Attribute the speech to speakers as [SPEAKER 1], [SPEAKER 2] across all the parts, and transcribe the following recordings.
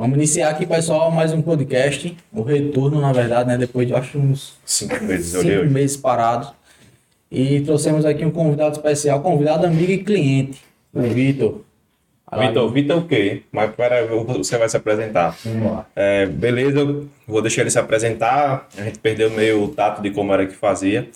[SPEAKER 1] Vamos iniciar aqui, pessoal, mais um podcast. O retorno, na verdade, né? Depois de acho uns
[SPEAKER 2] Cinco meses,
[SPEAKER 1] cinco meses parados. E trouxemos aqui um convidado especial, convidado amigo e cliente, o Vitor. Vai lá,
[SPEAKER 2] Vitor, Vitor o quê? Mas pera, você vai se apresentar.
[SPEAKER 1] Vamos lá.
[SPEAKER 2] É, beleza, vou deixar ele se apresentar. A gente perdeu meio o tato de como era que fazia.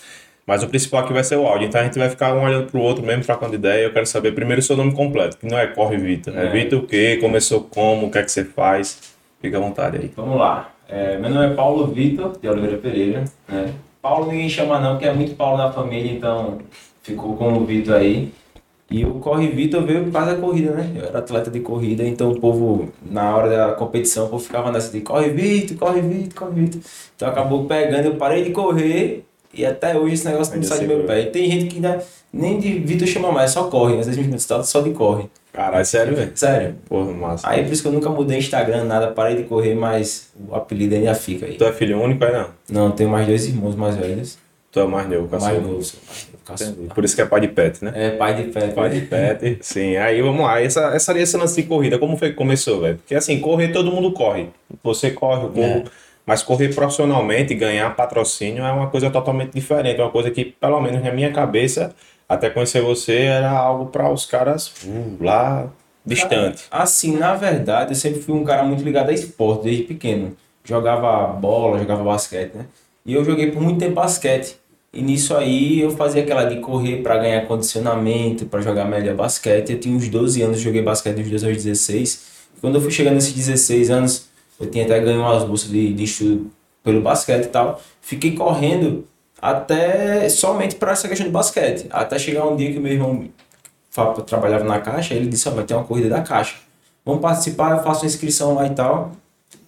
[SPEAKER 2] Mas o principal aqui vai ser o áudio. Então a gente vai ficar um olhando pro outro mesmo, trocando ideia. Eu quero saber primeiro o seu nome completo, que não é Corre Vitor. É,
[SPEAKER 3] É.
[SPEAKER 2] Vitor o quê? Começou como? O que é que você faz? Fica à vontade aí.
[SPEAKER 3] Vamos lá. É, meu nome é Paulo Vitor de Oliveira Pereira. né? Paulo ninguém chama não, porque é muito Paulo na família, então ficou como Vitor aí. E o Corre Vitor veio por causa da corrida, né? Eu era atleta de corrida, então o povo, na hora da competição, o povo ficava nessa de Corre Vitor, Corre Vitor, Corre Vitor. Então acabou pegando, eu parei de correr e até hoje esse negócio não
[SPEAKER 2] Ainda
[SPEAKER 3] sai do meu pé. E tem gente que ainda nem de Vitor chama mais, só corre. Às vezes me perguntam só de corre.
[SPEAKER 2] Caralho, sério, velho?
[SPEAKER 3] Sério.
[SPEAKER 2] Porra, massa.
[SPEAKER 3] Aí por isso que eu nunca mudei Instagram, nada, parei de correr, mas o apelido ainda fica aí.
[SPEAKER 2] Tu é filho único aí não?
[SPEAKER 3] Não, tenho mais dois irmãos mais velhos.
[SPEAKER 2] Tu é o mais novo,
[SPEAKER 3] Mais
[SPEAKER 2] caçula.
[SPEAKER 3] novo, sou mais novo.
[SPEAKER 2] Por isso que é pai de pet, né?
[SPEAKER 3] É, pai de pé.
[SPEAKER 2] Pai de pet, sim. Aí vamos lá, essa, essa, lance de corrida, como foi que começou, velho? Porque assim, correr todo mundo corre. Você corre, eu corro.
[SPEAKER 1] É.
[SPEAKER 2] Mas correr profissionalmente, ganhar patrocínio é uma coisa totalmente diferente. Uma coisa que, pelo menos na minha cabeça, até conhecer você, era algo para os caras uh, lá distante.
[SPEAKER 3] Assim, na verdade, eu sempre fui um cara muito ligado a esporte, desde pequeno. Jogava bola, jogava basquete, né? E eu joguei por muito tempo basquete. E nisso aí eu fazia aquela de correr para ganhar condicionamento, para jogar melhor basquete. Eu tinha uns 12 anos, joguei basquete dos 12 aos 16. Quando eu fui chegando nesses 16 anos, eu tinha até ganho umas bolsas de, de estudo pelo basquete e tal. Fiquei correndo até somente para essa questão de basquete. Até chegar um dia que meu irmão trabalhava na caixa, ele disse, vai ter uma corrida da caixa. Vamos participar, eu faço inscrição lá e tal.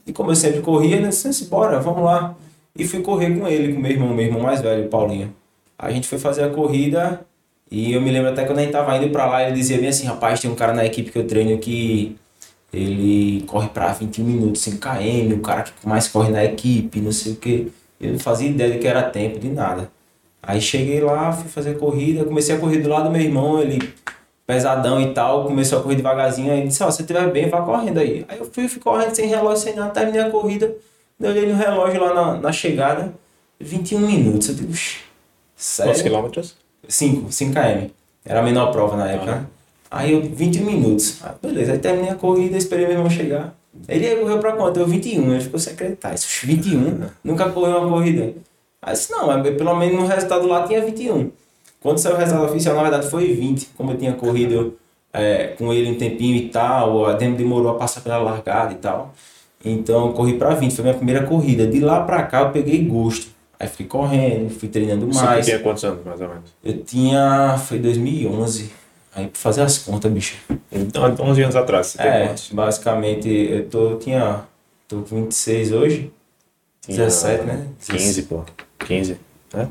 [SPEAKER 3] E como eu sempre corria, né, disse, bora, vamos lá. E fui correr com ele, com meu irmão, meu irmão mais velho, Paulinho. A gente foi fazer a corrida e eu me lembro até quando a gente tava indo pra lá, ele dizia bem assim, rapaz, tem um cara na equipe que eu treino que ele corre pra 21 minutos, 5 km, o cara que mais corre na equipe, não sei o que. Eu não fazia ideia de que era tempo, de nada. Aí cheguei lá, fui fazer a corrida, comecei a correr do lado do meu irmão, ele pesadão e tal, começou a correr devagarzinho, aí ele disse, ó, se você estiver bem, vá correndo aí. Aí eu fui, fui correndo sem relógio, sem nada, terminei a corrida, eu olhei no relógio lá na, na chegada, 21 minutos, eu digo, "Ux, sério?
[SPEAKER 2] Quantos quilômetros?
[SPEAKER 3] 5, 5 km. Era a menor prova na época, né? Aí eu, 20 minutos. Aí, beleza, aí terminei a corrida, esperei meu irmão chegar. Ele correu pra quanto? Eu 21. Ele ficou sem acreditar. Isso, 21? Nunca correu uma corrida. Aí disse, não, mas pelo menos no resultado lá tinha 21. Quando saiu o resultado oficial, na verdade foi 20. Como eu tinha corrido é, com ele um tempinho e tal, a Demo demorou a passar pela largada e tal. Então eu corri pra 20, foi minha primeira corrida. De lá pra cá eu peguei gosto. Aí fui correndo, fui treinando
[SPEAKER 2] Você
[SPEAKER 3] mais.
[SPEAKER 2] tinha quantos anos, mais ou menos?
[SPEAKER 3] Eu tinha. Foi 2011. Aí pra fazer as contas, bicho.
[SPEAKER 2] Então, 11 anos atrás, você tem
[SPEAKER 3] É,
[SPEAKER 2] quantos?
[SPEAKER 3] basicamente, eu tô, eu tinha. Tô com 26 hoje.
[SPEAKER 2] Tinha
[SPEAKER 3] 17, né?
[SPEAKER 2] 15, pô. 15, né?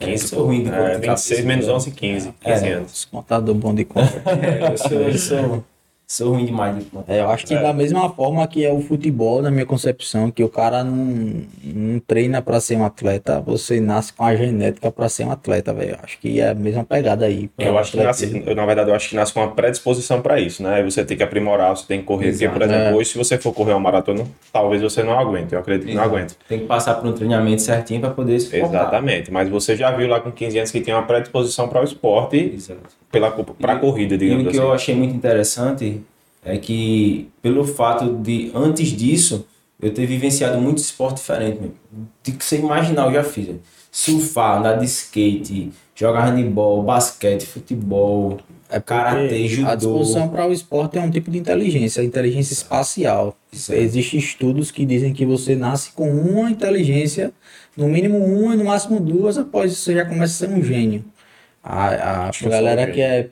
[SPEAKER 3] É,
[SPEAKER 2] 15,
[SPEAKER 3] eu sou ruim de
[SPEAKER 2] é,
[SPEAKER 3] conta de
[SPEAKER 2] 26
[SPEAKER 3] cabeça,
[SPEAKER 2] menos
[SPEAKER 3] né?
[SPEAKER 2] 11, 15. 15
[SPEAKER 3] É.
[SPEAKER 2] anos.
[SPEAKER 1] Os contador bom de conta.
[SPEAKER 3] É, eu sou, eu sou, sou ruim demais de conta.
[SPEAKER 1] É, eu acho que da mesma forma que é o futebol, na minha concepção, que o cara não, não treina pra ser um atleta, você nasce com a genética pra ser um atleta, velho. Eu Acho que é a mesma pegada aí.
[SPEAKER 2] Eu acho que nasce, eu, na verdade, eu acho que nasce com uma predisposição para isso, né? Você tem que aprimorar, você tem que correr. Porque, por
[SPEAKER 3] Exato,
[SPEAKER 2] exemplo,
[SPEAKER 1] é.
[SPEAKER 2] hoje, se você for correr uma maratona, talvez você não aguente. Eu acredito que não
[SPEAKER 3] Exato.
[SPEAKER 2] aguente.
[SPEAKER 3] Tem que passar por um treinamento certinho pra poder se focar.
[SPEAKER 2] Exatamente. Mas você já viu lá com 15 anos que tem uma predisposição para o esporte,
[SPEAKER 3] Exato.
[SPEAKER 2] pela, para a
[SPEAKER 3] E-
[SPEAKER 2] corrida,
[SPEAKER 3] E o
[SPEAKER 2] digamos
[SPEAKER 3] que
[SPEAKER 2] assim.
[SPEAKER 3] eu achei muito interessante é que, pelo fato de, antes disso, eu ter vivenciado muito esporte diferente. meu. De que você imaginar, eu já fiz. Surfar, andar de skate, jogar handebol, basquete, futebol,
[SPEAKER 1] É
[SPEAKER 3] karatê, judô.
[SPEAKER 1] A disposição para o esporte é um tipo de inteligência, a inteligência espacial.
[SPEAKER 3] Exato.
[SPEAKER 1] Existem estudos que dizem que você nasce com uma inteligência, no mínimo uma, no máximo duas, após isso você já começa a ser um gênio. A, a
[SPEAKER 2] eu
[SPEAKER 1] galera que é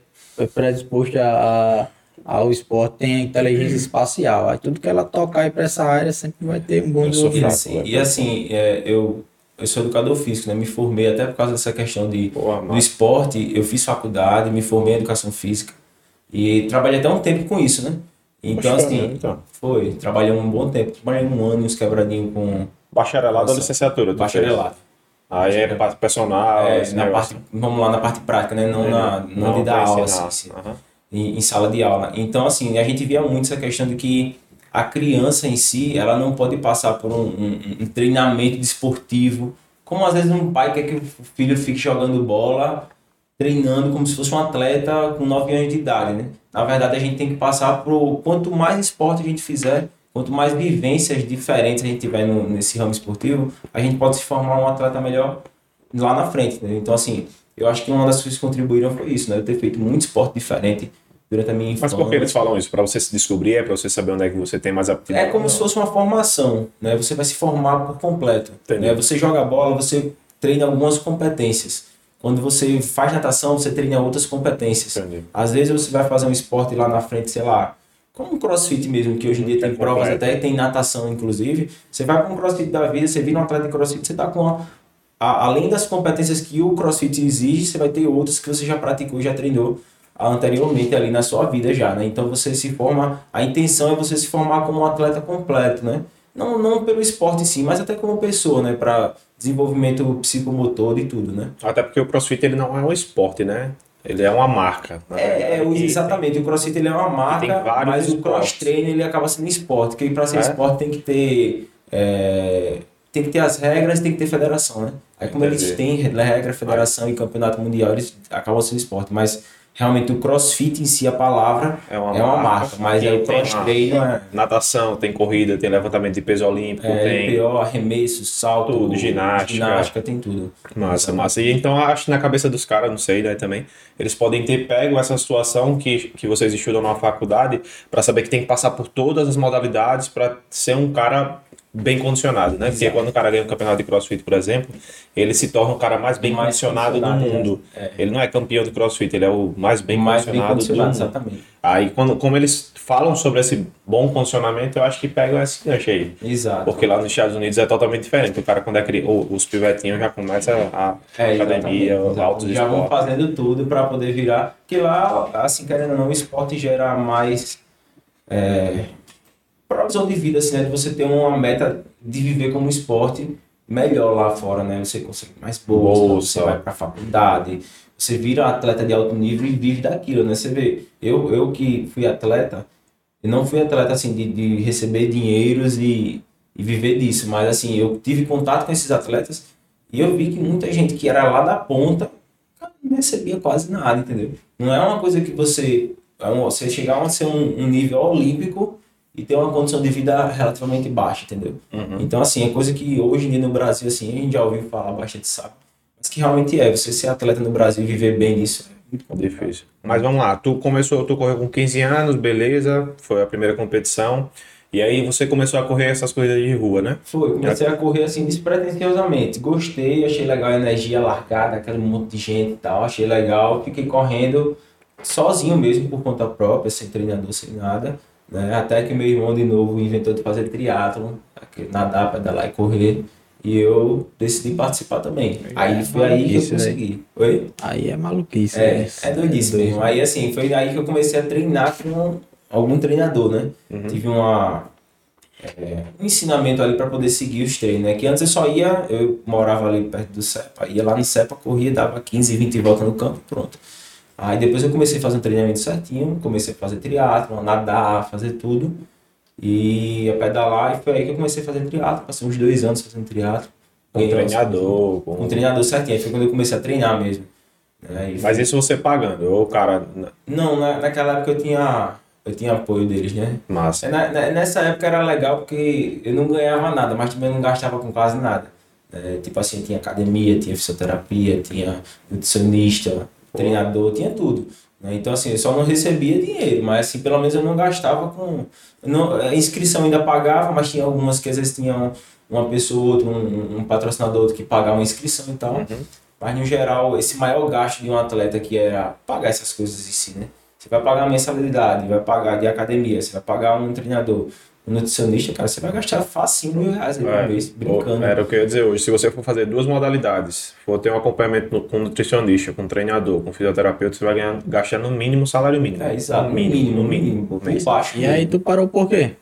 [SPEAKER 1] predisposta a, ao esporte tem a inteligência espacial. Aí tudo que ela tocar aí para essa área sempre vai ter um bom
[SPEAKER 2] sou
[SPEAKER 3] E
[SPEAKER 1] desenvolvimento.
[SPEAKER 3] assim, e assim, é, eu, eu sou educador físico, né? Me formei até por causa dessa questão de,
[SPEAKER 2] Pô,
[SPEAKER 3] do esporte. Eu fiz faculdade, me formei em educação física. E trabalhei até um tempo com isso, né? Então,
[SPEAKER 2] Poxa,
[SPEAKER 3] assim,
[SPEAKER 2] então.
[SPEAKER 3] foi. Trabalhei um bom tempo. Trabalhei um ano e uns quebradinhos com
[SPEAKER 2] Bacharelado ou licenciatura? tu
[SPEAKER 3] bacharelado.
[SPEAKER 2] fez? Aí é personal,
[SPEAKER 3] É, na
[SPEAKER 2] negócio.
[SPEAKER 3] parte, vamos lá na parte prática, né? Não, na, não, de dar aula, assim, assim,
[SPEAKER 2] Aham.
[SPEAKER 3] Em, em sala de aula. Então, assim, a gente via muito essa questão de que a criança em si, ela não pode passar por um, um, um treinamento desportivo, como às vezes um pai quer que o filho fique jogando bola, treinando como se fosse um atleta com 9 anos de idade, né? Na verdade, a gente tem que passar por quanto mais esporte a gente fizer, quanto mais vivências diferentes a gente tiver no, nesse ramo esportivo, a gente pode se formar um atleta melhor lá na frente, né? Então, assim, eu acho que uma das coisas que contribuíram foi isso, né? Eu ter feito muito esporte diferente durante a minha infância.
[SPEAKER 2] Mas por que eles falam isso? Para você se descobrir, é para você saber onde é que você tem mais aptidão?
[SPEAKER 3] É como se fosse uma formação, né? Você vai se formar por completo. Né? Você joga bola, você treina algumas competências. Quando você faz natação, você treina outras competências. Entendi. Às vezes você vai fazer um esporte lá na frente, sei lá, como um crossfit mesmo, que hoje em dia tem provas até, tem natação inclusive. Você vai para um crossfit da vida, você vira um atleta de crossfit, você está com uma a, além das competências que o CrossFit exige, você vai ter outras que você já praticou, já treinou anteriormente ali na sua vida já, né? Então você se forma, a intenção é você se formar como um atleta completo, né? Não, não pelo esporte em si, mas até como pessoa, né? Para desenvolvimento psicomotor e tudo, né?
[SPEAKER 2] Até porque o CrossFit ele não é um esporte, né? Ele é uma marca.
[SPEAKER 3] É, é exatamente. Tem... O CrossFit ele é uma marca, mas o cross trainer ele acaba sendo esporte, porque para ser é? esporte tem que ter é, tem que ter as regras, tem que ter federação, né? Aí como Entendi. eles têm regra, federação e campeonato mundial, eles acabam sendo esporte, mas realmente o crossfit em si, a palavra, é uma, é uma marca, marca mas é o cross treino é...
[SPEAKER 2] Natação, tem corrida, tem levantamento de peso olímpico,
[SPEAKER 3] é,
[SPEAKER 2] tem...
[SPEAKER 3] PO, arremesso, salto,
[SPEAKER 2] tudo, ginástica.
[SPEAKER 3] Ginástica, tem tudo.
[SPEAKER 2] Massa, massa. E então acho que na cabeça dos caras, não sei, né, também, eles podem ter pego essa situação que, que vocês estudam na faculdade para saber que tem que passar por todas as modalidades para ser um cara bem condicionado, né? Porque quando o cara ganha um campeonato de crossfit, por exemplo, ele se torna o cara mais bem mais condicionado, do mundo. É. É. Ele não é campeão de crossfit, ele é o mais bem mais condicionado, bem condicionado do mundo. Exatamente. Aí, quando, como eles falam sobre esse bom condicionamento, eu acho que pegam esse gancho aí.
[SPEAKER 3] Exato.
[SPEAKER 2] Porque lá nos Estados Unidos é totalmente diferente. O cara, quando é criança, os pivetinhos já começa a é, academia, os altos
[SPEAKER 3] Já vão fazendo tudo para poder virar. Que lá, assim, querendo ou não, o esporte gera mais. É, provisão de vida, assim, né? De você ter uma meta de viver como esporte melhor lá fora, né? Você consegue mais bolsa, bolsa. você vai pra faculdade, você vira atleta de alto nível e vive daquilo, né? Você vê, eu, eu que fui atleta, eu não fui atleta, assim, de, de receber dinheiros e, e viver disso, mas, assim, eu tive contato com esses atletas e eu vi que muita gente que era lá da ponta não recebia quase nada, entendeu? Não é uma coisa que você, é você chegar a ser um, um nível olímpico e ter uma condição de vida relativamente baixa, entendeu? Uhum. Então, assim, é coisa que hoje em dia no Brasil, assim, a gente já ouviu falar bastante, sabe? Mas que realmente é, você ser atleta no Brasil e viver bem nisso é muito complicado.
[SPEAKER 2] Difícil. Mas vamos lá, tu começou, tu correu com 15 anos, beleza, foi a primeira competição. E aí você começou a correr essas corridas de rua, né?
[SPEAKER 3] Foi, comecei a correr assim despretensiosamente. Gostei, achei legal a energia largada, aquele monte de gente e tal, achei legal. Fiquei correndo sozinho mesmo, por conta própria, sem treinador, sem nada. Né? Até que meu irmão de novo inventou de fazer triatlon, nadar, pedalar e correr. E eu decidi participar também. É aí foi aí que eu consegui. Né? Oi?
[SPEAKER 1] Aí é maluquice.
[SPEAKER 3] É, né? é doidice é mesmo. Aí assim, foi aí que eu comecei a treinar com algum treinador, né? Uhum. Tive uma, é, um ensinamento ali para poder seguir os treinos, né? Que antes eu só ia, eu morava ali perto do CEPA, ia lá no CEPA, corria, dava 15, 20 voltas no campo, pronto. Aí depois eu comecei a fazer um treinamento certinho, comecei a fazer triatlo, nadar, fazer tudo. E a pedalar, e foi aí que eu comecei a fazer triatlo, passei uns dois anos fazendo triatlo.
[SPEAKER 2] Com treinador.
[SPEAKER 3] Com um treinador certinho, aí foi quando eu comecei a treinar mesmo.
[SPEAKER 2] Aí Mas isso você pagando, ou o cara...
[SPEAKER 3] Não, na, naquela época eu tinha, eu tinha apoio deles, né?
[SPEAKER 2] Massa.
[SPEAKER 3] Na, na, nessa época era legal porque eu não ganhava nada, mas também não gastava com quase nada. É, tipo assim, tinha academia, tinha fisioterapia, tinha nutricionista, treinador, tinha tudo. Né? Então, assim, eu só não recebia dinheiro, mas assim, pelo menos eu não gastava com. Não, a inscrição ainda pagava, mas tinha algumas que às vezes tinham uma pessoa ou outra, um, um patrocinador outro que pagava uma inscrição e tal. Uhum. Mas no geral, esse maior gasto de um atleta que era pagar essas coisas em si, né? Você vai pagar mensalidade, vai pagar de academia, você vai pagar um treinador, um nutricionista, cara, você vai gastar facinho mil reais por é, mês, brincando.
[SPEAKER 2] Era o que eu ia dizer hoje. Se você for fazer duas modalidades, for ter um acompanhamento com nutricionista, com treinador, com fisioterapeuta, você vai ganhar, gastar no mínimo salário mínimo.
[SPEAKER 3] É, exato. No mínimo, no mínimo. Por mês.
[SPEAKER 1] baixo. E aí tu parou por quê?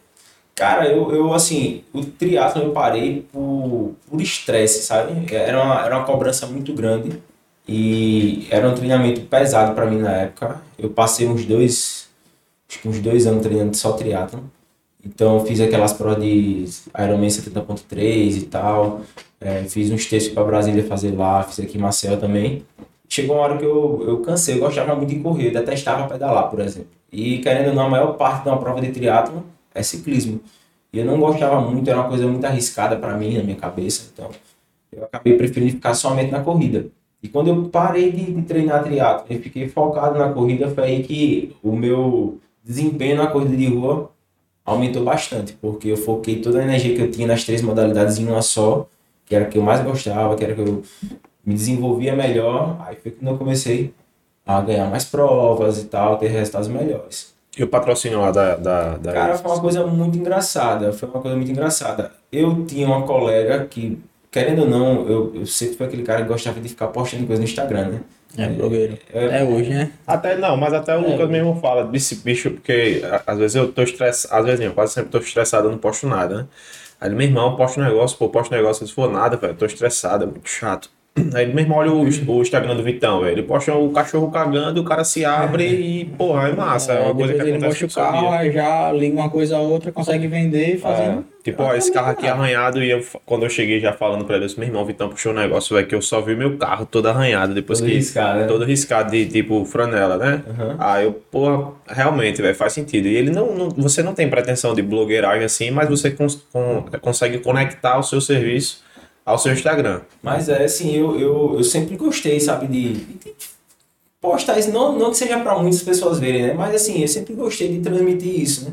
[SPEAKER 3] Cara, eu, eu assim, o triatlo eu parei por, por estresse, sabe? Era uma, era uma cobrança muito grande e era um treinamento pesado para mim na época. Eu passei uns dois, acho que uns dois anos treinando só triatlo Então fiz aquelas provas de Ironman 70.3 e tal. É, fiz uns textos para Brasília fazer lá, fiz aqui em Marcel também. Chegou uma hora que eu, eu cansei, eu gostava muito de correr, detestava pedalar, por exemplo. E querendo ou não, a maior parte de uma prova de triatlo é ciclismo. E eu não gostava muito, era uma coisa muito arriscada para mim, na minha cabeça. Então eu acabei preferindo ficar somente na corrida. E quando eu parei de, de treinar triatlo e fiquei focado na corrida, foi aí que o meu desempenho na corrida de rua aumentou bastante, porque eu foquei toda a energia que eu tinha nas três modalidades em uma só, que era a que eu mais gostava, que era a que eu me desenvolvia melhor. Aí foi quando eu comecei a ganhar mais provas e tal, ter resultados melhores.
[SPEAKER 2] E o patrocínio lá da. da, da
[SPEAKER 3] Cara, foi uma coisa muito engraçada. Foi uma coisa muito engraçada. Eu tinha uma colega que, querendo ou não, eu, eu sempre fui aquele cara que gostava de ficar postando coisa no Instagram, né?
[SPEAKER 1] É, blogueiro.
[SPEAKER 3] É,
[SPEAKER 1] É hoje, né?
[SPEAKER 2] Até não, mas até o
[SPEAKER 1] É.
[SPEAKER 2] Lucas mesmo fala desse bicho, porque às vezes eu tô estressado, às vezes não, eu quase sempre tô estressado, eu não posto nada, né? Aí meu irmão, eu posto um negócio, pô, posto um negócio, se for nada, velho, eu tô estressado, é muito chato. Aí irmão, olha o, o Instagram do Vitão, velho, ele posta o cachorro cagando, o cara se abre e, porra, é massa, é,
[SPEAKER 1] É,
[SPEAKER 2] uma coisa que
[SPEAKER 1] ele mostra o carro, aí já liga uma coisa a outra, consegue vender fazendo.
[SPEAKER 2] É, tipo, ó, esse carro aqui é arranhado e eu, quando eu cheguei já falando pra ele, eu disse, meu irmão, o Vitão puxou um negócio, velho, que eu só vi meu carro todo arranhado depois
[SPEAKER 3] Todo
[SPEAKER 2] que...
[SPEAKER 3] riscado, né?
[SPEAKER 2] Todo riscado de, tipo, franela, né?
[SPEAKER 3] Uhum.
[SPEAKER 2] Aí eu, porra, realmente, velho, faz sentido. E ele não, não- você não tem pretensão de blogueiragem assim, mas você cons- con- consegue conectar o seu serviço ao seu Instagram.
[SPEAKER 3] Mas é assim, eu, eu, eu sempre gostei, sabe, de, de postar isso. Não, não que seja para muitas pessoas verem, né? Mas assim, eu sempre gostei de transmitir isso, né?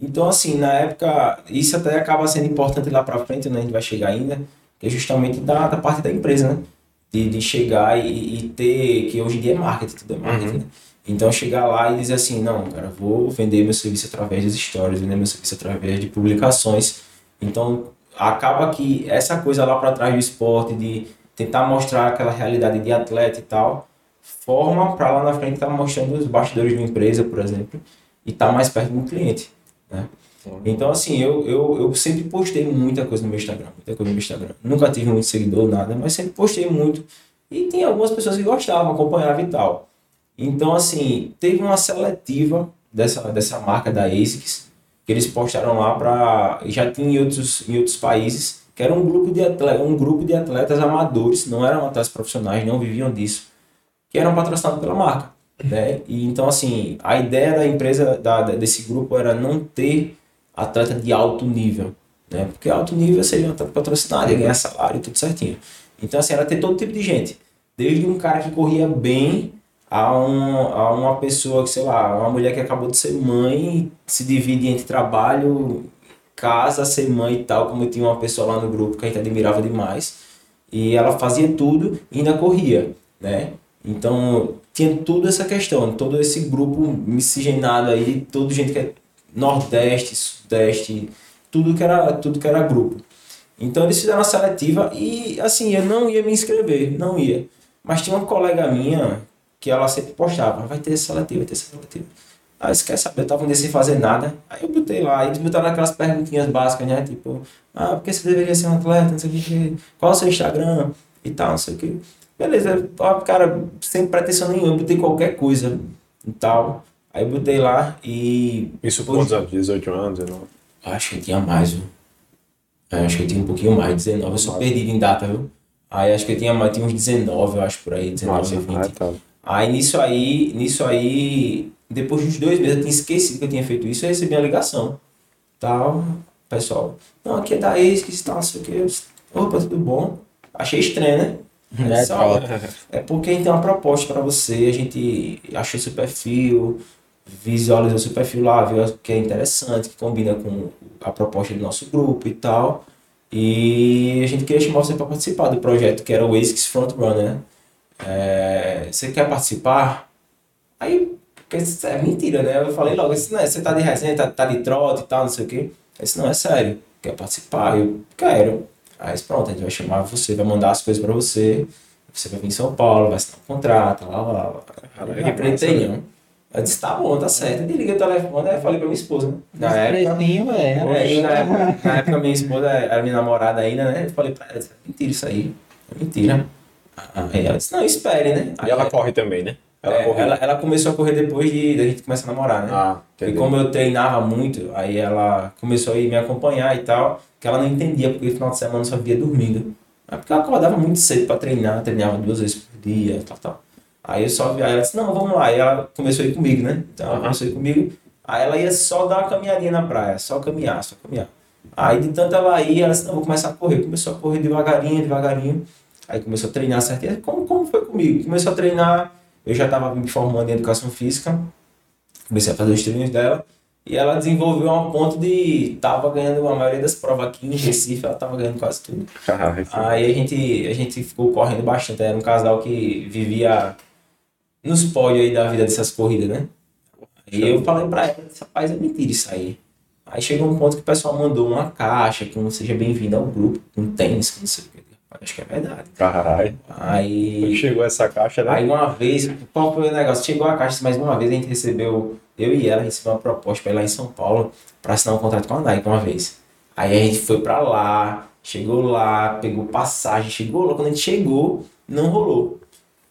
[SPEAKER 3] Então, assim, na época, isso até acaba sendo importante lá para frente, né? A gente vai chegar ainda, que é justamente da, da parte da empresa, né? De, de chegar e, e ter, que hoje em dia é marketing, tudo é marketing,
[SPEAKER 2] Uhum.
[SPEAKER 3] né? Então, chegar lá e dizer assim, não, cara, vou vender meu serviço através das stories, vender meu serviço através de publicações. Então, acaba que essa coisa lá para trás do esporte, de tentar mostrar aquela realidade de atleta e tal, forma para lá na frente estar mostrando os bastidores de uma empresa, por exemplo, e estar mais perto do cliente. Né? Então, assim, eu, eu, eu sempre postei muita coisa no meu Instagram, muita coisa no meu Instagram. Nunca tive muito seguidor, nada, mas sempre postei muito. E tem algumas pessoas que gostavam, acompanhavam e tal. Então, assim, teve uma seletiva dessa, dessa marca da ASICS, que eles postaram lá para já tinha em outros, em outros países, que era um grupo de atletas, um grupo de atletas amadores, não eram atletas profissionais, não viviam disso, que eram patrocinados pela marca, né? E então assim, a ideia da empresa da, desse grupo era não ter atleta de alto nível, né? Porque alto nível seria um atleta patrocinado, ia ganhar salário, tudo certinho. Então assim, era ter todo tipo de gente, desde um cara que corria bem a, um, a uma pessoa que, sei lá, uma mulher que acabou de ser mãe, se divide entre trabalho, casa, ser mãe e tal, como tinha uma pessoa lá no grupo que a gente admirava demais. E ela fazia tudo e ainda corria, né? Então, tinha toda essa questão, todo esse grupo miscigenado aí, toda gente que é Nordeste, Sudeste, tudo que era, tudo que era grupo. Então eles fizeram a seletiva e assim, eu não ia me inscrever, não ia. Mas tinha uma colega minha que ela sempre postava, vai ter seletiva, vai ter seletiva. Aí você quer saber, eu tava dia sem fazer nada. Aí eu botei lá, e eles botaram aquelas perguntinhas básicas, né? Tipo, ah, por que você deveria ser um atleta? Não sei o que, qual é o seu Instagram e tal, não sei o que. Beleza, ó, cara, sem pretensão nenhuma, eu botei qualquer coisa e tal. Aí eu botei lá e.
[SPEAKER 2] Isso com quantos anos? 18 anos, 19?
[SPEAKER 3] Acho que tinha mais, viu? É, acho que eu tinha um pouquinho mais, 19. Eu sou perdido em data, viu? Aí acho que eu tinha, mais- tinha uns 19, eu acho, por aí, 19,
[SPEAKER 2] Nossa,
[SPEAKER 3] 20.
[SPEAKER 2] ah, tá.
[SPEAKER 3] Aí nisso aí, nisso aí, depois de uns dois meses, eu tinha esquecido que eu tinha feito isso, eu recebi uma ligação. Tal, pessoal, não, aqui é da ex, que não sei o que. Eu disse, Opa, tudo bom? Achei estranho, né?
[SPEAKER 1] É,
[SPEAKER 3] disse, "Ó, é porque a gente tem uma proposta para você, a gente achou seu perfil, visualizou seu perfil lá, viu que é interessante, que combina com a proposta do nosso grupo e tal. E a gente queria chamar você para participar do projeto que era o ASICS Frontrunner, né? É, você quer participar? Aí, porque isso é mentira, né? Eu falei logo, não é, você tá de resenha, tá, tá de trote e tal, não sei o quê. Esse não é sério, quer participar? Eu quero. Aí disse, pronto, a gente vai chamar você, vai mandar as coisas para você, você vai vir em São Paulo, vai assinar um contrato, lá, lá, lá.
[SPEAKER 2] Caralho,
[SPEAKER 3] Eu
[SPEAKER 2] que massa,
[SPEAKER 3] não. Eu disse, tá bom, tá certo. Eu desliguei o telefone, aí eu falei pra minha esposa, né? Na época,
[SPEAKER 1] velho.
[SPEAKER 3] é, na época, na época minha esposa era minha namorada ainda, né? Eu falei pra ela, mentira isso aí, é mentira. Aí ela disse, não, espere, né? Aí
[SPEAKER 2] E ela corre também, né? Ela
[SPEAKER 3] É, ela, ela começou a correr depois de, da gente começar a namorar, né?
[SPEAKER 2] Ah,
[SPEAKER 3] E como eu treinava muito, aí ela começou a ir me acompanhar e tal, que ela não entendia porque no final de semana só via dormindo. Mas porque ela acordava muito cedo pra treinar, treinava duas vezes por dia, tal, tal. Aí eu só via, ela disse, não, vamos lá. E ela começou a ir comigo, né? Então ela começou a ir comigo. Aí ela ia só dar uma caminhadinha na praia, só caminhar, só caminhar. Aí de tanto ela ir, ela disse, não, vou começar a correr. Começou a correr devagarinho, devagarinho. Aí começou a treinar certinho. Como, como foi comigo? Começou a treinar, eu já estava me formando em educação física, comecei a fazer os treinos dela. E ela desenvolveu um ponto de tava ganhando a maioria das provas aqui em Recife, ela tava ganhando quase tudo. Aí a gente, a gente ficou correndo bastante, era um casal que vivia nos pódios aí da vida dessas corridas, né? E eu falei pra ela, rapaz, é mentira isso aí. Aí chegou um ponto que o pessoal mandou uma caixa com seja bem-vindo ao grupo, com tênis, com não sei o. Acho que é verdade.
[SPEAKER 2] Caralho.
[SPEAKER 3] Aí
[SPEAKER 2] Chegou essa caixa, né?
[SPEAKER 3] Aí uma vez, qual foi o negócio? Chegou a caixa, mas uma vez a gente recebeu, eu e ela recebeu uma proposta para ir lá em São Paulo para assinar um contrato com a Nike uma vez. Aí a gente foi para lá, chegou lá, pegou passagem, chegou lá, quando a gente chegou, não rolou.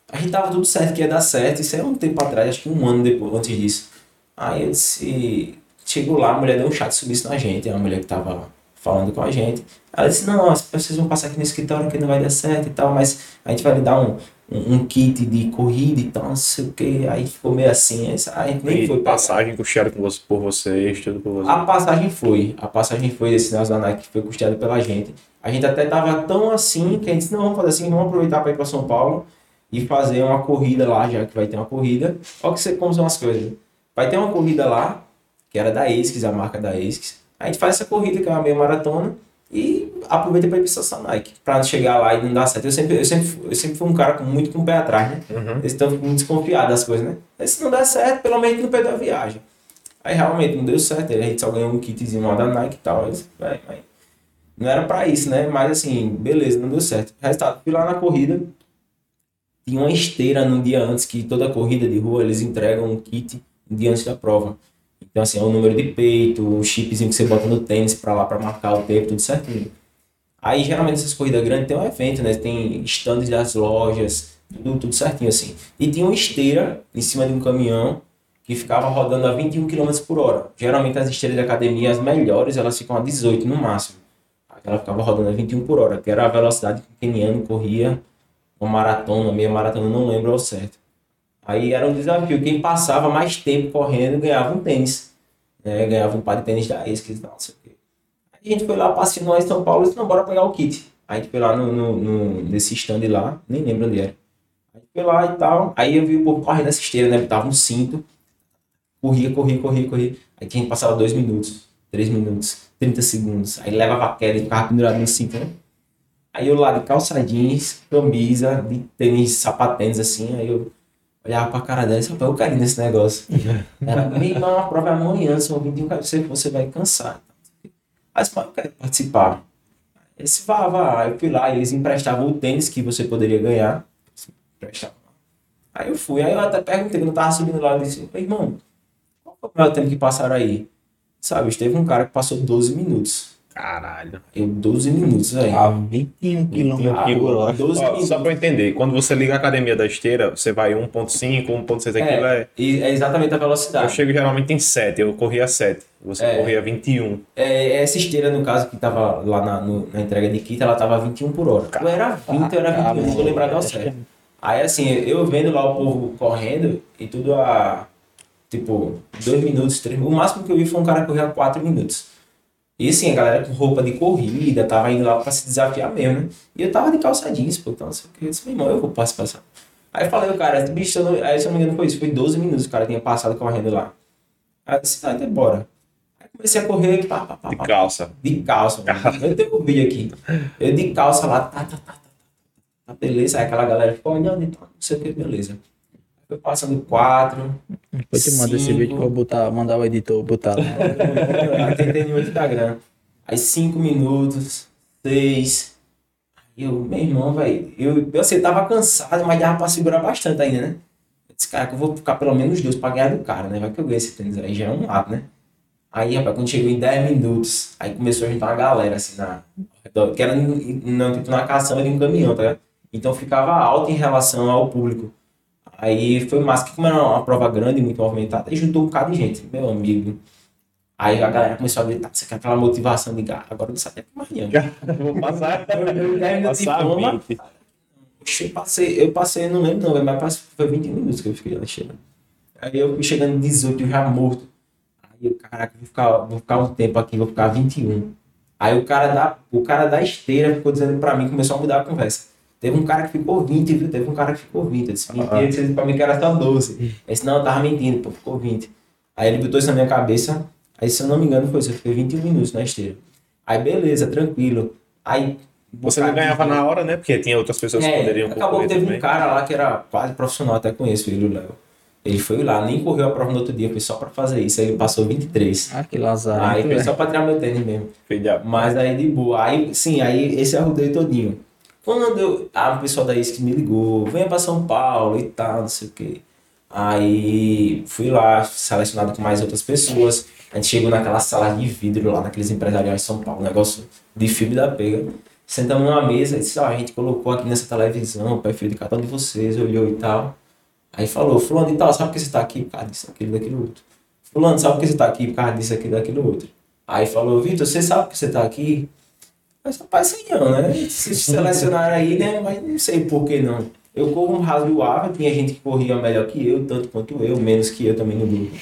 [SPEAKER 3] A gente tava tudo certo que ia dar certo, isso é um tempo atrás, acho que um ano depois, antes disso. Aí eu disse, chegou lá, a mulher deu um chat subiço na gente, é uma mulher que tava falando com a gente. Ela disse, não, as vocês vão passar aqui no escritório que não vai dar certo e tal, mas a gente vai lhe dar um, um, um kit de corrida e tal, não sei o que. Aí ficou meio assim, aí a gente nem
[SPEAKER 2] E
[SPEAKER 3] foi
[SPEAKER 2] passagem custeada com você, por vocês, tudo por vocês.
[SPEAKER 3] A passagem foi, a passagem foi desse negócio da Nike, que foi custeada pela gente. A gente até tava tão assim que a gente disse, não, vamos fazer assim, vamos aproveitar para ir para São Paulo e fazer uma corrida lá, já que vai ter uma corrida. Olha que você como são as coisas. Vai ter uma corrida lá, que era da ASICS, a marca da ASICS. A gente faz essa corrida, que é uma meia maratona, e aproveita para ir para estação Nike, para não chegar lá e não dar certo. Eu sempre, eu sempre, eu sempre fui um cara com, muito com o pé atrás, né?
[SPEAKER 2] Uhum.
[SPEAKER 3] Eles estão muito desconfiados das coisas, né? Mas se não der certo, pelo menos não perdeu a viagem. Aí realmente não deu certo, a gente só ganhou um kitzinho lá da Nike e tal. Disse, "Vai, vai." Não era pra isso, né? Mas assim, beleza, não deu certo. Resultado, fui lá na corrida, tinha uma esteira no dia antes, que toda corrida de rua eles entregam um kit um dia antes da prova. Então, assim, é o número de peito, o chipzinho que você bota no tênis pra lá pra marcar o tempo, tudo certinho. Aí, geralmente, essas corridas grandes tem um evento, né? Tem stands das lojas, tudo, tudo certinho, assim. E tinha uma esteira em cima de um caminhão que ficava rodando a 21 km por hora. Geralmente, as esteiras de academia, as melhores, elas ficam a 18 no máximo. Ela ficava rodando a 21 por hora, que era a velocidade que o keniano corria uma maratona, meia maratona, não lembro ao certo. Aí era um desafio. Quem passava mais tempo correndo ganhava um tênis. Né? Ganhava um par de tênis da e tal, não sei o quê. A gente foi lá, passeando lá em São Paulo e disse, não, bora pegar o kit. Aí a gente foi lá no, no, no- nesse stand lá, nem lembro onde era. Aí foi lá e tal. Aí eu vi o povo correndo nessa esteira, né? Tava um cinto. Corria, corria, corria, corria. Aí quem passava dois minutos, três minutos, 30 segundos. Aí levava a queda e ficava pendurado no cinto, né? Aí eu lá de calça jeans, camisa, de tênis, sapatênis assim, aí eu olhava pra cara dela e disse, rapaz, eu ir nesse negócio. Era meio não, a prova amanhã, são 21 km, você, você vai cansar. Aí eu mas eu quero participar. Aí disse, vá, vá. Eu fui lá, e eles emprestavam o tênis que você poderia ganhar. Aí eu fui, aí eu até perguntei, quando eu tava subindo lá, eu disse, irmão, qual foi o maior tempo que passaram aí? Sabe, teve um cara que passou 12 minutos.
[SPEAKER 2] Caralho.
[SPEAKER 3] Eu, 12 minutos, velho.
[SPEAKER 1] A 21 km por hora.
[SPEAKER 3] 12
[SPEAKER 2] Ó,
[SPEAKER 3] minutos.
[SPEAKER 2] só pra eu entender, quando você liga a academia da esteira, você vai 1.5, 1.6, aquilo é...
[SPEAKER 3] E é exatamente a
[SPEAKER 2] Eu
[SPEAKER 3] velocidade.
[SPEAKER 2] chego geralmente em 7, eu corria 7. Você
[SPEAKER 3] É.
[SPEAKER 2] corria 21.
[SPEAKER 3] É, essa esteira, no caso, que tava lá na, no- na entrega de kit, ela tava 21 por hora. Ou era 20, ou era 21, não vou lembrar do certo. Aí, assim, eu vendo lá o povo correndo e tudo a, tipo, 2 minutos, 3 O máximo que eu vi foi um cara correr a 4 minutos. E, assim, a galera com roupa de corrida, tava indo lá pra se desafiar mesmo, né? E eu tava de calça jeans, pô, então, que. Eu disse, meu irmão, eu vou passar, passar. Aí eu falei, o cara, bicho, eu não- aí se eu não me engano foi isso, foi 12 minutos que o cara tinha passado correndo lá. Aí eu disse, ah, então bora. Aí comecei a correr, pá, pá, pá,
[SPEAKER 2] De calça.
[SPEAKER 3] de calça, mano. Eu tenho um vídeo aqui. Eu de calça lá, tá, tá, tá, tá, tá, beleza. Aí aquela galera ficou olhando e tal, não sei o que, beleza. Foi passando quatro.
[SPEAKER 1] Depois te manda esse vídeo que eu vou botar, mandar o editor botar lá.
[SPEAKER 3] No Instagram. Aí cinco minutos, seis. Aí eu, meu irmão, velho, eu, eu assim, tava cansado, mas dava pra segurar bastante ainda, né? Eu disse, cara, que eu vou ficar pelo menos dois pra ganhar do cara, né? Vai que eu ganho esse tênis aí, já é um lado, né? Aí, rapaz, quando chegou em 10 minutos, aí começou a juntar uma galera, assim, na, que era no, tipo, na caçamba de um caminhão, tá ligado? Então ficava alto em relação ao público. Aí foi massa, que como era uma prova grande, muito movimentada, aí juntou um bocado de gente, meu amigo. Aí a galera começou a gritar, você quer aquela motivação de ah, agora não sai até mais não.
[SPEAKER 2] Vou passar.
[SPEAKER 3] Eu terminei o
[SPEAKER 2] Passar
[SPEAKER 3] diploma,
[SPEAKER 2] 20.
[SPEAKER 3] Oxe, Eu passei, eu passei, não lembro não, mas passei- foi 20 minutos que eu fiquei lá chegando. Aí eu fui chegando em 18, eu já morto. Aí eu, caraca, vou ficar, vou ficar um tempo aqui, vou ficar 21. Aí o cara da, o cara da esteira ficou dizendo pra mim, começou a mudar a conversa. Teve um cara que ficou 20, viu? Teve um cara que ficou 20. Eu disse, mentira, ele disse pra mim que era só 12. Eu disse, não, eu tava mentindo, pô, ficou 20. Aí ele botou isso na minha cabeça. Aí, se eu não me engano, foi isso. Eu fiquei 21 minutos na esteira. Aí, beleza, tranquilo. Aí.
[SPEAKER 2] Você não ganhava na hora, né? Porque tinha outras pessoas que
[SPEAKER 3] É,
[SPEAKER 2] poderiam
[SPEAKER 3] acabou que teve
[SPEAKER 2] também.
[SPEAKER 3] um cara lá que era quase profissional, até conheço ele, o Léo. Ele foi lá, nem correu a prova no outro dia, foi só pra fazer isso. Aí ele passou 23.
[SPEAKER 1] Ah, que lazarento.
[SPEAKER 3] Aí foi só pra tirar meu tênis mesmo. Mas aí de boa. Aí, sim, aí esse é o rodeio todinho. Quando eu, a pessoa da ISC me ligou, venha pra São Paulo e tal, não sei o quê. Aí fui lá, selecionado com mais outras pessoas. A gente chegou naquela sala de vidro lá, naqueles empresariais de São Paulo, um negócio de filme da pega. Sentamos numa mesa e disse, ó, a gente colocou aqui nessa televisão o perfil de cada um de vocês, olhou e tal. Aí falou, fulano e tal, sabe por que você tá aqui? Por causa disso, aquilo, daquilo, outro. Fulano, sabe por que você tá aqui? Por causa disso, aquilo, daquilo, outro. Aí falou, Vitor, você sabe por que você tá aqui? Mas rapaz, sei não, né? Se selecionaram aí, né? Mas não sei por que não. Eu corro um razoável, tinha gente que corria melhor que eu, tanto quanto eu, menos que eu também no grupo.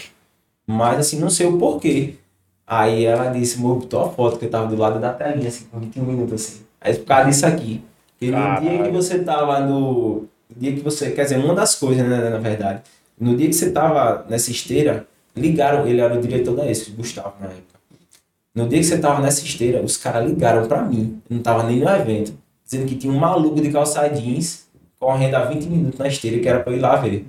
[SPEAKER 3] Mas assim, não sei o porquê. Aí ela disse, amor, botou a foto que eu tava do lado da telinha, assim, com 21 minutos assim. Aí por causa disso aqui. Porque no dia que você tava no. No dia que você. Quer dizer, uma das coisas, né, na verdade. No dia que você tava nessa esteira, ligaram, ele era o diretor da ESC, Gustavo, na época. No dia que você tava nessa esteira, os caras ligaram pra mim. Não tava nem no evento. Dizendo que tinha um maluco de calça jeans correndo há 20 minutos na esteira que era pra eu ir lá ver.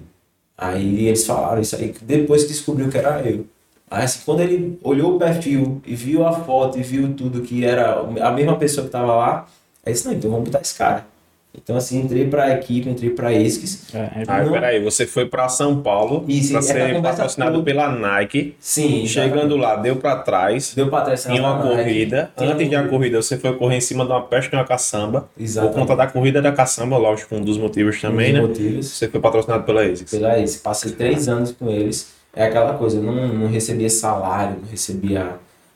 [SPEAKER 3] Aí eles falaram isso aí, depois que descobriu que era eu. Aí assim, quando ele olhou o perfil e viu a foto e viu tudo que era a mesma pessoa que tava lá, aí disse, não, então vamos botar esse cara. Então assim, entrei pra equipe, entrei pra ESCS.
[SPEAKER 1] É,
[SPEAKER 2] Ah,
[SPEAKER 3] Não.
[SPEAKER 2] peraí, você foi pra São Paulo
[SPEAKER 3] essa
[SPEAKER 2] ser patrocinado
[SPEAKER 3] toda-
[SPEAKER 2] pela Nike.
[SPEAKER 3] Sim,
[SPEAKER 2] Chegando lá, deu pra trás.
[SPEAKER 3] deu pra trás.
[SPEAKER 2] Tinha uma
[SPEAKER 3] na Nike.
[SPEAKER 2] corrida.
[SPEAKER 3] Tem
[SPEAKER 2] Antes da
[SPEAKER 3] um-
[SPEAKER 2] corrida, você foi correr em cima de uma pesca e uma caçamba. Por
[SPEAKER 3] Exatamente.
[SPEAKER 2] conta da corrida da caçamba, lógico, um dos motivos também,
[SPEAKER 3] Um
[SPEAKER 2] né?
[SPEAKER 3] dos motivos.
[SPEAKER 2] Você foi patrocinado pela ASICS.
[SPEAKER 3] pela ex. Passei três anos com eles. É aquela coisa, eu não, não recebia salário, não recebia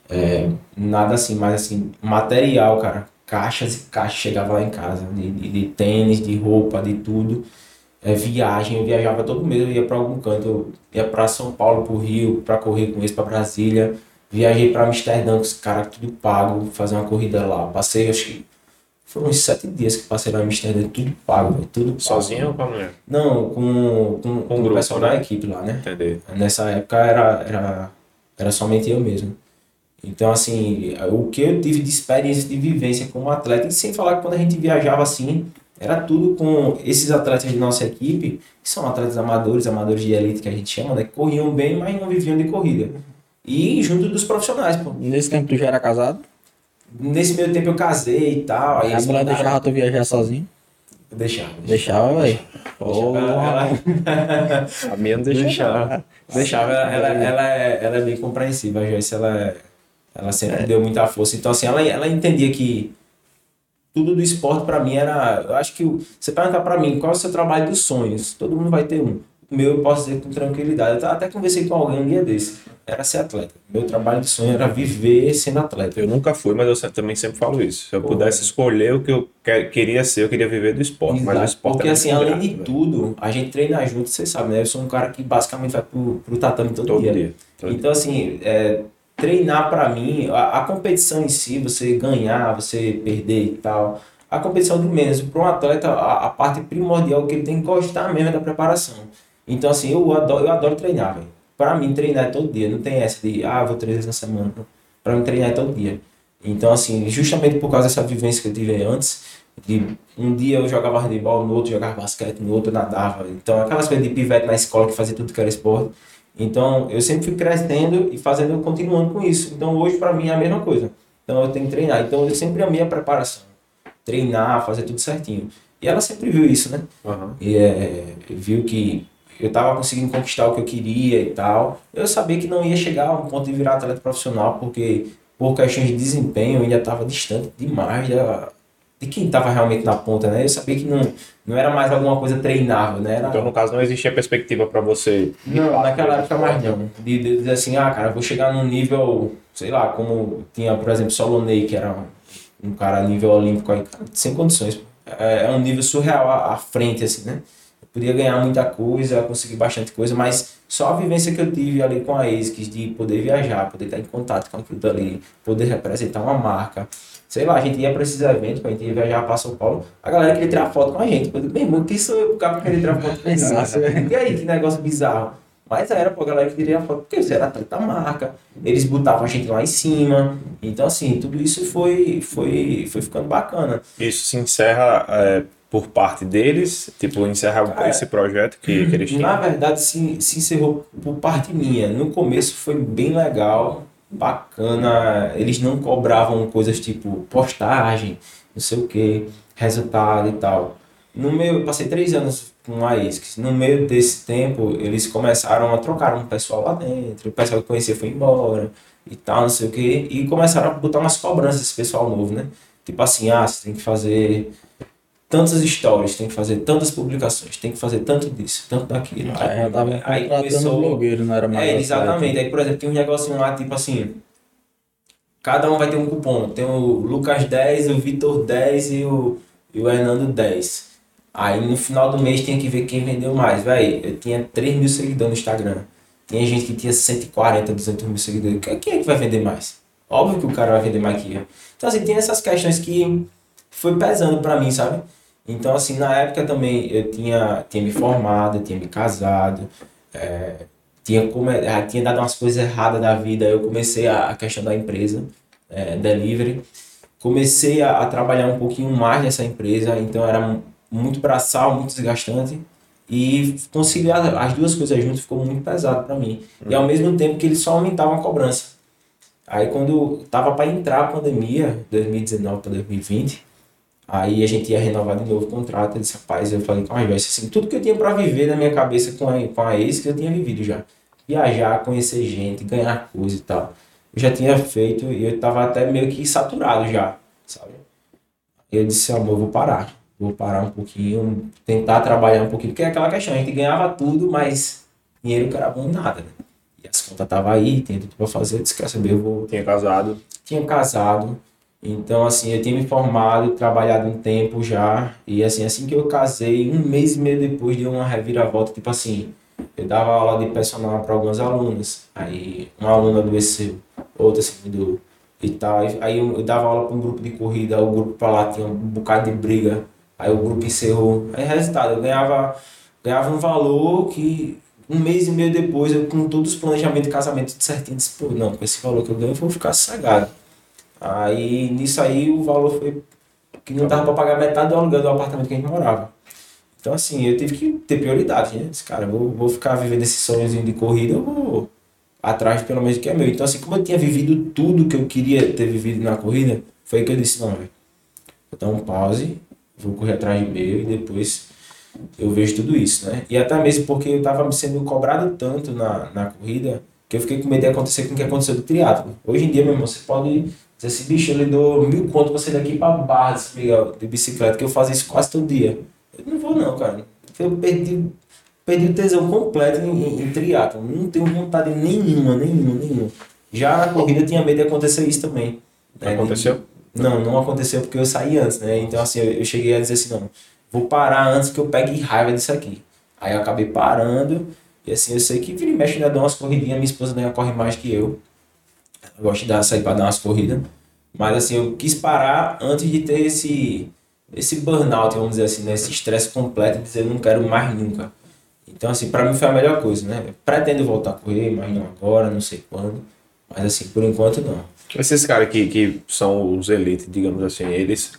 [SPEAKER 3] é, nada assim, mas assim, material, cara. Caixas e caixas chegava lá em casa, de, de, de tênis, de roupa, de tudo. É, viagem, eu viajava todo mês, eu ia pra algum canto, eu ia pra São Paulo, pro Rio, pra correr com eles, pra Brasília. Viajei pra Amsterdã com os caras, tudo pago, fazer uma corrida lá. Passei, acho que foram uns sete dias que passei lá em Amsterdã, tudo pago, velho, tudo pago.
[SPEAKER 2] Sozinho ou com a mulher?
[SPEAKER 3] Não, com, com, com, o pessoal
[SPEAKER 2] né?
[SPEAKER 3] da equipe lá, né?
[SPEAKER 2] Entender.
[SPEAKER 3] Nessa época era, era, era somente eu mesmo. Então, assim, o que eu tive de experiência, de vivência como atleta, e sem falar que quando a gente viajava assim, era tudo com esses atletas de nossa equipe, que são atletas amadores, amadores de elite que a gente chama, né? Que corriam bem, mas não viviam de corrida. E junto dos profissionais, pô.
[SPEAKER 1] Nesse tempo tu já era casado?
[SPEAKER 3] Nesse meio tempo eu casei e tal. Aí
[SPEAKER 1] a mulher
[SPEAKER 3] mandaram-
[SPEAKER 1] deixava tu viajar sozinho?
[SPEAKER 3] Deixava.
[SPEAKER 1] Deixava, velho.
[SPEAKER 3] Deixava. Ela-
[SPEAKER 2] A minha não deixa.
[SPEAKER 3] Deixava. Deixava. Ela, ela, ela, é, ela é bem compreensiva. A Joyce, ela, é- ela sempre deu muita força. Então, assim, ela, ela entendia que tudo do esporte pra mim era. Eu acho que você perguntar pra mim qual é o seu trabalho dos sonhos, todo mundo vai ter um. O meu eu posso dizer com tranquilidade. Eu até conversei com alguém um dia desse. Era ser atleta. Meu trabalho de sonho era viver sendo atleta.
[SPEAKER 2] Eu nunca fui, mas eu também sempre falo isso. Se eu
[SPEAKER 3] Pô.
[SPEAKER 2] pudesse escolher o que eu que- queria ser, eu queria viver do esporte. Mas o
[SPEAKER 3] Exato.
[SPEAKER 2] esporte
[SPEAKER 3] Porque
[SPEAKER 2] é
[SPEAKER 3] assim, além
[SPEAKER 2] grato,
[SPEAKER 3] de
[SPEAKER 2] velho.
[SPEAKER 3] tudo, a gente treina junto, você sabe, né? Eu sou um cara que basicamente vai pro, pro tatame todo,
[SPEAKER 2] Todo
[SPEAKER 3] dia.
[SPEAKER 2] dia. Todo
[SPEAKER 3] Então, assim, é, treinar pra mim, a, a competição em si, você ganhar, você perder e tal, a competição de menos. Para um atleta, a, a parte primordial que ele tem que gostar mesmo é da preparação. Então, assim, eu adoro, eu adoro treinar, velho. Pra mim, treinar é todo dia. Não tem essa de, ah, vou três vezes na semana. Pra mim, treinar é todo dia. Então, assim, justamente por causa dessa vivência que eu tive antes, de um dia eu jogava handebol, no outro jogava basquete, no outro nadava. Então, aquelas coisas de pivete na escola que fazia tudo que era esporte. Então, eu sempre fui crescendo e fazendo, continuando com isso. Então, hoje para mim é a mesma coisa. Então, eu tenho que treinar. Então, eu sempre amei a preparação. Treinar, fazer tudo certinho. E ela sempre viu isso, né?
[SPEAKER 2] Aham.
[SPEAKER 3] E é, viu que eu tava conseguindo conquistar o que eu queria e tal. Eu sabia que não ia chegar a um ponto de virar atleta profissional, porque por questões de desempenho eu ainda estava distante demais da, de quem estava realmente na ponta, né? Eu sabia que não, não era mais alguma coisa treinável, né? Era,
[SPEAKER 2] Então, no caso, não existia perspectiva para você.
[SPEAKER 3] não, naquela época mais não. De, de dizer assim, ah, cara, vou chegar num nível, sei lá, como tinha, por exemplo, Solonei, que era um, um cara nível olímpico aí, cara, sem condições. É, é um nível surreal à, à frente, assim, né? Eu podia ganhar muita coisa, conseguir bastante coisa, mas só a vivência que eu tive ali com a ASICS, de poder viajar, poder estar em contato com aquilo dali, poder representar uma marca. Sei lá, a gente ia para esses eventos, a gente ia viajar para São Paulo, a galera queria tirar foto com a gente. Eu digo, meu irmão, quem sou eu pro cara pra querer tirar foto com
[SPEAKER 1] Nossa.
[SPEAKER 3] cara? E aí, que negócio bizarro. Mas era, pô, a galera que queria foto, porque você era atleta marca, eles botavam a gente lá em cima. Então, assim, tudo isso foi, foi, foi ficando bacana.
[SPEAKER 2] Isso se encerra é, por parte deles, tipo, encerra
[SPEAKER 3] Cara,
[SPEAKER 2] esse projeto que, que eles tinham.
[SPEAKER 3] Na verdade, se, se encerrou por parte minha. No começo foi bem legal, bacana. Eles não cobravam coisas tipo postagem, não sei o que, resultado e tal. No meio, passei três anos com a ISCS. No meio desse tempo, eles começaram a trocar um pessoal lá dentro. O pessoal que conhecia foi embora e tal, não sei o que. E começaram a botar umas cobranças esse pessoal novo, né? Tipo assim, ah, você tem que fazer tantas stories, tem que fazer tantas publicações, tem que fazer tanto disso, tanto daquilo.
[SPEAKER 1] Aí já tava
[SPEAKER 3] Aí começou-
[SPEAKER 1] blogueiro, não era mais.
[SPEAKER 3] é, exatamente. Aí, por exemplo, tem um negocinho lá, tipo assim. Cada um vai ter um cupom. Tem o Lucas 10, o Vitor 10 e o, e o Hernando 10. Aí no final do mês tem que ver quem vendeu mais. Véi, eu tinha 3 mil seguidores no Instagram. Tinha gente que tinha 140, 200 mil seguidores. Quem quem é que vai vender mais? Óbvio que o cara vai vender mais que eu. Então, assim, tem essas questões que foi pesando pra mim, sabe? Então, assim, na época também eu tinha, tinha me formado, tinha me casado, é, tinha, come, ah, tinha dado umas coisas erradas da vida. Eu comecei a, a questão da empresa, é, delivery. Comecei a, a trabalhar um pouquinho mais nessa empresa, então era mu- muito braçal, muito desgastante. E conciliar as duas coisas juntas ficou muito pesado para mim. E ao mesmo tempo que eles só aumentavam a cobrança. Aí quando tava para entrar a pandemia, 2019 para 2020, aí a gente ia renovar de novo o contrato. Eu disse, rapaz, eu falei, ai, vai assim, tudo que eu tinha para viver na minha cabeça com a, com a ex, que eu tinha vivido já. Viajar, conhecer gente, ganhar coisa e tal. Eu já tinha feito e eu tava até meio que saturado já, sabe? Eu disse, amor, eu vou parar. Vou parar um pouquinho, tentar trabalhar um pouquinho, porque é aquela questão, a gente ganhava tudo, mas dinheiro que era bom nada, né? E as contas estavam aí, tinha tudo pra fazer, eu disse, quer saber, eu vou
[SPEAKER 2] Tinha casado.
[SPEAKER 3] tinha casado, então assim, eu tinha me formado, trabalhado um tempo já, e assim, assim que eu casei, um mês e meio depois deu uma reviravolta, tipo assim, eu dava aula de personal para algumas alunas, aí uma aluna adoeceu, outra assim, do e tal, aí- eu, eu dava aula para um grupo de corrida, o grupo para lá tinha um bocado de briga, aí o grupo encerrou, aí resultado, eu ganhava, ganhava um valor que um mês e meio depois, eu com todos os planejamentos de casamento certinho, disse, pô, não, com esse valor que eu ganho, eu vou ficar sossegado. Aí, nisso aí, o valor foi que não dava para pagar metade do aluguel do apartamento que a gente morava. Então, assim, eu tive que ter prioridade, né? Cara, vou, vou ficar vivendo esse sonhozinho de corrida, eu vou atrás pelo menos que é meu. Então, assim, como eu tinha vivido tudo que eu queria ter vivido na corrida, foi que eu disse, não, velho, vou dar um pause, vou correr atrás de meu e depois eu vejo tudo isso, né? E até mesmo porque eu tava sendo cobrado tanto na, na corrida que eu fiquei com medo de acontecer com o que aconteceu do triatlo. Hoje em dia, meu irmão, você pode dizer assim, bicho, eu lhe dou mil conto pra sair daqui pra Barra de bicicleta, que eu fazia isso quase todo dia. Eu não vou não, cara. Eu perdi, perdi o tesão completo em, em, em triatlo. Não tenho vontade nenhuma, nenhuma, nenhuma. Já na corrida eu tinha medo de acontecer isso também. né?
[SPEAKER 2] Aconteceu?
[SPEAKER 3] Não, não aconteceu porque eu saí antes, né? Então, assim, eu, eu cheguei a dizer assim, não, vou parar antes que eu pegue raiva disso aqui. Aí eu acabei parando, e assim, eu sei que vira e mexe, ainda dou umas corridinhas, minha esposa ainda corre mais que eu. Eu gosto de dar, sair pra dar umas corridas. Mas assim, eu quis parar antes de ter esse, esse burnout, vamos dizer assim, né? Esse estresse completo, de dizer, eu não quero mais nunca. Então, assim, pra mim foi a melhor coisa, né? Eu pretendo voltar a correr, mas não agora, não sei quando. Mas assim, por enquanto não.
[SPEAKER 2] Esses caras que, que são os elites, digamos assim, eles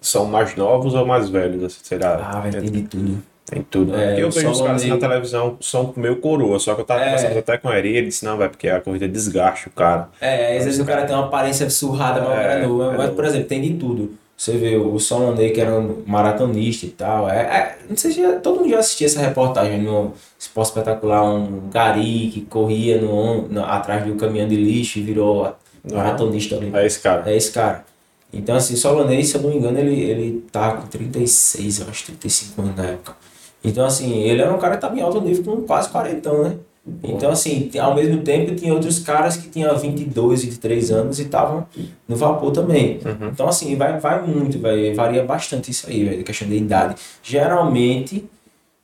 [SPEAKER 2] são mais novos ou mais velhos? Será?
[SPEAKER 3] Ah, vai ter de tudo.
[SPEAKER 2] Tem tudo.
[SPEAKER 3] É,
[SPEAKER 2] eu vejo os caras assim, na televisão, são meio coroa, só que eu tava
[SPEAKER 3] É.
[SPEAKER 2] conversando até com ele e ele disse, não, vai, porque a corrida desgaste o cara.
[SPEAKER 3] É, às vezes o cara tem uma aparência surrada, mas é novo.
[SPEAKER 2] é
[SPEAKER 3] Mas, por exemplo, tem de tudo. Você vê o Solonei, que era um maratonista e tal. É, é- não sei se já, todo mundo já assistiu essa reportagem no Esporte Espetacular. Um gari que corria no, no- atrás de um caminhão de lixo e virou maratonista ali.
[SPEAKER 2] É esse cara.
[SPEAKER 3] É esse cara. Então, assim, Solanês, se eu não me engano, ele, ele tá com 36, eu acho, 35 anos na época. Então, assim, ele era um cara que tava em alto nível com quase 40, né? Então, assim, ao mesmo tempo tinha outros caras que tinham 22, 23 anos e estavam no vapor também.
[SPEAKER 2] Uhum.
[SPEAKER 3] Então, assim, vai, vai muito, vai, varia bastante isso aí, velho, questão de idade. Geralmente,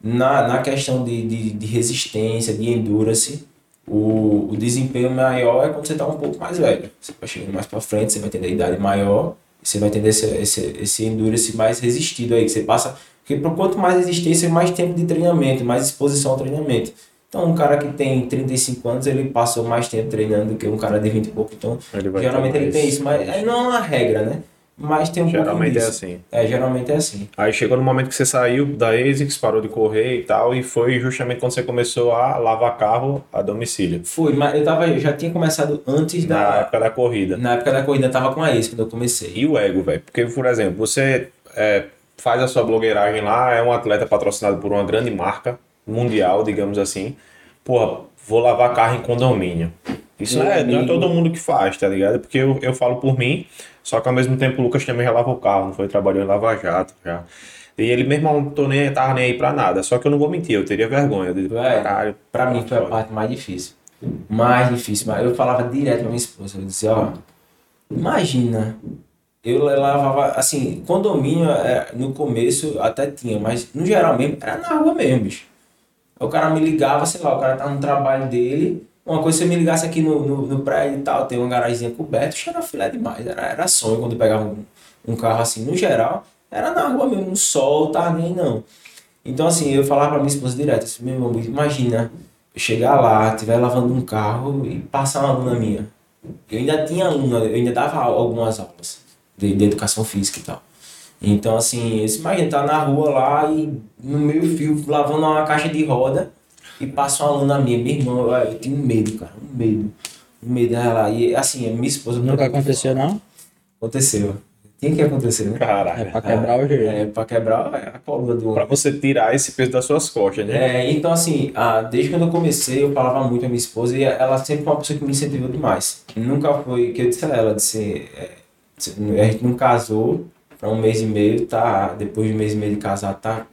[SPEAKER 3] na, na questão de, de, de resistência, de endurance, o, o desempenho maior é quando você está um pouco mais velho. Você vai chegando mais para frente, você vai ter a idade maior, você vai ter esse, esse, esse endurance mais resistido aí, que você passa. Porque por quanto mais resistência, mais tempo de treinamento, mais exposição ao treinamento. Então, um cara que tem 35 anos, ele passou mais tempo treinando do que um cara de 20 e pouco. Então,
[SPEAKER 2] Ele
[SPEAKER 3] geralmente ele tem isso, mas aí não é uma regra, né? Mas tem um
[SPEAKER 2] Geralmente é assim.
[SPEAKER 3] É, geralmente é assim.
[SPEAKER 2] Aí chegou no momento que você saiu da ASICS, parou de correr e tal, e foi justamente quando você começou a lavar carro a domicílio.
[SPEAKER 3] Foi, mas eu, tava, eu já tinha começado antes
[SPEAKER 2] Na
[SPEAKER 3] da.
[SPEAKER 2] época da corrida.
[SPEAKER 3] Na época da corrida, eu tava com a ex quando eu comecei.
[SPEAKER 2] E o ego, velho? Porque, por exemplo, você é, faz a sua blogueiragem lá, é um atleta patrocinado por uma grande marca mundial, digamos assim. Porra, vou lavar carro em condomínio. Isso
[SPEAKER 3] Meu
[SPEAKER 2] não é, não é todo mundo que faz, tá ligado? Porque eu, eu falo por mim, só que ao mesmo tempo o Lucas também já lavou o carro, não foi? Trabalhou em Lava Jato já. E ele mesmo não tô nem, tava nem aí pra nada. Só que eu não vou mentir, eu teria vergonha. Digo,
[SPEAKER 3] Véi,
[SPEAKER 2] caralho.
[SPEAKER 3] Pra mim foi a parte mais difícil. Mais difícil. Mas eu falava direto pra minha esposa. Eu dizia, ó, imagina. Eu lavava, assim, condomínio é, no começo até tinha, mas no geral mesmo era na rua mesmo, bicho. O cara me ligava, sei lá, o cara tá no trabalho dele. Uma coisa, se eu me ligasse aqui no, no, no prédio e tal, tem uma garagemzinha coberta, era filé demais. Era, era sonho quando pegava um, um carro assim. No geral, era na rua mesmo, no sol, tá nem não. Então, assim, eu falava pra minha esposa direto, assim, meu irmão, imagina eu chegar lá, estiver lavando um carro e passar uma aluna minha. Eu ainda tinha aluna, eu ainda dava algumas aulas de, de educação física e tal. Então, assim, disse, imagina, tá na rua lá e no meio fio, lavando uma caixa de roda e passa uma aluna minha. Meu irmão, eu, eu um medo, cara, um medo. Um medo dela. E, assim, a minha esposa...
[SPEAKER 1] Nunca aconteceu, não?
[SPEAKER 3] Aconteceu. Tinha que acontecer, né?
[SPEAKER 1] É
[SPEAKER 2] Caralho.
[SPEAKER 1] pra quebrar o gelo.
[SPEAKER 3] É, pra quebrar a coluna do
[SPEAKER 2] Pra você tirar esse peso das suas costas, né?
[SPEAKER 3] É, então assim, ah, desde quando eu comecei, eu falava muito com a minha esposa e ela sempre foi uma pessoa que me incentivou demais. Nunca foi, que eu disse a ela, disse, é, a gente não casou pra um mês e meio, tá, depois de um mês e meio de casar, tá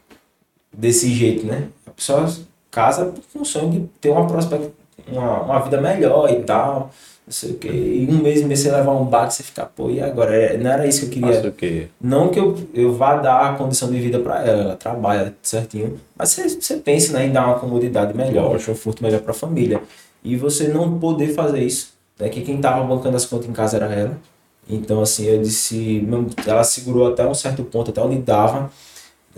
[SPEAKER 3] desse jeito, né? A pessoa casa com o sonho de ter uma prospect, uma, uma vida melhor e tal, não sei o quê. E um mês e meio você levar um baque, você fica, pô, e agora? É, Não era isso que eu queria.
[SPEAKER 2] O quê?
[SPEAKER 3] Não que eu, eu vá dar a condição de vida para ela, ela trabalha certinho, mas você, você pensa né, em dar uma comodidade melhor, um conforto melhor para a família. E você não poder fazer isso, né? Que quem tava bancando as contas em casa era ela. Então, assim, eu disse, ela segurou até um certo ponto, até onde dava.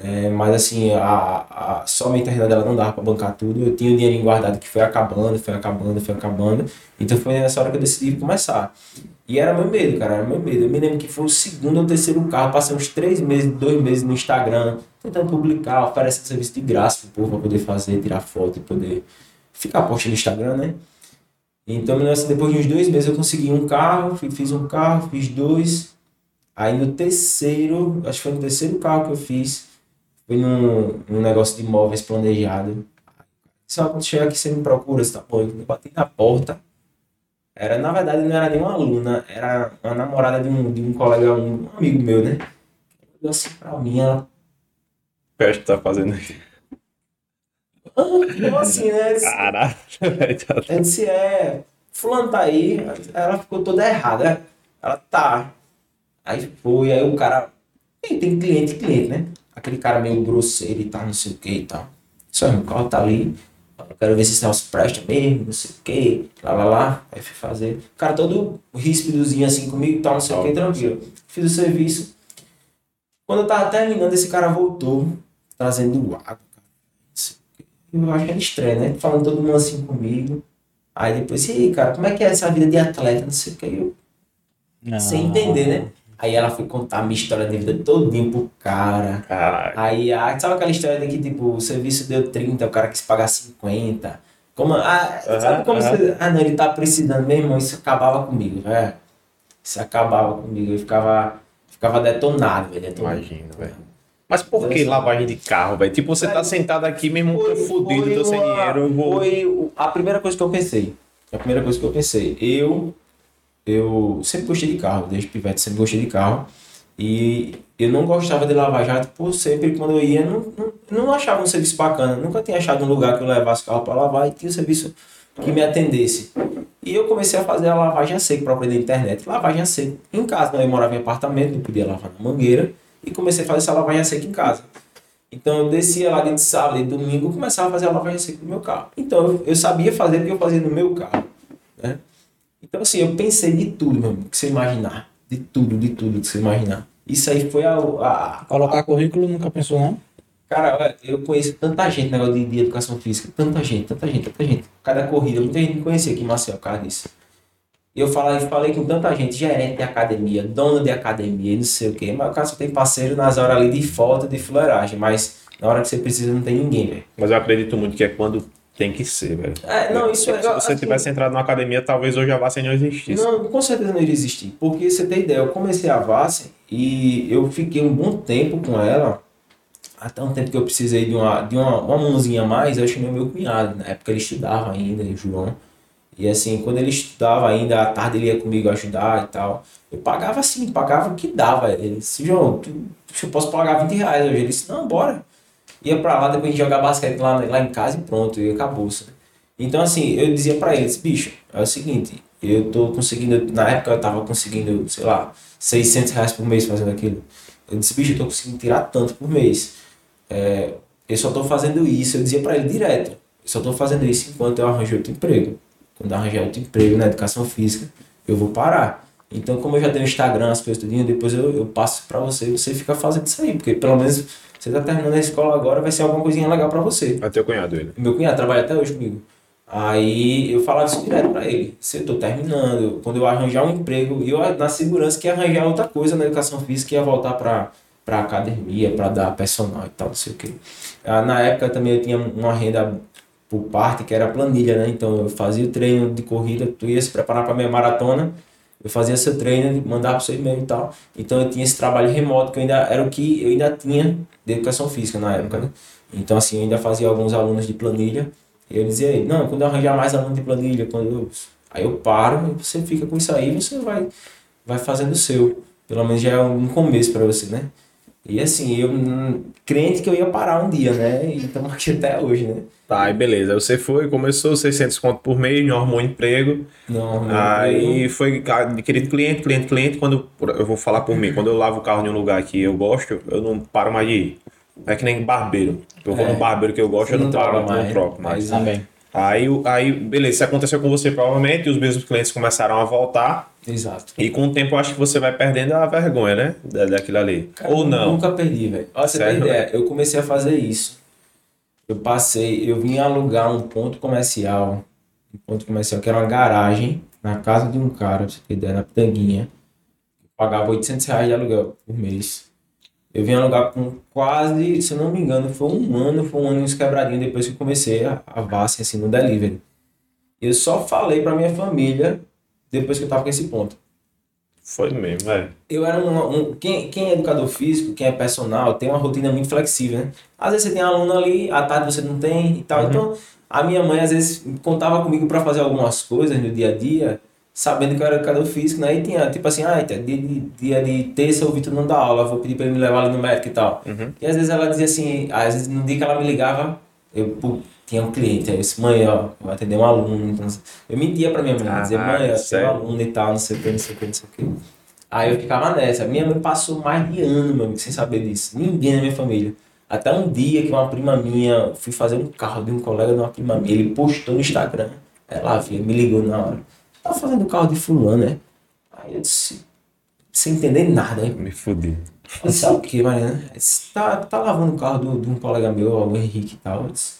[SPEAKER 3] É, mas assim, a, a, somente a renda dela não dava para bancar tudo. Eu tinha o dinheirinho guardado que foi acabando, foi acabando, foi acabando. Então foi nessa hora que eu decidi começar. E era meu medo, cara, era meu medo. Eu me lembro que foi o segundo ou terceiro carro, passei uns três meses, dois meses no Instagram, tentando publicar, oferecendo serviço de graça pro povo pra poder fazer, tirar foto e poder ficar postando no Instagram, né? Então, depois de uns dois meses eu consegui um carro, fiz um carro, fiz dois. Aí no terceiro, acho que foi no terceiro carro que eu fiz, Fui num, num negócio de imóveis planejado. Só quando chegar aqui você me procura, você tá bom. Eu bati na porta. Era, na verdade, não era nem uma aluna, era uma namorada de um, de um colega, um, amigo meu, né? Olhou assim pra mim, ela.
[SPEAKER 2] O que gente tá fazendo aqui?
[SPEAKER 3] Como assim, né?
[SPEAKER 2] Caralho, velho. tá-
[SPEAKER 3] disse, é, fulano tá aí. Ela ficou toda errada. Ela tá. Aí foi, aí o cara. Tem, tem cliente, cliente, né? Aquele cara meio grosseiro e tal, não sei o que e tal. Só o carro tá ali. Eu quero ver se esse negócio presta mesmo, não sei o que, lá lá lá. Aí fui fazer. O cara todo ríspidozinho assim comigo e tal, não sei o que, tranquilo. Fiz o serviço. Quando eu tava terminando, esse cara voltou, trazendo água, cara. Não sei o quê. Eu acho que era estranho, né? Falando todo mundo assim comigo. Aí depois, e aí, cara, como é que é essa vida de atleta? Não sei o que. Eu,
[SPEAKER 1] Não.
[SPEAKER 3] sem entender, né? Aí ela foi contar a minha história de vida todinho pro cara.
[SPEAKER 2] Caralho.
[SPEAKER 3] Aí, sabe aquela história de que, tipo, o serviço deu 30, o cara quis pagar 50? Como, ah,
[SPEAKER 2] Aham,
[SPEAKER 3] sabe como
[SPEAKER 2] aham.
[SPEAKER 3] você... Ah, não, ele tá precisando, meu irmão, isso acabava comigo, velho. Isso acabava comigo, eu ficava, ficava detonado, velho, detonado.
[SPEAKER 2] Imagino, velho. Mas por que lavagem de carro, velho? Tipo, você tá sentado aqui mesmo, tô fudido, tô sem
[SPEAKER 3] uma-
[SPEAKER 2] dinheiro, eu vou.
[SPEAKER 3] Foi a primeira coisa que eu pensei. A primeira coisa que eu pensei. Eu eu sempre gostei de carro, desde pivete sempre gostei de carro. E eu não gostava de lavar jato por sempre, quando eu ia, não, não, não achava um serviço bacana. Nunca tinha achado um lugar que eu levasse o carro para lavar e tinha um serviço que me atendesse. E eu comecei a fazer a lavagem a seco aprender na internet. Lavagem a seco em casa, né? eu morava em apartamento, não podia lavar na mangueira. E comecei a fazer essa lavagem a seco em casa. Então eu descia lá de sábado e domingo começava a fazer a lavagem a seco no meu carro. Então eu, sabia fazer porque eu fazia no meu carro. Né? Então assim, eu pensei de tudo, meu amigo, que você imaginar. De tudo, de tudo que você imaginar. Isso aí foi a. a
[SPEAKER 1] Colocar currículo nunca pensou, não?
[SPEAKER 3] Cara, eu conheço tanta gente negócio de, de educação física. Tanta gente, tanta gente, tanta gente. Cada corrida, muita gente me conhecia aqui em Marcel, por causa disso. Eu falei, falei com tanta gente, gerente de academia, dono de academia, não sei o quê. Mas o cara só tem parceiro nas horas ali de foto, de fuleiragem. Mas na hora que você precisa não tem ninguém, velho.
[SPEAKER 2] Mas eu acredito muito que é quando tem que ser, velho.
[SPEAKER 3] É, não, isso é.
[SPEAKER 2] Se você
[SPEAKER 3] assim,
[SPEAKER 2] tivesse entrado na academia, talvez hoje a Vassen não existisse.
[SPEAKER 3] Não, com certeza não iria existir. Porque você tem ideia, eu comecei a Vassen e eu fiquei um bom tempo com ela. Até um tempo que eu precisei de uma, de uma, uma mãozinha a mais, eu chamei meu cunhado. Na época ele estudava ainda, o João. E assim, quando ele estudava ainda, à tarde ele ia comigo ajudar e tal. Eu pagava assim, pagava o que dava. Ele disse, João, tu, eu posso pagar 20 reais hoje. Ele disse, não, bora. Ia pra lá, depois a gente jogar basquete lá, lá em casa e pronto, e acabou. Né? Então assim, eu dizia pra eles, bicho, é o seguinte, eu tô conseguindo, na época eu tava conseguindo, sei lá, 600 reais por mês fazendo aquilo. Eu disse, bicho, eu tô conseguindo tirar tanto por mês. É, eu só tô fazendo isso, eu dizia pra ele direto, eu só tô fazendo isso enquanto eu arranjo outro emprego. Quando arranjar outro emprego na educação física, eu vou parar. Então, como eu já tenho Instagram, as coisas tudinho, depois eu, eu passo para você e você fica fazendo isso aí, porque pelo menos você tá terminando a escola agora, vai ser alguma coisinha legal para você.
[SPEAKER 2] Ter o cunhado ele.
[SPEAKER 3] Meu cunhado trabalha até hoje comigo. Aí eu falava isso direto para ele. Se eu tô terminando, quando eu arranjar um emprego, eu na segurança que ia arranjar outra coisa na educação física, ia voltar para para academia, para dar personal e tal, não sei o que. Ah, na época também eu tinha uma renda por parte, que era planilha, né? Então eu fazia o treino de corrida, tu ia se preparar para minha maratona, eu fazia seu treino, mandava para seu e-mail e tal. Então eu tinha esse trabalho remoto que ainda era o que eu ainda tinha de educação física na época, né? Então assim, eu ainda fazia alguns alunos de planilha. E eu dizia aí, não, quando eu arranjar mais aluno de planilha, quando eu... aí eu paro você fica com isso aí, você vai vai fazendo o seu. Pelo menos já é um começo para você, né? E assim, eu crente que eu ia parar um dia, né? E estamos aqui até hoje, né?
[SPEAKER 2] Tá, aí beleza. Você foi, começou 600 conto por mês, não arrumou emprego.
[SPEAKER 3] Não, arrumou
[SPEAKER 2] Aí foi adquirindo cliente, cliente, cliente. Quando eu vou falar por mim, quando eu lavo o carro em um lugar que eu gosto, eu não paro mais de ir. É que nem barbeiro. Eu vou
[SPEAKER 3] É.
[SPEAKER 2] no barbeiro que eu gosto,
[SPEAKER 3] Você
[SPEAKER 2] eu não,
[SPEAKER 3] não
[SPEAKER 2] paro,
[SPEAKER 3] troca
[SPEAKER 2] não
[SPEAKER 3] mais.
[SPEAKER 2] troco mais.
[SPEAKER 1] Também.
[SPEAKER 2] Aí, aí, beleza, isso aconteceu com você provavelmente, e os mesmos clientes começaram a voltar.
[SPEAKER 3] Exato.
[SPEAKER 2] E com o tempo eu acho que você vai perdendo a vergonha, né? Da, daquilo ali.
[SPEAKER 3] Cara,
[SPEAKER 2] Ou
[SPEAKER 3] eu
[SPEAKER 2] não.
[SPEAKER 3] Nunca perdi, velho. Olha, você tem ideia, eu comecei a fazer isso. Eu passei, eu vim alugar um ponto comercial, um ponto comercial que era uma garagem na casa de um cara, pra você ter ideia, na Pitanguinha. Eu pagava 800 reais de aluguel por mês. Eu vim alugar com quase, se eu não me engano, foi um ano, foi um ano uns quebradinhos depois que eu comecei a, a Vasse, assim, no delivery. Eu só falei pra minha família depois que eu tava com esse ponto.
[SPEAKER 2] Foi mesmo, velho.
[SPEAKER 3] Eu era um, um- quem, quem é educador físico, quem é personal, tem uma rotina muito flexível, né? Às vezes você tem aluno ali, à tarde você não tem e tal. Então, a minha mãe às vezes contava comigo para fazer algumas coisas no dia a dia, sabendo que eu era educador físico, né? E tinha, tipo assim, ah, dia de, dia de terça o Vitor não dá aula, vou pedir para ele me levar ali no médico e tal.
[SPEAKER 2] Uhum.
[SPEAKER 3] E às vezes ela dizia assim, às vezes no dia que ela me ligava, eu pô, tinha um cliente, aí eu disse, mãe, ó, eu vou atender um aluno. Então, eu mentia pra minha mãe, dizia,
[SPEAKER 2] Caraca,
[SPEAKER 3] mãe, um
[SPEAKER 2] sério?
[SPEAKER 3] aluno e tal, não sei o que, não sei o que, não sei o que. Aí eu ficava nessa. Minha mãe passou mais de ano, meu amigo, sem saber disso. Ninguém na minha família. Até um dia que uma prima minha, fui fazer um carro de um colega de uma prima minha, ele postou no Instagram. Ela viu, me ligou na hora. Tá fazendo o carro de fulano, né? Aí eu disse, sem entender nada, né?
[SPEAKER 2] Me fudi.
[SPEAKER 3] Eu disse, "Ah, o que, Mariana? Ele disse, Tá, tá lavando o carro do, de um colega meu, o Henrique e tal. Eu disse,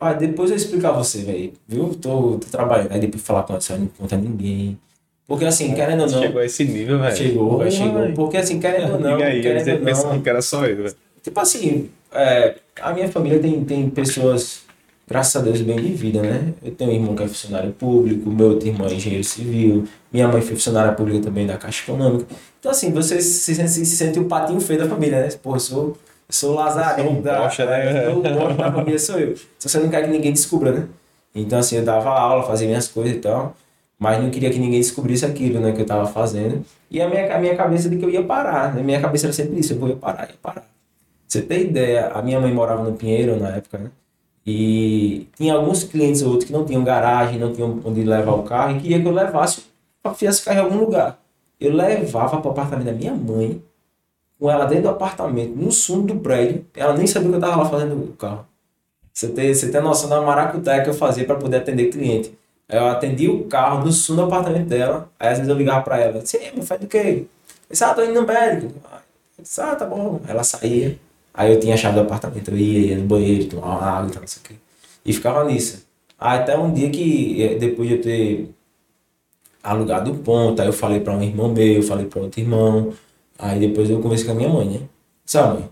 [SPEAKER 3] ah, depois eu explico a você, velho. Viu? Tô, tô trabalhando. Aí depois falar com você, não conta ninguém. Porque assim, querendo ou não.
[SPEAKER 2] Chegou a esse nível, velho.
[SPEAKER 3] Chegou,
[SPEAKER 2] Ai.
[SPEAKER 3] chegou. Porque assim, querendo ou não.
[SPEAKER 2] Diga aí,
[SPEAKER 3] querendo
[SPEAKER 2] eles
[SPEAKER 3] não
[SPEAKER 2] que era só eu, velho.
[SPEAKER 3] tipo assim, é, a minha família tem, tem pessoas, graças a Deus, bem de vida, né? Eu tenho um irmão que é funcionário público, meu outro irmão é engenheiro civil, minha mãe foi funcionária pública também da Caixa Econômica. Então, assim, você se sente, se sente o patinho feio da família, né? Pô, eu sou, eu sou o Lazarento
[SPEAKER 2] Sou o
[SPEAKER 3] da,
[SPEAKER 2] bosta, né?
[SPEAKER 3] é, o da família sou eu. Só você não quer que ninguém descubra, né? Então, assim, eu dava aula, fazia minhas coisas e tal. mas não queria que ninguém descobrisse aquilo, né, que eu tava fazendo. E a minha, a minha cabeça de que eu ia parar, né? Minha cabeça era sempre isso, eu vou parar, ia parar. Você tem ideia, a minha mãe morava no Pinheiro na época, né? E tinha alguns clientes outros que não tinham garagem, não tinham onde levar o carro e queria que eu levasse para esse carro em algum lugar. Eu levava para o apartamento da minha mãe, com ela dentro do apartamento, no fundo do prédio. Ela nem sabia que eu estava lá fazendo o carro. Você tem, você tem noção da maracutaia que eu fazia para poder atender cliente. Eu atendia o carro no fundo do apartamento dela. Aí às vezes eu ligava para ela. Sim, mas faz do quê? Eu disse, ah, tô indo no médico. Eu disse, ah, tá bom. Ela saía. Aí eu tinha a chave do apartamento. Eu ia, ia no banheiro, tomava água e tal, não sei o quê. E ficava nisso. Até um dia que, eh, depois de eu ter alugado o ponto, aí eu falei para um irmão meu, eu falei para outro irmão. Aí depois eu conversei com a minha mãe, né? Sabe, mãe?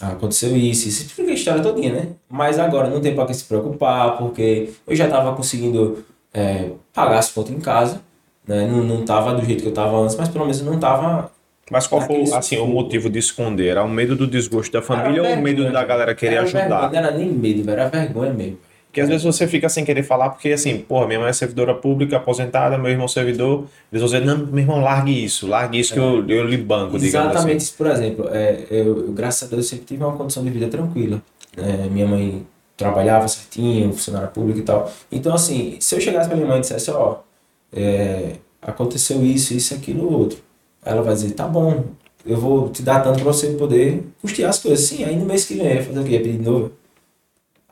[SPEAKER 3] aconteceu isso, isso explica a história todinha, né? Mas agora não tem para que se preocupar, porque eu já estava conseguindo é, pagar as contas em casa, né? Não, não tava do jeito que eu tava antes, mas pelo menos não tava.
[SPEAKER 2] Mas qual foi assim, o motivo de esconder? Era o medo do desgosto da família ou o medo da galera querer
[SPEAKER 3] era
[SPEAKER 2] ajudar?
[SPEAKER 3] Vergonha, não era nem medo, era vergonha mesmo.
[SPEAKER 2] Porque às vezes você fica sem querer falar, porque assim, porra, minha mãe é servidora pública, aposentada, meu irmão é servidor. Eles vão dizer, não, meu irmão, largue isso, largue isso é. que eu, eu lhe banco,
[SPEAKER 3] Exatamente
[SPEAKER 2] assim.
[SPEAKER 3] isso, por exemplo. É, eu, eu, graças a Deus, sempre tive uma condição de vida tranquila. É, minha mãe trabalhava certinho, funcionária pública e tal. Então, assim, se eu chegasse pra minha mãe e dissesse, ó, é, aconteceu isso, isso, aquilo, outro. Ela vai dizer, tá bom, eu vou te dar tanto pra você poder custear as coisas. Sim, aí no mês que vem, fazer o quê? Pedir de novo?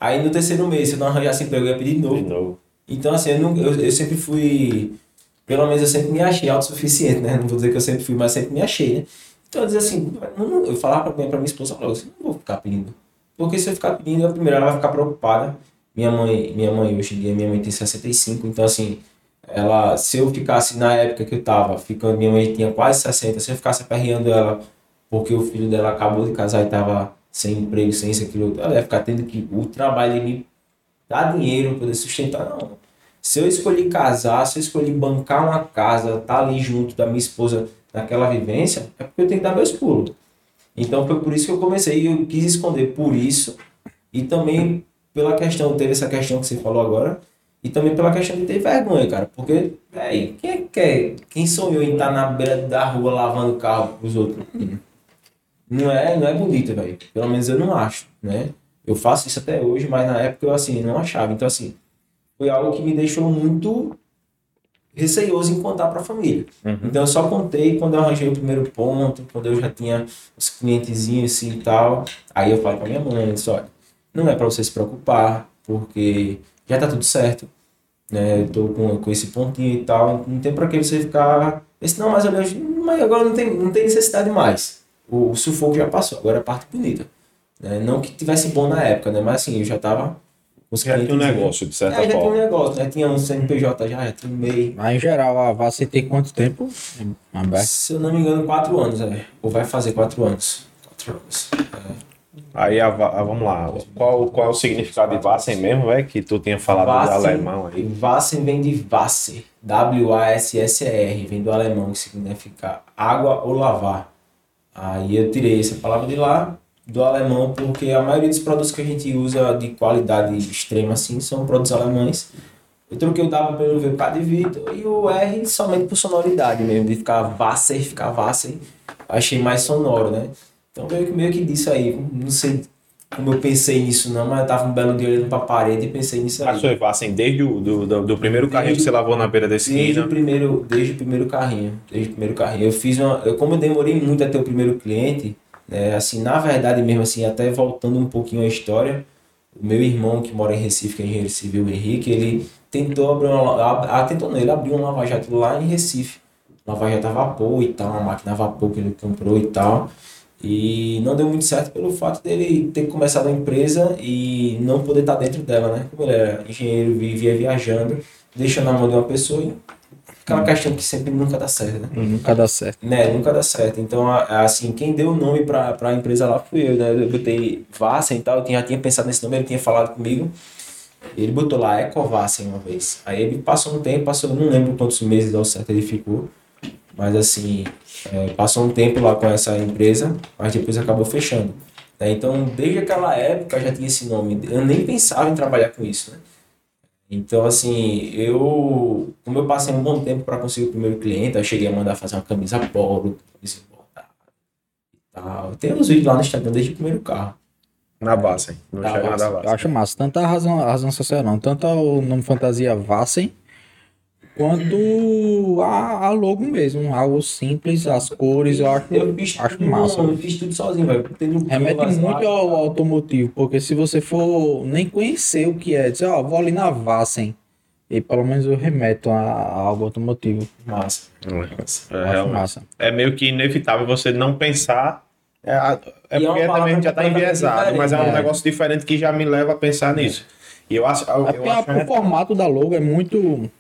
[SPEAKER 3] Aí no terceiro mês, se eu não arranjasse emprego, eu ia pedir de novo. De novo. Então, assim, eu, não, eu, eu sempre fui. Pelo menos eu sempre me achei autossuficiente, né? Não vou dizer que eu sempre fui, mas sempre me achei, né? Então eu dizia assim, não, eu falava pra, pra minha esposa, eu assim, não vou ficar pedindo. Porque se eu ficar pedindo, a primeira ela vai ficar preocupada. Minha mãe, minha mãe hoje em dia, minha mãe tem 65, então assim, ela, se eu ficasse na época que eu tava, ficando, minha mãe tinha quase 60, se eu ficasse aperreando ela porque o filho dela acabou de casar e tava sem emprego, sem isso, aquilo, ela ia ficar tendo que o trabalho de me dar dinheiro para poder sustentar, não. Se eu escolhi casar, se eu escolhi bancar uma casa, tá ali junto da minha esposa naquela vivência, é porque eu tenho que dar meus pulos. Então foi por isso que eu comecei, eu quis esconder por isso e também pela questão, teve essa questão que você falou agora, e também pela questão de ter vergonha, cara. Porque, véi, quem é quer? Quem sonhou em estar na beira da rua lavando carro pros outros? não é, não é bonito, velho. Pelo menos eu não acho, né? Eu faço isso até hoje, mas na época eu, assim, não achava. Então, assim, foi algo que me deixou muito receioso em contar para a família. Uhum. Então, eu só contei quando eu arranjei o primeiro ponto, quando eu já tinha os clientezinhos assim e tal. Aí eu falei para minha mãe, disse, olha, não é para você se preocupar, porque já tá tudo certo. Né? Eu tô com, com esse pontinho e tal, não tem para que você ficar... Esse, não, mas, eu, mas agora não tem, não tem necessidade mais o, o sufoco já passou, agora é a parte bonita. Né? Não que tivesse bom na época, né? Mas assim, eu já tava.
[SPEAKER 2] Já tinha um negócio, de certa
[SPEAKER 3] é,
[SPEAKER 2] forma.
[SPEAKER 3] Já tinha um negócio, né? Tinha um CNPJ já, já tinha um MEI.
[SPEAKER 1] Mas em geral, a VAC tem quanto tempo?
[SPEAKER 3] Se eu não me engano, quatro anos, é. Ou vai fazer quatro anos. Quatro anos. É.
[SPEAKER 2] Aí, a, a, vamos lá. Qual, qual é o significado de Wassen mesmo, é? Que tu tinha falado Wassen, do alemão aí.
[SPEAKER 3] Wassen vem de Wasser. W-A-S-S-E-R. Vem do alemão, que significa água ou lavar. Aí eu tirei essa palavra de lá, do alemão, porque a maioria dos produtos que a gente usa de qualidade extrema assim são produtos alemães. Eu troquei o W pelo V por de Vitor e o R somente por sonoridade mesmo, de ficar Wasser, ficar Wasser. Achei mais sonoro, né? Então meio que, meio que disso aí, não sei como eu pensei nisso não, mas eu tava um belo dia olhando pra parede e pensei nisso aí.
[SPEAKER 2] Passou assim, desde o do, do, do primeiro carrinho desde, que você lavou na beira da esquina?
[SPEAKER 3] Desde o primeiro, desde o primeiro carrinho, desde o primeiro carrinho. Eu fiz uma, eu, como eu demorei muito a ter o primeiro cliente, né, assim, na verdade mesmo assim, até voltando um pouquinho a história, o meu irmão que mora em Recife, que é engenheiro civil, o Henrique, ele tentou abrir uma, a, tentou não, ele abriu um lava-jato lá em Recife. Lava-jato a vapor e tal, uma máquina a vapor que ele comprou e tal. E não deu muito certo pelo fato dele ter começado a empresa e não poder estar dentro dela, né? Como ele era engenheiro, vivia viajando, deixando na mão de uma pessoa e aquela questão que sempre nunca dá certo, né?
[SPEAKER 1] Nunca dá certo.
[SPEAKER 3] Né, nunca dá certo. Então, assim, quem deu o nome para a empresa lá fui eu, né? Eu botei Vassen e tal, eu já tinha pensado nesse nome, ele tinha falado comigo. Ele botou lá Ecovassen uma vez. Aí ele passou um tempo, passou, não lembro quantos meses ao certo ele ficou. Mas assim, é, passou um tempo lá com essa empresa, mas depois acabou fechando. Né? Então, desde aquela época já tinha esse nome. Eu nem pensava em trabalhar com isso. Né? Então, assim, eu, como eu passei um bom tempo para conseguir o primeiro cliente, eu cheguei a mandar fazer uma camisa polo, camisa bordada e tal. Tem uns vídeos lá no Instagram desde o primeiro carro.
[SPEAKER 2] Na Vassen. No Instagram da
[SPEAKER 3] Vassen.
[SPEAKER 1] Eu acho massa. Tanto a razão, a razão social não. Tanto o nome fantasia Vassen, quanto a, a logo mesmo. Algo simples, as cores, eu acho,
[SPEAKER 3] Eu fiz
[SPEAKER 1] acho
[SPEAKER 3] tudo,
[SPEAKER 1] massa.
[SPEAKER 3] Eu fiz tudo sozinho, velho. Um
[SPEAKER 1] Remete muito ao automotivo, porque se você for nem conhecer o que é, dizer, ó, vou ali na Vassen, e pelo menos eu remeto a, a algo automotivo.
[SPEAKER 3] Massa.
[SPEAKER 2] É, realmente.
[SPEAKER 1] massa.
[SPEAKER 2] É meio que inevitável você não pensar. É, é
[SPEAKER 3] é
[SPEAKER 2] porque também já está enviesado, mas é um
[SPEAKER 1] né?
[SPEAKER 2] negócio diferente que já me leva a pensar nisso. E eu acho. Eu,
[SPEAKER 1] É
[SPEAKER 2] eu
[SPEAKER 1] porque
[SPEAKER 2] acho
[SPEAKER 1] a- o formato da logo é muito.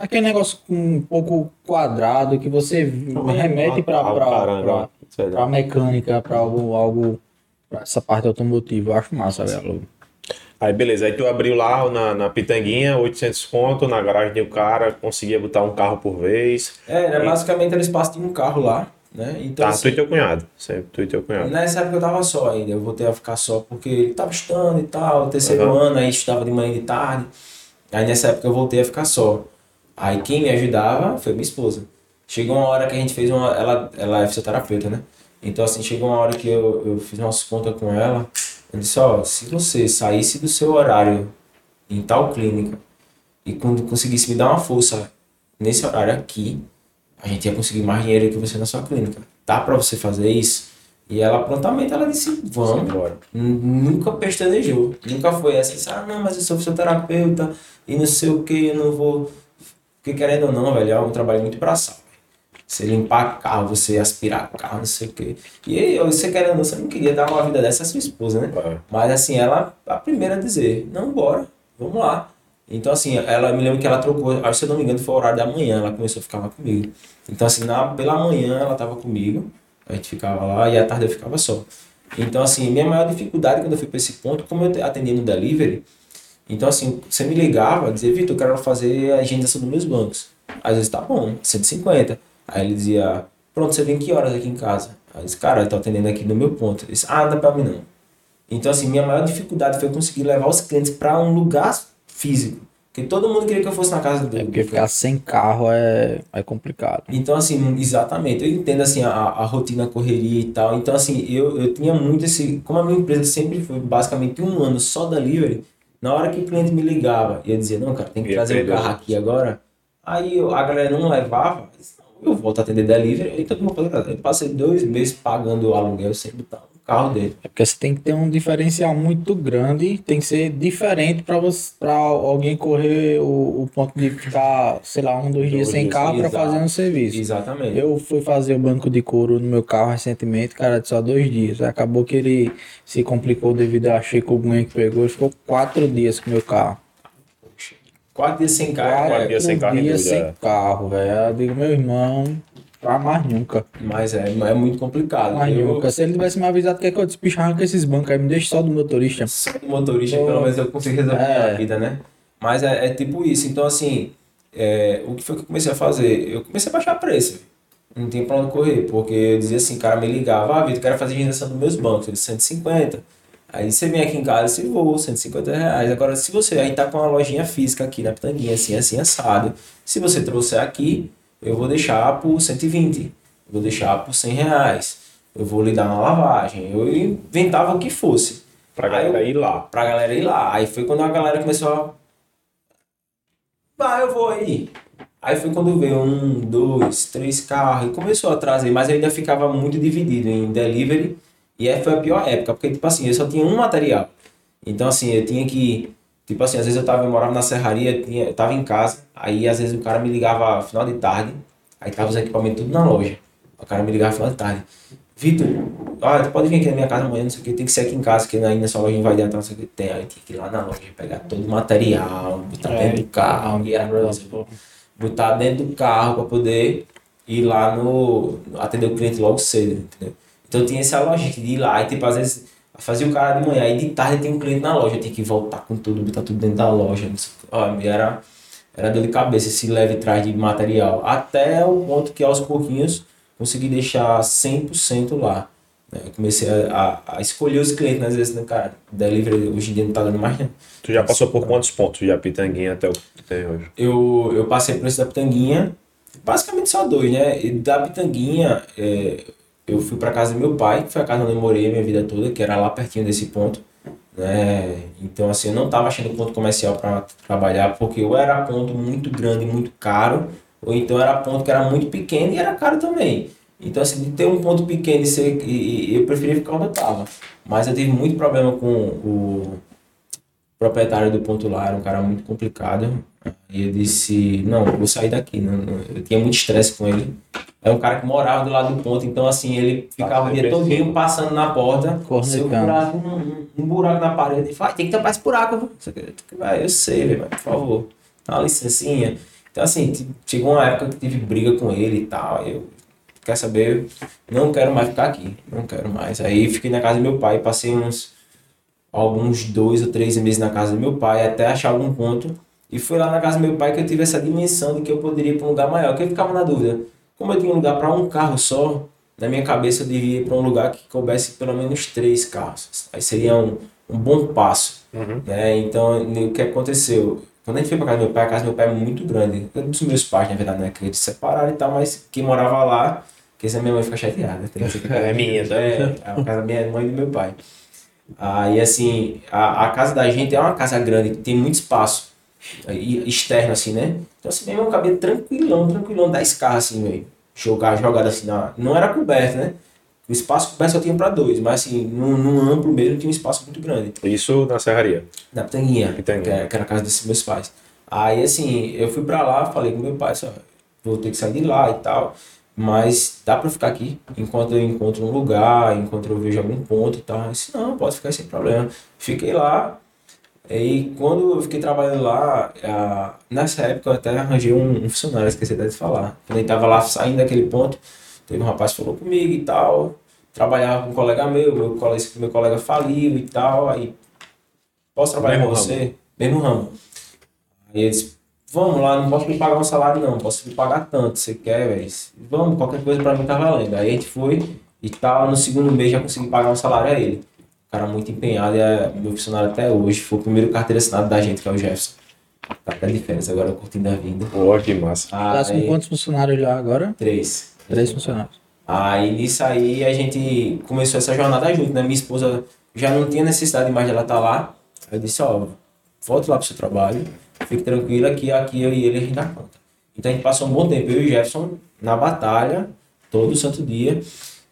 [SPEAKER 1] Aquele negócio com um pouco quadrado que você remete para
[SPEAKER 2] Ah, caramba.
[SPEAKER 1] para mecânica, para algo, algo pra essa parte automotiva. Eu acho massa, velho. a.
[SPEAKER 2] Aí beleza, aí tu abriu lá na, na Pitanguinha, 800 conto, na garagem do cara, conseguia botar um carro por vez.
[SPEAKER 3] É, era basicamente era espaço de um carro lá, né? Então,
[SPEAKER 2] Tá,
[SPEAKER 3] assim,
[SPEAKER 2] tu e teu cunhado. Sempre tu e teu cunhado.
[SPEAKER 3] Nessa época eu tava só ainda, eu voltei a ficar só porque ele tava estudando e tal, terceiro
[SPEAKER 2] Aham.
[SPEAKER 3] ano, aí estudava de manhã e de tarde. Aí nessa época eu voltei a ficar só. Aí quem me ajudava foi minha esposa. Chegou uma hora que a gente fez uma. Ela, ela é fisioterapeuta, né? Então assim, chegou uma hora que eu, eu fiz umas contas com ela. Eu disse, ó, se você saísse do seu horário em tal clínica e quando conseguisse me dar uma força nesse horário aqui, a gente ia conseguir mais dinheiro que você na sua clínica. Dá pra você fazer isso? E ela prontamente ela disse, vamos.
[SPEAKER 2] Bora.
[SPEAKER 3] N- Nunca pestanejou. Nunca foi essa. Disse, ah, não, mas eu sou fisioterapeuta e não sei o que, eu não vou. Porque querendo ou não, velho, é um trabalho muito braçal. Você limpar carro, você aspirar carro, não sei o que. E aí, você querendo ou não, você não queria dar uma vida dessa à sua esposa, né?
[SPEAKER 2] É.
[SPEAKER 3] Mas assim, ela a primeira a dizer, não, bora, vamos lá. Então assim, ela me lembro que ela trocou, acho que se eu não me engano foi o horário da manhã, ela começou a ficar lá comigo. Então assim, na, pela manhã ela tava comigo, a gente ficava lá e à tarde eu ficava só. Então assim, minha maior dificuldade quando eu fui para esse ponto, como eu atendia no delivery, então assim, você me ligava, dizia, Vitor, eu quero fazer a agendação dos meus bancos. Às vezes tá bom, 150. Aí ele dizia, pronto, você vem que horas aqui em casa? Aí eu disse, cara, eu tô atendendo aqui no meu ponto. Ele disse, ah, não dá pra mim não. Então, assim, minha maior dificuldade foi conseguir levar os clientes para um lugar físico. Porque todo mundo queria que eu fosse na casa do
[SPEAKER 1] É porque ficar sem carro é, é complicado.
[SPEAKER 3] Então, assim, exatamente. Eu entendo, assim, a, a rotina, a correria e tal. Então, assim, eu, eu tinha muito esse... Como a minha empresa sempre foi basicamente um ano só delivery, na hora que o cliente me ligava e eu dizia, não, cara, tem que
[SPEAKER 2] Ia
[SPEAKER 3] trazer o
[SPEAKER 2] perder.
[SPEAKER 3] carro aqui agora. Aí eu- a galera não levava. eu volto a atender delivery. Então, eu vou fazer? Eu passei dois meses pagando o aluguel sem botar carro dele.
[SPEAKER 1] É porque você tem que ter um diferencial muito grande, tem que ser diferente para você para alguém correr o, o ponto de ficar, sei lá, um, dois dias sem carro para fazer um serviço.
[SPEAKER 3] Exatamente.
[SPEAKER 1] Eu fui fazer o banco de couro no meu carro recentemente, cara, de só dois dias. Acabou que ele se complicou devido à chikungunya que pegou. Ficou quatro dias com o meu carro.
[SPEAKER 3] Quatro dias sem carro.
[SPEAKER 2] Quatro
[SPEAKER 1] Quatro
[SPEAKER 2] dias sem carro
[SPEAKER 1] dias
[SPEAKER 2] dúvida,
[SPEAKER 1] sem
[SPEAKER 2] é.
[SPEAKER 1] carro, velho. Eu digo, meu irmão, pra mais nunca.
[SPEAKER 3] Mas é, é muito complicado.
[SPEAKER 1] Mais
[SPEAKER 3] Eu,
[SPEAKER 1] nunca. Se ele tivesse me avisado que é que eu despicho, arranca esses bancos aí, me deixa só do motorista.
[SPEAKER 3] sendo motorista,
[SPEAKER 1] Pô.
[SPEAKER 3] pelo menos eu consigo resolver
[SPEAKER 1] É.
[SPEAKER 3] a vida, né? Mas é, é tipo isso. Então, assim, é, o que foi que eu comecei a fazer? Eu comecei a baixar preço. Não tem pra onde correr, porque eu dizia assim, o cara me ligava, ah, Vitor, quero fazer agitação dos meus bancos, eu disse 150. Aí você vem aqui em casa e vou, 150 reais. Agora, se você, a gente tá com uma lojinha física aqui na Pitanguinha, assim, assim, assado. Se você trouxer aqui, eu vou deixar por 120. Eu vou deixar por 100 reais. Eu vou lhe dar uma lavagem. Eu inventava o que fosse.
[SPEAKER 2] Pra galera
[SPEAKER 3] eu-
[SPEAKER 2] ir lá.
[SPEAKER 3] pra galera ir lá. Aí foi quando a galera começou a. Vai, eu vou aí. Aí foi quando veio um, dois, três carros e começou a trazer, mas eu ainda ficava muito dividido em delivery. E aí foi a pior época, porque, tipo assim, eu só tinha um material. Então, assim, eu tinha que. Tipo assim, às vezes eu tava, eu morava na serraria, tinha, eu tava em casa, aí às vezes o cara me ligava final de tarde, aí tava os equipamentos tudo na loja. O cara me ligava final de tarde. Vitor, olha, tu pode vir aqui na minha casa amanhã, não sei o que, tem que ser aqui em casa, que aí na sua loja vai dentro, não sei o que tem. Aí tinha que ir lá na loja, pegar todo o material, botar
[SPEAKER 1] É,
[SPEAKER 3] dentro do carro, coisa, botar dentro do carro para poder ir lá no. atender o cliente logo cedo, entendeu? Então tinha essa logística de ir lá, e tipo, às vezes fazia o cara de manhã, e de tarde tem um cliente na loja, tinha que voltar com tudo, botar tudo dentro da loja. era, era dor de cabeça esse leve trás de material. Até o ponto que aos pouquinhos consegui deixar 100% lá. né? Eu comecei a, a, a escolher os clientes, né? às vezes, né, cara, delivery hoje em dia não tá dando mais, né?
[SPEAKER 2] Tu já passou por quantos pontos de Pitanguinha até o que tem hoje?
[SPEAKER 3] Eu, eu passei por esse da Pitanguinha, basicamente só dois, né? E da Pitanguinha, é, eu fui para casa do meu pai, que foi a casa onde eu morei a minha vida toda, que era lá pertinho desse ponto. Né? Então, assim, eu não estava achando ponto comercial para trabalhar, porque eu era ponto muito grande, muito caro, ou então era ponto que era muito pequeno e era caro também. Então, assim, de ter um ponto pequeno e, ser, e, e eu preferia ficar onde eu estava. Mas eu tive muito problema com o proprietário do ponto lá, era um cara muito complicado. E eu disse, não, vou sair daqui. Não, não. Eu tinha muito estresse com ele. É um cara que morava do lado do ponto, então assim, ele ficava o dia todinho passando na porta, seu buraco, um, um, buraco na parede, e fala, tem que tampar esse buraco, eu sei, velho, por favor, dá uma licencinha. Então assim, chegou uma época que tive briga com ele e tal, eu, quer saber, não quero mais ficar aqui, não quero mais. Aí fiquei na casa do meu pai, passei uns alguns dois ou três meses na casa do meu pai, até achar algum ponto, e foi lá na casa do meu pai que eu tive essa dimensão de que eu poderia ir para um lugar maior, que eu ficava na dúvida como eu tinha um lugar para um carro só, na minha cabeça eu devia ir para um lugar que coubesse pelo menos três carros. Aí seria um, um bom passo. Uhum. Né? Então, o que aconteceu? Quando a gente foi para casa do meu pai, a casa do meu pai é muito grande. Um dos meus pais, na verdade, né? Que eles separaram e tal, mas quem morava lá, que essa minha mãe fica chateada. Que
[SPEAKER 2] é minha, tá?
[SPEAKER 3] É, a casa da minha mãe e do meu pai. Aí, assim, a, a casa da gente é uma casa grande, tem muito espaço externo, assim, né? Então, assim, mesmo eu cabia tranquilão, tranquilão, 10 carros, assim, velho. Jogar, jogada assim, na... não era coberto, né? O espaço coberto só tinha para dois, mas assim, num, num, amplo mesmo tinha um espaço muito grande.
[SPEAKER 2] Isso na Serraria?
[SPEAKER 3] Na Pitanguinha, que, é, que, era a casa desses meus pais. Aí, assim, eu fui para lá, falei com meu pai, só, vou ter que sair de lá e tal, mas dá para ficar aqui enquanto eu encontro um lugar, enquanto eu vejo algum ponto e tal. Eu disse, não, pode ficar sem problema. Fiquei lá, e quando eu fiquei trabalhando lá, nessa época eu até arranjei um, um funcionário, esqueci até de falar. Quando ele tava lá saindo daquele ponto, teve um rapaz que falou comigo e tal. Trabalhava com um colega meu, meu colega, meu colega faliu e tal. Aí, posso trabalhar Mesmo com você? Ramo. Mesmo ramo. Aí ele disse, vamos lá, não posso me pagar um salário não, posso me pagar tanto, você quer, velho? Vamos, qualquer coisa pra mim tá valendo. Aí a gente foi e tal, no segundo mês já consegui pagar um salário a ele cara muito empenhado e é meu funcionário até hoje. Foi o primeiro carteira assinado da gente, que é o Jefferson. Tá até de férias agora, curtindo a vida.
[SPEAKER 2] Pô, que massa.
[SPEAKER 1] Ah, tá com quantos funcionários já agora?
[SPEAKER 3] Três.
[SPEAKER 1] Três funcionários.
[SPEAKER 3] Aí nisso aí a gente começou essa jornada junto, né? Minha esposa já não tinha necessidade mais de ela estar tá lá. Eu disse, ó, volte lá pro seu trabalho, fique tranquila que aqui eu e ele a gente dá conta. Então a gente passou um bom tempo, eu e o Jefferson, na batalha, todo santo dia.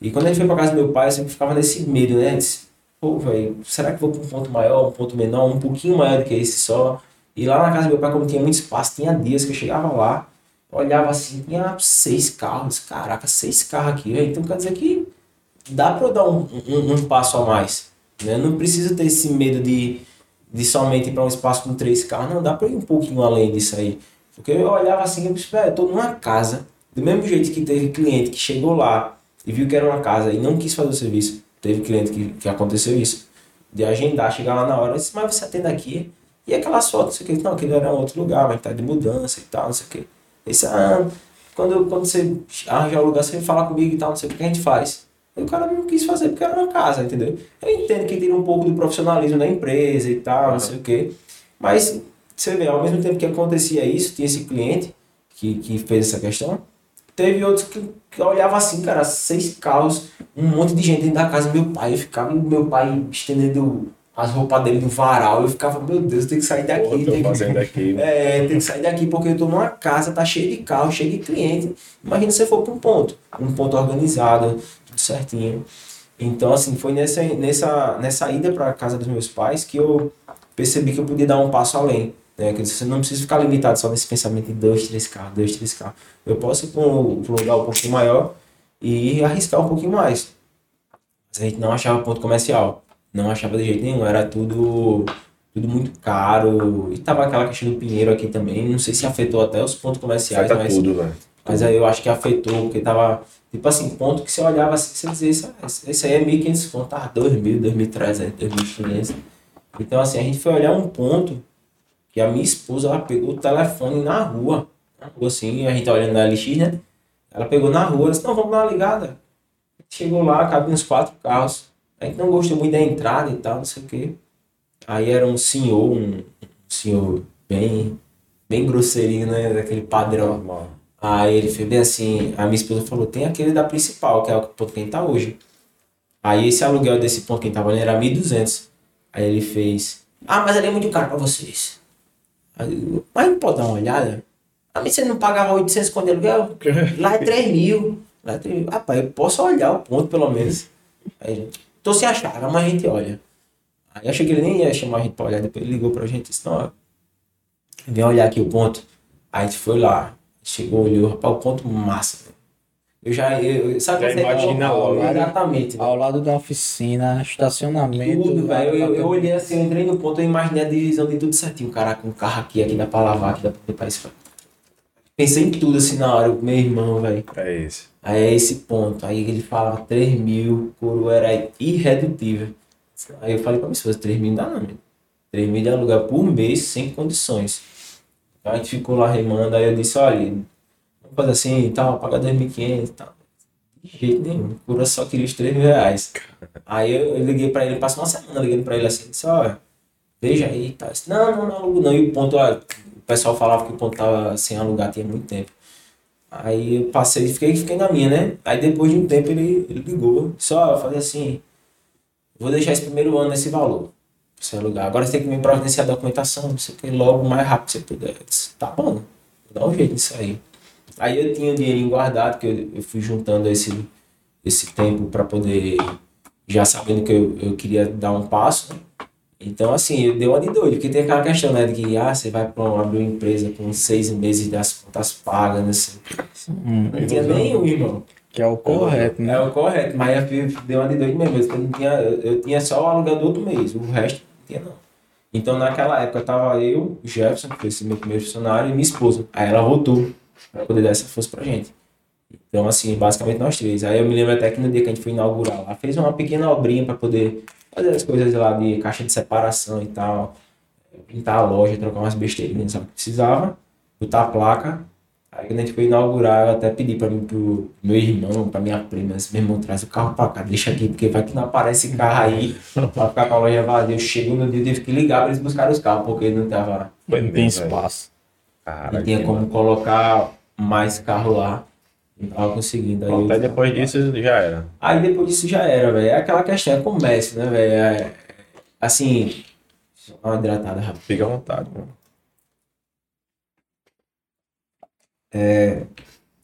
[SPEAKER 3] E quando a gente foi pra casa do meu pai, eu sempre ficava nesse medo, né? Disse, pô, velho, será que vou para um ponto maior, um ponto menor, um pouquinho maior do que esse só? E lá na casa do meu pai, como tinha muito espaço, tinha dias que eu chegava lá, olhava assim, tinha seis carros, caraca, seis carros aqui, véio. então quer dizer que dá para eu dar um, um, um, passo a mais, né? Não preciso ter esse medo de, de somente ir para um espaço com três carros, não, dá para ir um pouquinho além disso aí. Porque eu olhava assim, eu disse, eu tô numa casa, do mesmo jeito que teve cliente que chegou lá e viu que era uma casa e não quis fazer o serviço, Teve cliente que, que aconteceu isso. De agendar, chegar lá na hora, disse, mas você atende aqui. E aquelas fotos, não sei o que, não, aquele era outro lugar, mas tá de mudança e tal, não sei o que. Esse, ah, quando, quando você arranjar o lugar, você vem falar comigo e tal, não sei o que a gente faz. E o cara não quis fazer porque era uma casa, entendeu? Eu entendo que tira um pouco do profissionalismo da empresa e tal, não sei o que. Mas, você vê, ao mesmo tempo que acontecia isso, tinha esse cliente que, que fez essa questão, teve outros que que eu olhava assim, cara, seis carros, um monte de gente dentro da casa do meu pai. Eu ficava, meu pai estendendo as roupas dele no varal. Eu ficava, meu Deus, eu tenho que sair daqui. Pô,
[SPEAKER 2] tem que,
[SPEAKER 3] daqui. É, tem que sair daqui porque eu tô numa casa, tá cheio de carro, cheio de cliente. Imagina se você for para um ponto, um ponto organizado, tudo certinho. Então, assim, foi nessa, nessa, nessa ida para casa dos meus pais que eu percebi que eu podia dar um passo além. Né? Que você não precisa ficar limitado só nesse pensamento de dois, três carros, dois, três carros. Eu posso ir para um, um lugar um pouquinho maior e arriscar um pouquinho mais. Mas a gente não achava ponto comercial. Não achava de jeito nenhum. Era tudo, tudo muito caro. E tava aquela questão do Pinheiro aqui também. Não sei se afetou até os pontos comerciais.
[SPEAKER 2] Afeta mas, tudo, velho.
[SPEAKER 3] Mas aí eu acho que afetou, porque tava, tipo assim, ponto que você olhava assim, você dizia, isso, esse aí é 1.500 pontos, tava 2.000, 2.300, 2.500. Então assim, a gente foi olhar um ponto que a minha esposa ela pegou o telefone na rua. Na rua assim, a gente tá olhando na LX, né? Ela pegou na rua, disse, não, vamos dar uma ligada. Chegou lá, cabia uns quatro carros. A gente não gostou muito da entrada e tal, não sei o quê. Aí era um senhor, um, senhor bem, bem grosseirinho, né? Daquele padrão.
[SPEAKER 2] Normal.
[SPEAKER 3] Aí ele fez bem assim, a minha esposa falou, tem aquele da principal, que é o ponto que a gente tá hoje. Aí esse aluguel desse ponto que a gente tava ali era 1.200. Aí ele fez, ah, mas ali é muito caro pra vocês. Aí mas não pode dar uma olhada? A mim você não pagava 800 quando aluguel? Lá é 3 mil. Lá é 3 mil. Rapaz, eu posso olhar o ponto pelo menos. Aí gente, tô achar, mas a gente olha. Aí achei que ele nem ia chamar a gente pra olhar, depois ele ligou pra gente e disse, ó, vem olhar aqui o ponto. Aí a gente foi lá, chegou, olhou, rapaz, o ponto massa. Eu já, eu, sabe
[SPEAKER 2] Já
[SPEAKER 3] tá
[SPEAKER 2] imagina logo?
[SPEAKER 3] Exatamente.
[SPEAKER 1] Ao lado da oficina, estacionamento.
[SPEAKER 3] Tudo, velho. Eu, eu olhei assim, eu entrei no ponto, eu imaginei a divisão de tudo certinho. Cara, com um carro aqui, aqui dá pra lavar, aqui dá pra limpar isso. Pensei em tudo assim na hora, meu irmão, velho.
[SPEAKER 2] É isso.
[SPEAKER 3] Aí é esse ponto. Aí ele falava 3 mil, o coro era irredutível. Aí eu falei pra minha esposa, 3 mil não dá não, meu. 3 mil de aluguel por mês, sem condições. Aí a gente ficou lá remando, aí eu disse, olha, fazer assim e tal, pagar 2.500 e tal. De jeito nenhum, o coro só queria os 3 mil reais. Aí eu, eu liguei pra ele, passou uma semana ligando pra ele assim, disse, olha, veja aí e tal. Disse, não, não, não alugo não. E o ponto, ó, o pessoal falava que o ponto tava sem alugar tinha muito tempo. Aí eu passei, fiquei, fiquei na minha, né? Aí depois de um tempo ele, ele ligou. Só falei assim, vou deixar esse primeiro ano nesse valor. Você alugar. Agora você tem que me providenciar a documentação, o que, logo mais rápido você puder. Disse, tá bom, dar um jeito nisso aí. Aí eu tinha o dinheirinho guardado, que eu, eu fui juntando esse, esse tempo para poder, já sabendo que eu, eu queria dar um passo, né? Então, assim, eu dei uma de doido, porque tem aquela questão, né, de que, ah, você vai pra abrir uma empresa com seis meses das contas pagas, sei o que.
[SPEAKER 1] Hum,
[SPEAKER 3] Não tinha nenhum, irmão.
[SPEAKER 1] que é o correto,
[SPEAKER 3] É
[SPEAKER 1] né?
[SPEAKER 3] o correto, mas eu deu uma de doido mesmo. Eu, não tinha, eu, tinha só o aluguel do outro mês, o resto não tinha não. Então naquela época tava eu, o Jefferson, que foi esse meu primeiro funcionário, e minha esposa. Aí ela voltou pra poder dar essa força pra gente. Então, assim, basicamente nós três. Aí eu me lembro até que no dia que a gente foi inaugurar lá, fez uma pequena obrinha pra poder fazer as coisas lá de caixa de separação e tal, pintar a loja, trocar umas besteirinhas, sabe o que precisava, botar a placa. Aí quando a gente foi inaugurar, eu até pedi pra mim, pro meu irmão, pra minha prima, esse meu irmão traz o carro pra cá, deixa aqui, porque vai que não aparece carro aí, pra ficar com a loja vazia. Eu chego no dia, eu tive que ligar pra eles buscarem os carros, porque não tava,
[SPEAKER 1] Não tem espaço.
[SPEAKER 2] Cara,
[SPEAKER 3] não tinha como colocar mais carro lá. Não tava conseguindo. Aí,
[SPEAKER 2] aí depois disso já era.
[SPEAKER 3] Aí depois disso já era, velho. É aquela questão, é comércio, né, velho? É, assim, deixa eu dar uma hidratada rápido.
[SPEAKER 2] Fica à vontade, mano.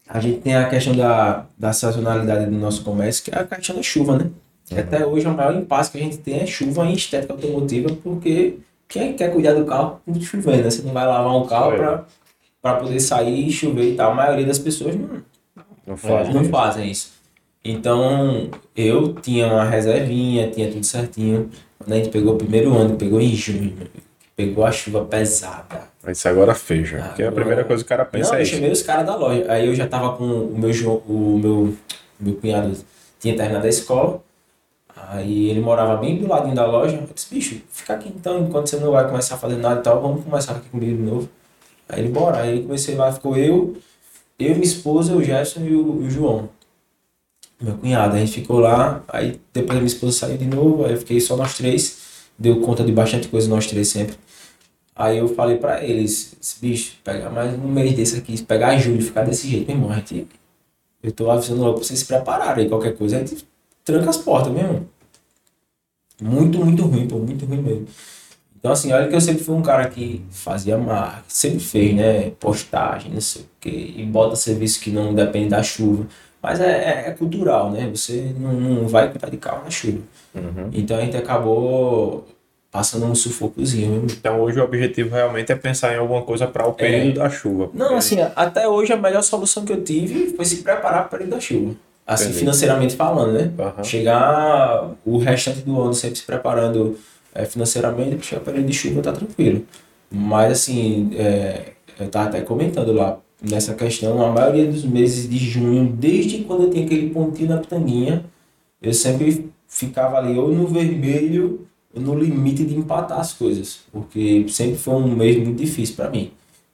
[SPEAKER 3] A gente tem a questão da, da sazonalidade do nosso comércio, que é a questão da chuva, né? Que Até hoje o maior impasse que a gente tem é chuva em estética automotiva, porque quem quer cuidar do carro tem que chover, né? Você não vai lavar um carro
[SPEAKER 2] eu.
[SPEAKER 3] pra, poder sair e chover e tal. A maioria das pessoas não,
[SPEAKER 2] Não faz.
[SPEAKER 3] não fazem isso. Então, eu tinha uma reservinha, tinha tudo certinho. Quando a gente pegou o primeiro ano, pegou em junho, pegou a chuva pesada.
[SPEAKER 2] Isso agora fecha. Porque a
[SPEAKER 3] Agora-
[SPEAKER 2] primeira coisa que o cara pensa
[SPEAKER 3] Não,
[SPEAKER 2] é
[SPEAKER 3] eu
[SPEAKER 2] isso.
[SPEAKER 3] chamei os caras da loja. Aí eu já tava com o meu, o meu, meu cunhado, tinha terminado a escola. Aí ele morava bem do ladinho da loja. Eu disse, bicho, fica aqui então, enquanto você não vai começar a fazer nada e tal, vamos começar aqui comigo de novo. Aí ele, bora. Aí comecei lá, ficou eu, eu, minha esposa, o Gerson e o, o João. Meu cunhado. A gente ficou lá, aí depois a minha esposa saiu de novo, aí eu fiquei só nós três. Deu conta de bastante coisa nós três sempre. Aí eu falei pra eles, esse bicho, pegar mais um mês desse aqui, pegar julho ficar desse jeito, meu irmão, a gente, eu tô avisando logo pra vocês se prepararem aí, qualquer coisa, a gente tranca as portas, meu irmão. Muito, muito ruim, pô, muito ruim mesmo. Então, assim, olha que eu sempre fui um cara que fazia marca, sempre fez, né, postagem, não sei o quê, e bota serviço que não depende da chuva. Mas é, é, é cultural, né? Você não, não vai cuidar de carro na chuva.
[SPEAKER 2] Uhum.
[SPEAKER 3] Então a gente acabou passando um sufocozinho. mesmo.
[SPEAKER 2] Então hoje o objetivo realmente é pensar em alguma coisa para o período da chuva.
[SPEAKER 3] É. Não, assim, até hoje a melhor solução que eu tive foi se preparar para o período da chuva. Assim,
[SPEAKER 2] Entendi.
[SPEAKER 3] financeiramente falando, né?
[SPEAKER 2] Aham.
[SPEAKER 3] Chegar o restante do ano sempre se preparando é, financeiramente, para chegar período de chuva tá tranquilo. Mas, assim, é, eu tava até comentando lá nessa questão, a maioria dos meses de junho, desde quando eu tinha aquele pontinho na pitanguinha, eu sempre ficava ali ou no vermelho ou no limite de empatar as coisas, porque sempre foi um mês muito difícil para mim.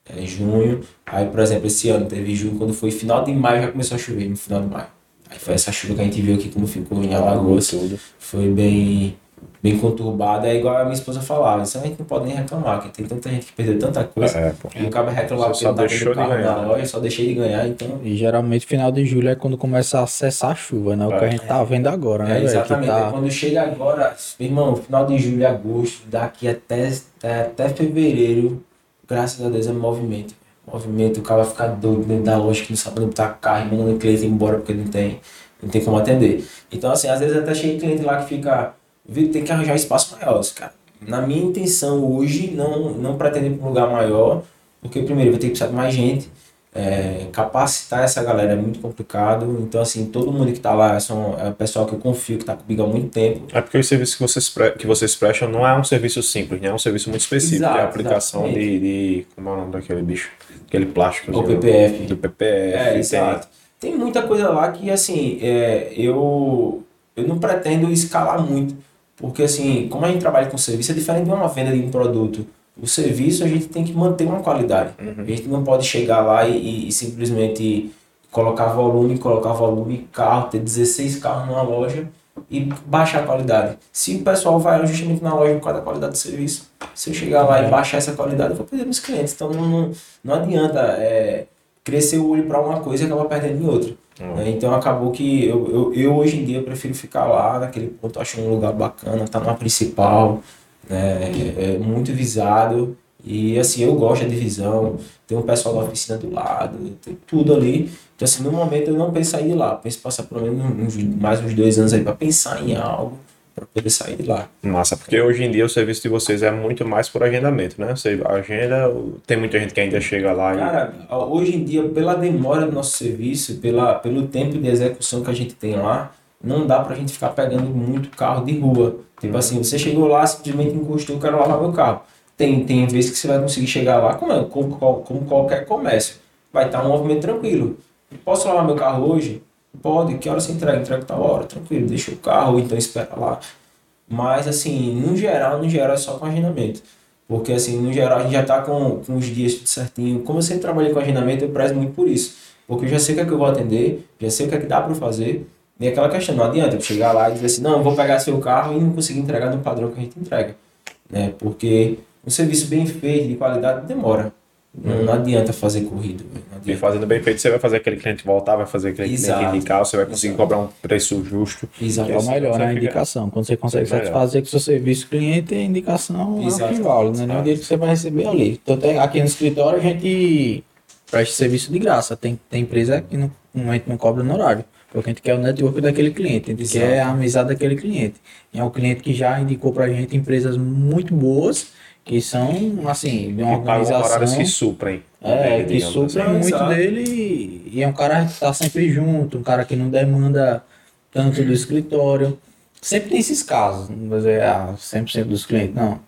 [SPEAKER 3] É, junho, aí por exemplo, esse ano teve junho, quando foi final de maio já começou a chover, no final de maio. Aí foi essa chuva que a gente viu aqui como ficou em Alagoas.
[SPEAKER 2] Tudo.
[SPEAKER 3] Foi bem, bem conturbada. É igual a minha esposa falava, isso a gente não pode nem reclamar, que tem tanta gente que perdeu tanta coisa.
[SPEAKER 2] É, pô.
[SPEAKER 3] E o cara reclamar porque
[SPEAKER 2] Só
[SPEAKER 3] não tá
[SPEAKER 2] deixou
[SPEAKER 3] tendo
[SPEAKER 2] de
[SPEAKER 3] carro
[SPEAKER 2] ganhar,
[SPEAKER 3] na
[SPEAKER 2] né?
[SPEAKER 3] loja, só deixei de ganhar, então...
[SPEAKER 1] E geralmente final de julho é quando começa a cessar a chuva, né? O que a gente tá vendo agora, né,
[SPEAKER 3] É?
[SPEAKER 1] Que
[SPEAKER 3] exatamente.
[SPEAKER 1] tá-
[SPEAKER 3] Quando chega agora, irmão, final de julho, agosto, daqui até, até, até fevereiro, graças a Deus é movimento. Movimento, o cara vai ficar doido dentro da loja que não sabe onde botar carro, e mandando o cliente embora porque não tem, não tem como atender. Então, assim, às vezes até chega cliente lá que fica, "Vitor, tem que arranjar espaço maior, cara. Na minha intenção hoje, não, não pretendo ir para um lugar maior, porque primeiro vai ter que precisar de mais gente. É, capacitar essa galera é muito complicado. Então, assim, todo mundo que tá lá são, é o pessoal que eu confio, que tá comigo há muito tempo.
[SPEAKER 2] É porque o serviço que vocês, pre- que vocês prestam não é um serviço simples, né? É um serviço muito específico.
[SPEAKER 3] Exato,
[SPEAKER 2] é a aplicação de, de. Como é o nome daquele bicho? Aquele plástico.
[SPEAKER 3] O PPF.
[SPEAKER 2] Do PPF.
[SPEAKER 3] É,
[SPEAKER 2] tem-
[SPEAKER 3] exato. Tem muita coisa lá que, assim, é, eu, eu não pretendo escalar muito. Porque, assim, como a gente trabalha com serviço, é diferente de uma venda de um produto. O serviço a gente tem que manter uma qualidade. A gente não pode chegar lá e, e simplesmente colocar volume, colocar volume, carro, ter 16 carros numa loja e baixar a qualidade. Se o pessoal vai justamente na loja por causa da qualidade do serviço, se eu chegar lá e baixar essa qualidade, eu vou perder meus clientes. Então não, não, não adianta é, crescer o olho para uma coisa e acabar perdendo em outra. né? Então acabou que eu, eu, eu hoje em dia prefiro ficar lá naquele ponto, acho um lugar bacana, tá numa principal, né? é, muito visado. E assim, eu gosto da divisão, tem um pessoal da oficina do lado, tem tudo ali. Então assim, no momento eu não penso em de lá, penso passar pelo menos uns, mais uns dois anos aí para pensar em algo, para poder sair de lá.
[SPEAKER 2] Massa, porque hoje em dia o serviço de vocês é muito mais por agendamento, né? Você agenda, tem muita gente que ainda chega lá e.
[SPEAKER 3] Cara, hoje em dia, pela demora do nosso serviço, pela, pelo tempo de execução que a gente tem lá, não dá pra gente ficar pegando muito carro de rua. Tipo assim, você chegou lá, simplesmente encostou, eu quero lavar meu carro. Tem, tem vezes que você vai conseguir chegar lá, como, como, como qualquer comércio. Vai estar um movimento tranquilo. Posso lavar meu carro hoje? Pode. Que hora você entrega? Entrega tal hora. Tranquilo, deixa o carro, então espera lá. Mas, assim, no geral, no geral é só com agendamento. Porque, assim, no geral, a gente já tá com, com os dias tudo certinho. Como eu sempre trabalhei com agendamento, eu prezo muito por isso. Porque eu já sei o que é que eu vou atender, já sei o que é que dá para fazer. E aquela questão, não adianta eu chegar lá e dizer assim, não, eu vou pegar seu carro e não conseguir entregar no padrão que a gente entrega. Né? Porque um serviço bem feito, de qualidade, demora. Não, não adianta fazer corrido. Não
[SPEAKER 2] E
[SPEAKER 3] adianta.
[SPEAKER 2] fazendo bem feito, você vai fazer aquele cliente voltar, vai fazer aquele
[SPEAKER 3] Exato.
[SPEAKER 2] cliente indicar, você vai conseguir
[SPEAKER 3] Exato.
[SPEAKER 2] cobrar um preço justo.
[SPEAKER 3] Exato.
[SPEAKER 1] É o melhor,
[SPEAKER 2] Você
[SPEAKER 1] né? A indicação. Quando você consegue
[SPEAKER 2] Melhor.
[SPEAKER 1] satisfazer com o seu serviço cliente, a indicação é o
[SPEAKER 3] Exato.
[SPEAKER 1] que vale, né? Nem o dinheiro que você vai receber ali. Então, tem- aqui no escritório a gente presta serviço de graça. Tem, tem empresa que não, a gente não cobra no horário. Porque a gente quer o network daquele cliente, a gente
[SPEAKER 3] Exato.
[SPEAKER 1] quer a amizade daquele cliente. E é um cliente que já indicou pra gente empresas muito boas, que são, assim, de uma
[SPEAKER 2] E horários
[SPEAKER 1] organização.
[SPEAKER 2] que suprem.
[SPEAKER 1] É,
[SPEAKER 2] dele,
[SPEAKER 1] que
[SPEAKER 2] assim.
[SPEAKER 1] suprem muito
[SPEAKER 3] Exato.
[SPEAKER 1] dele e é um cara que tá sempre junto, um cara que não demanda tanto do escritório. Sempre tem esses casos, não vou dizer ah, 100% dos clientes, não.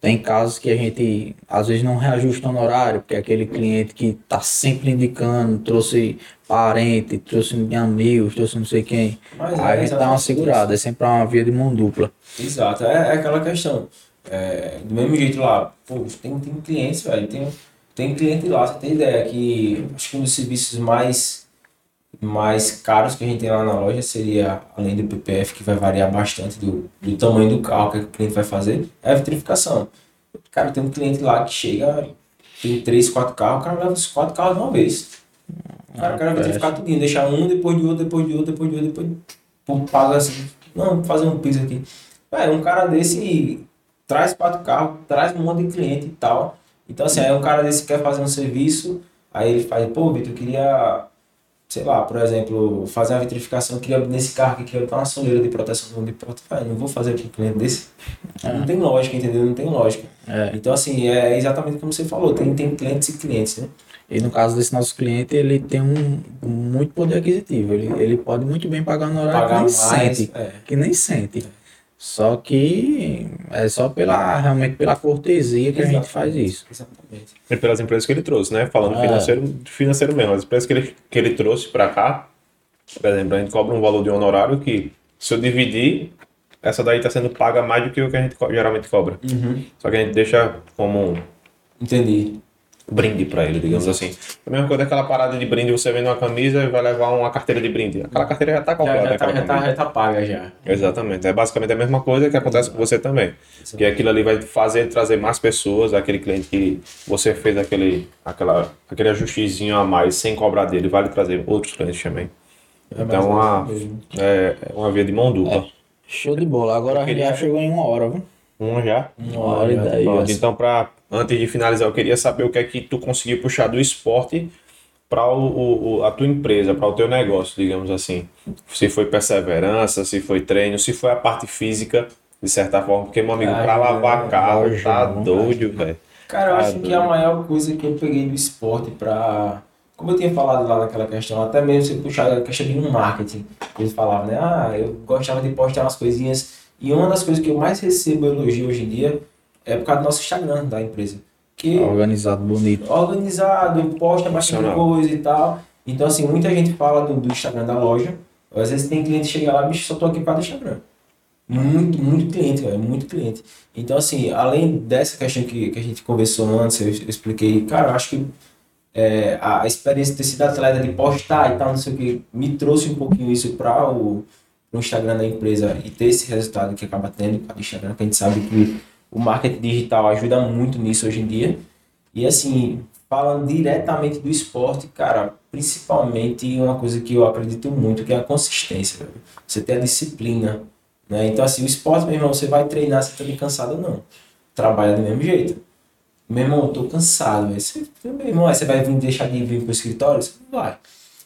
[SPEAKER 1] Tem casos que a gente às vezes não reajusta no horário, porque é aquele cliente que tá sempre indicando, trouxe parente, trouxe amigos, trouxe não sei quem.
[SPEAKER 3] Mas
[SPEAKER 1] Aí
[SPEAKER 3] é
[SPEAKER 1] a gente dá uma segurada, é sempre uma via de mão dupla.
[SPEAKER 3] Exato, é, é aquela questão. É, do mesmo jeito lá, pô, tem, tem clientes, velho, tem, tem cliente lá, você tem ideia que acho que um dos serviços mais, mais caros que a gente tem lá na loja seria, além do PPF, que vai variar bastante do, do tamanho do carro que o cliente vai fazer, é a vitrificação. Cara, tem um cliente lá que chega, tem três, quatro carros, o cara leva os quatro carros de uma vez. O cara quer vitrificar tudinho, deixar um depois de outro, depois de outro, depois de outro, depois de... Paga assim, não, fazer um piso aqui. Véi, um cara desse traz quatro carros, traz um monte de cliente e tal. Então, assim, aí um cara desse quer fazer um serviço, aí ele faz, pô, Vitor, eu queria, sei lá, por exemplo, fazer uma vitrificação, nesse carro aqui, queria botar uma soleira de proteção de porta. Véi, não vou fazer para um cliente desse. Não tem lógica, entendeu? Não tem lógica.
[SPEAKER 1] É.
[SPEAKER 3] Então, assim, é exatamente como você falou, tem, tem clientes e clientes, né?
[SPEAKER 1] E no caso desse nosso cliente, ele tem um muito poder aquisitivo. Ele, ele pode muito bem pagar no horário
[SPEAKER 3] Pagar
[SPEAKER 1] que nem
[SPEAKER 3] mais,
[SPEAKER 1] sente.
[SPEAKER 3] é.
[SPEAKER 1] Que nem sente. Só que é só pela, realmente pela cortesia que a gente faz isso.
[SPEAKER 3] Exatamente.
[SPEAKER 2] E pelas empresas que ele trouxe, né? Falando
[SPEAKER 1] É.
[SPEAKER 2] financeiro, financeiro mesmo. As empresas que ele, que ele trouxe para cá, por exemplo, a gente cobra um valor de honorário que, se eu dividir, essa daí está sendo paga mais do que o que a gente geralmente cobra.
[SPEAKER 3] Uhum.
[SPEAKER 2] Só que a gente deixa como
[SPEAKER 3] Entendi.
[SPEAKER 2] Brinde pra ele, digamos assim. A mesma coisa daquela parada de brinde, você vende uma camisa e vai levar uma carteira de brinde. Aquela carteira já tá
[SPEAKER 3] Já,
[SPEAKER 2] calculada.
[SPEAKER 3] já, tá,
[SPEAKER 2] naquela
[SPEAKER 3] já, tá, já tá paga já.
[SPEAKER 2] Exatamente. É basicamente a mesma coisa que acontece com você também. Que aquilo ali vai fazer trazer mais pessoas, aquele cliente que você fez aquele, aquela, aquele ajustezinho a mais sem cobrar dele, vai lhe trazer outros clientes também. Então uma, é, é uma via de mão dupla.
[SPEAKER 1] Show de bola. Agora a gente já chegou em uma hora, viu?
[SPEAKER 2] Um já.
[SPEAKER 1] Uma hora e dez.
[SPEAKER 2] Então, pra, antes de finalizar, eu queria saber o que é que tu conseguiu puxar do esporte para a tua empresa, para o teu negócio, digamos assim. Se foi perseverança, se foi treino, se foi a parte física, de certa forma, porque, meu amigo, para
[SPEAKER 3] Ajuda,
[SPEAKER 2] lavar carro,
[SPEAKER 1] ajuda,
[SPEAKER 2] tá doido, velho.
[SPEAKER 3] Cara, eu
[SPEAKER 2] Ah,
[SPEAKER 3] acho que
[SPEAKER 2] doido.
[SPEAKER 3] a maior coisa que eu peguei do esporte pra. Como eu tinha falado lá naquela questão, até mesmo você puxar a questão de marketing. Eles falavam, né? Ah, eu gostava de postar umas coisinhas. E uma das coisas que eu mais recebo elogio hoje em dia é por causa do nosso Instagram da empresa. Que
[SPEAKER 1] Organizado, bonito.
[SPEAKER 3] organizado, posta bastante coisa e tal. Então, assim, muita gente fala do, do Instagram da loja. Às vezes tem cliente que chega lá, bicho, só tô aqui para do Instagram. Muito, muito cliente, cara, muito cliente. Então, assim, além dessa questão que, que a gente conversou antes, eu, eu expliquei, cara, eu acho que é, a experiência de ter sido atleta, de postar e tal, não sei o que, me trouxe um pouquinho isso para o Instagram da empresa e ter esse resultado que acaba tendo com o Instagram, que a gente sabe que o marketing digital ajuda muito nisso hoje em dia. E assim, falando diretamente do esporte, cara, principalmente uma coisa que eu acredito muito, que é a consistência. Você ter a disciplina, né? Então assim, o esporte, meu irmão, você vai treinar, você tá meio cansado ou não. Trabalha do mesmo jeito. Meu irmão, eu tô cansado, velho. Você, meu irmão, você vai vir deixar de vir pro escritório? Você não vai.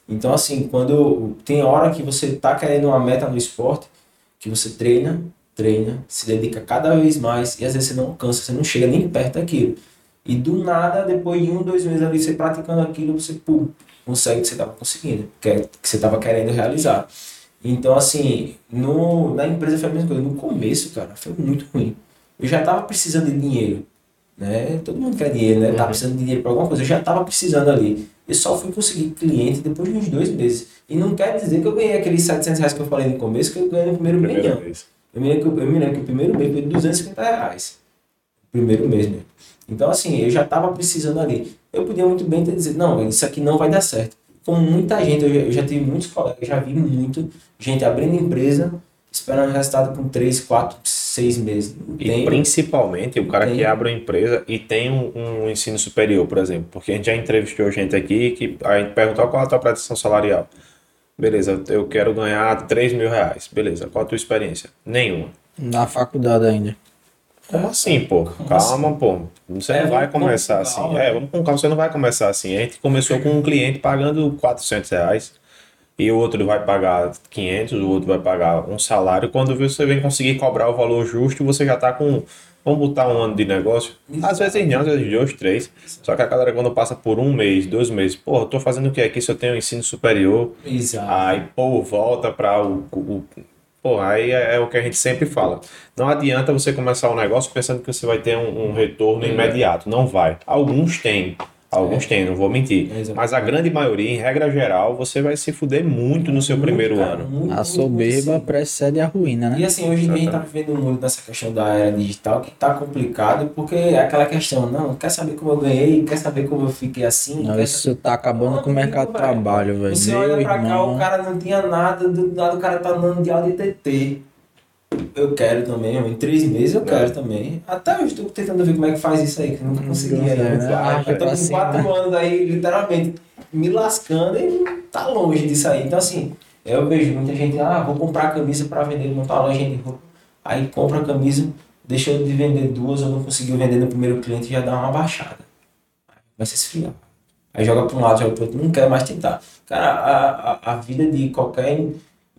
[SPEAKER 3] Então assim, quando tem hora que você tá querendo uma meta no esporte, que você treina, treina, se dedica cada vez mais e às vezes você não cansa, você não chega nem perto daquilo. E do nada, depois de um, dois meses ali, você praticando aquilo, você pum, consegue o que você estava conseguindo, que, é, que você estava querendo realizar. Então, assim, no, na empresa foi a mesma coisa. No começo, cara, foi muito ruim. Eu já estava precisando de dinheiro, né? Todo mundo quer dinheiro, né? Tava precisando de dinheiro para alguma coisa. Eu já estava precisando ali. Eu só fui conseguir cliente depois de uns dois meses. E não quer dizer que eu ganhei aqueles 700 reais que eu falei no começo, que eu ganhei no primeiro
[SPEAKER 2] vez.
[SPEAKER 3] Eu me lembro que, eu me lembro que o primeiro mês foi 250 reais. Primeiro mês mesmo. Então, assim, eu já estava precisando ali. Eu podia muito bem ter dizer, não, isso aqui não vai dar certo. Como muita gente, eu já, eu já tive muitos colegas, eu já vi muito gente abrindo empresa, esperando resultado com 3, 4, 6 meses.
[SPEAKER 2] E
[SPEAKER 3] tem-
[SPEAKER 2] principalmente o cara que
[SPEAKER 3] Tem.
[SPEAKER 2] abre uma empresa e tem um, um ensino superior, por exemplo. Porque a gente já entrevistou gente aqui que a gente perguntou qual é a tua pretensão salarial. Beleza, eu quero ganhar 3 mil reais. Beleza, qual a tua experiência? Nenhuma.
[SPEAKER 1] Na faculdade ainda.
[SPEAKER 2] Como assim, pô? Calma, pô. Você
[SPEAKER 3] É,
[SPEAKER 2] não vai
[SPEAKER 3] vamos com
[SPEAKER 2] começar assim.
[SPEAKER 3] calma.
[SPEAKER 2] É, vamos com calma, você não vai começar assim. A gente começou com um cliente pagando 400 reais e o outro vai pagar 500, o outro vai pagar um salário. Quando você vem conseguir cobrar o valor justo, você já tá com, vamos botar um ano de negócio. Às vezes não, às vezes dois, três. Só que a galera quando passa por um mês, dois meses, pô, eu tô fazendo o que aqui se eu tenho ensino superior?
[SPEAKER 3] Exato.
[SPEAKER 2] Aí, pô, volta para o, o- Pô, aí é, é o que a gente sempre fala. Não adianta você começar um negócio pensando que você vai ter um, um retorno imediato. Não vai. Alguns têm. Alguns têm, não vou mentir.
[SPEAKER 3] É.
[SPEAKER 2] Mas a grande maioria, em regra geral, você vai se fuder muito no seu primeiro
[SPEAKER 3] Cara,
[SPEAKER 2] ano.
[SPEAKER 3] muito,
[SPEAKER 1] A
[SPEAKER 3] muito
[SPEAKER 1] soberba
[SPEAKER 3] assim.
[SPEAKER 1] precede a ruína,
[SPEAKER 3] E
[SPEAKER 1] né?
[SPEAKER 3] assim, hoje em dia a gente tá vivendo um mundo nessa questão da era digital que tá complicado, porque é aquela questão, não, quer saber como eu ganhei, quer saber como eu fiquei assim,
[SPEAKER 1] Não, isso tá acabando com o mercado de trabalho, velho.
[SPEAKER 3] Você
[SPEAKER 1] Meu
[SPEAKER 3] olha pra cá,
[SPEAKER 1] irmão.
[SPEAKER 3] o cara não tinha nada, do nada o cara tá andando de Audi TT. Eu quero também, em três meses eu quero também. Até hoje estou tentando ver como é que faz isso aí, que eu nunca consegui
[SPEAKER 1] Não,
[SPEAKER 3] ainda.
[SPEAKER 1] né? Ah,
[SPEAKER 3] eu tô com
[SPEAKER 1] cima.
[SPEAKER 3] quatro anos aí, literalmente, me lascando e tá longe disso aí. Então assim, eu vejo muita gente, ah, vou comprar camisa pra vender, montar uma loja de roupa. Aí compra a camisa, deixou de vender duas, ou não conseguiu vender no primeiro cliente e já dá uma baixada. Vai se esfriar. Aí joga para um lado, joga para outro, não quer mais tentar. Cara, a, a, a vida de qualquer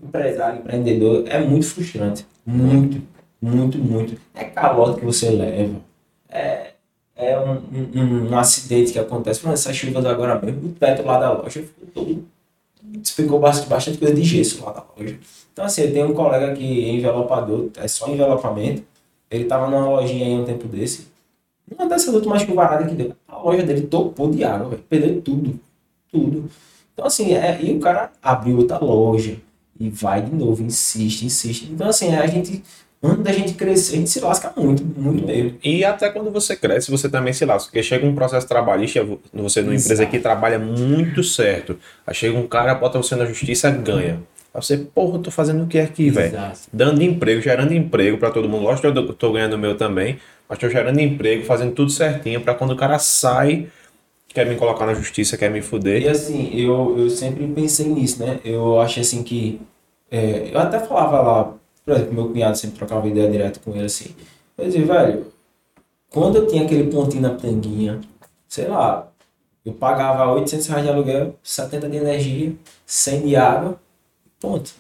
[SPEAKER 3] empresário, empreendedor é muito frustrante. Muito, muito, muito. É calote que você leva. É, é um, um, um acidente que acontece. Por exemplo, essa chuva agora mesmo, o teto lá da loja ficou todo. Ficou bastante, bastante coisa de gesso lá da loja. Então, assim, eu tenho um colega que é envelopador, é só envelopamento. Ele tava numa lojinha aí um tempo desse. Uma dessas últimas chuvaradas que deu. A loja dele topou de água, velho. Perdeu tudo. Tudo. Então, assim, é, e o cara abriu outra loja. E vai de novo, insiste, insiste. Então, assim, a gente antes da gente crescer, a gente se lasca muito, muito mesmo.
[SPEAKER 2] E até quando você cresce, você também se lasca. Porque chega um processo trabalhista, você numa empresa
[SPEAKER 3] Exato.
[SPEAKER 2] que trabalha muito certo. Aí chega um cara, bota você na justiça, ganha. Aí você, porra, eu tô fazendo o que aqui, velho? Dando emprego, gerando emprego pra todo mundo. Lógico que eu tô ganhando o meu também, mas tô gerando emprego, fazendo tudo certinho pra quando o cara sai, quer me colocar na justiça, quer me
[SPEAKER 3] E
[SPEAKER 2] fuder.
[SPEAKER 3] assim, eu, eu sempre pensei nisso, né? Eu achei assim que. é, eu até falava lá, por exemplo, meu cunhado sempre trocava ideia direto com ele assim. Eu dizia, velho, quando eu tinha aquele pontinho na tanguinha, sei lá, eu pagava 800 reais de aluguel, 70 de energia, 100 de água, ponto.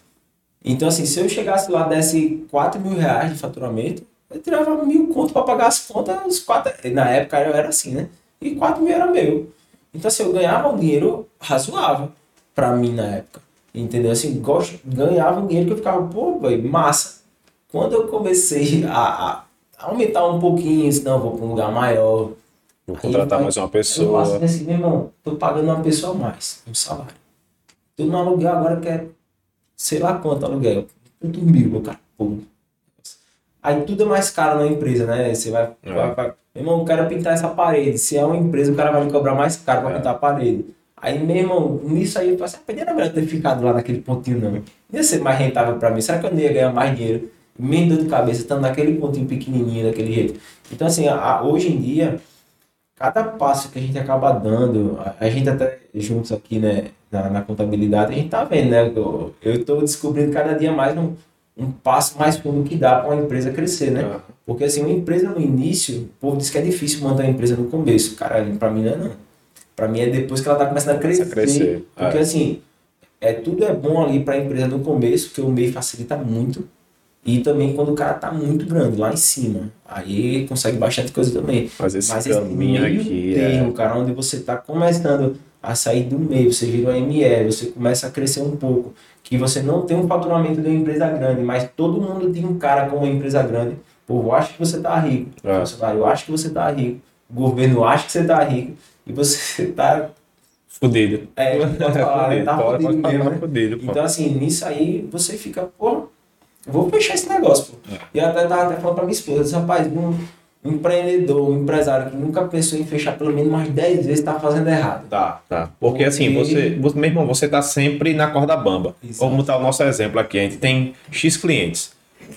[SPEAKER 3] Então, assim, se eu chegasse lá desse 4 mil reais de faturamento, eu tirava mil conto para pagar as contas, os quatro, na época eu era assim, né? E 4 mil era meu. Então, assim, eu ganhava um dinheiro razoável pra mim na época. Entendeu? Assim, gosto, ganhava um dinheiro que eu ficava, pô, velho, massa. Quando eu comecei a, a aumentar um pouquinho, isso, não, vou pra um lugar maior.
[SPEAKER 2] Vou contratar
[SPEAKER 3] Aí,
[SPEAKER 2] mais uma
[SPEAKER 3] Eu
[SPEAKER 2] pessoa.
[SPEAKER 3] acho assim, meu irmão, tô pagando uma pessoa a mais, um salário. Tô no aluguel agora que é sei lá quanto aluguel. Tudo mil, meu cara. Pum. Aí tudo é mais caro na empresa, né? Você vai,
[SPEAKER 2] É.
[SPEAKER 3] vai, vai- Meu irmão, eu quero pintar essa parede. Se é uma empresa, o cara vai me cobrar mais caro pra
[SPEAKER 2] É.
[SPEAKER 3] pintar a parede. Aí, meu irmão, nisso aí eu falei assim, ah, podia melhor ter ficado lá naquele pontinho, não. Ia ser mais rentável pra mim. Será que eu não ia ganhar mais dinheiro? Menos dor de cabeça, estando naquele pontinho pequenininho, daquele jeito. Então, assim, a- a- hoje em dia, cada passo que a gente acaba dando, a, a gente até juntos aqui, né, na, na contabilidade, a gente tá vendo, né? Eu, eu tô descobrindo cada dia mais um, um passo mais fundo que dá para uma empresa crescer, né?
[SPEAKER 2] Ah,
[SPEAKER 3] Porque assim, uma empresa no início, o povo diz que é difícil manter uma empresa no começo. Cara, pra mim não é não. Pra mim é depois que ela tá começando a crescer.
[SPEAKER 2] crescer,
[SPEAKER 3] Porque
[SPEAKER 2] é.
[SPEAKER 3] assim, é, tudo é bom ali pra empresa no começo, porque o meio facilita muito. E também quando o cara tá muito grande, lá em cima. Aí consegue bastante coisa também.
[SPEAKER 2] Mas esse
[SPEAKER 3] Mas esse
[SPEAKER 2] caminho
[SPEAKER 3] meio
[SPEAKER 2] aqui
[SPEAKER 3] termo,
[SPEAKER 2] é.
[SPEAKER 3] cara, onde você tá começando a sair do meio, você vira um ME, você começa a crescer um pouco, que você não tem um faturamento de uma empresa grande, mas todo mundo tem um cara com uma empresa grande. Pô, eu acho que você tá rico.
[SPEAKER 2] É.
[SPEAKER 3] Funcionário, eu acho que você tá rico. O governo acha que você tá rico. E você tá.
[SPEAKER 2] Fudido.
[SPEAKER 3] É, pode falar, né? tá
[SPEAKER 2] Pode-
[SPEAKER 3] fudido
[SPEAKER 2] pode
[SPEAKER 3] mesmo, né?
[SPEAKER 2] fudido.
[SPEAKER 3] Então, assim, nisso aí você fica, pô, vou fechar esse negócio, pô.
[SPEAKER 2] É.
[SPEAKER 3] E eu até tava até falando pra minha esposa, rapaz, um empreendedor, um empresário que nunca pensou em fechar pelo menos mais 10 vezes tá fazendo errado.
[SPEAKER 2] Tá, tá. Porque assim,
[SPEAKER 3] Porque-
[SPEAKER 2] você, você, meu irmão, você tá sempre na corda bamba.
[SPEAKER 3] Exato.
[SPEAKER 2] Vamos dar o nosso exemplo aqui. A gente tem X clientes.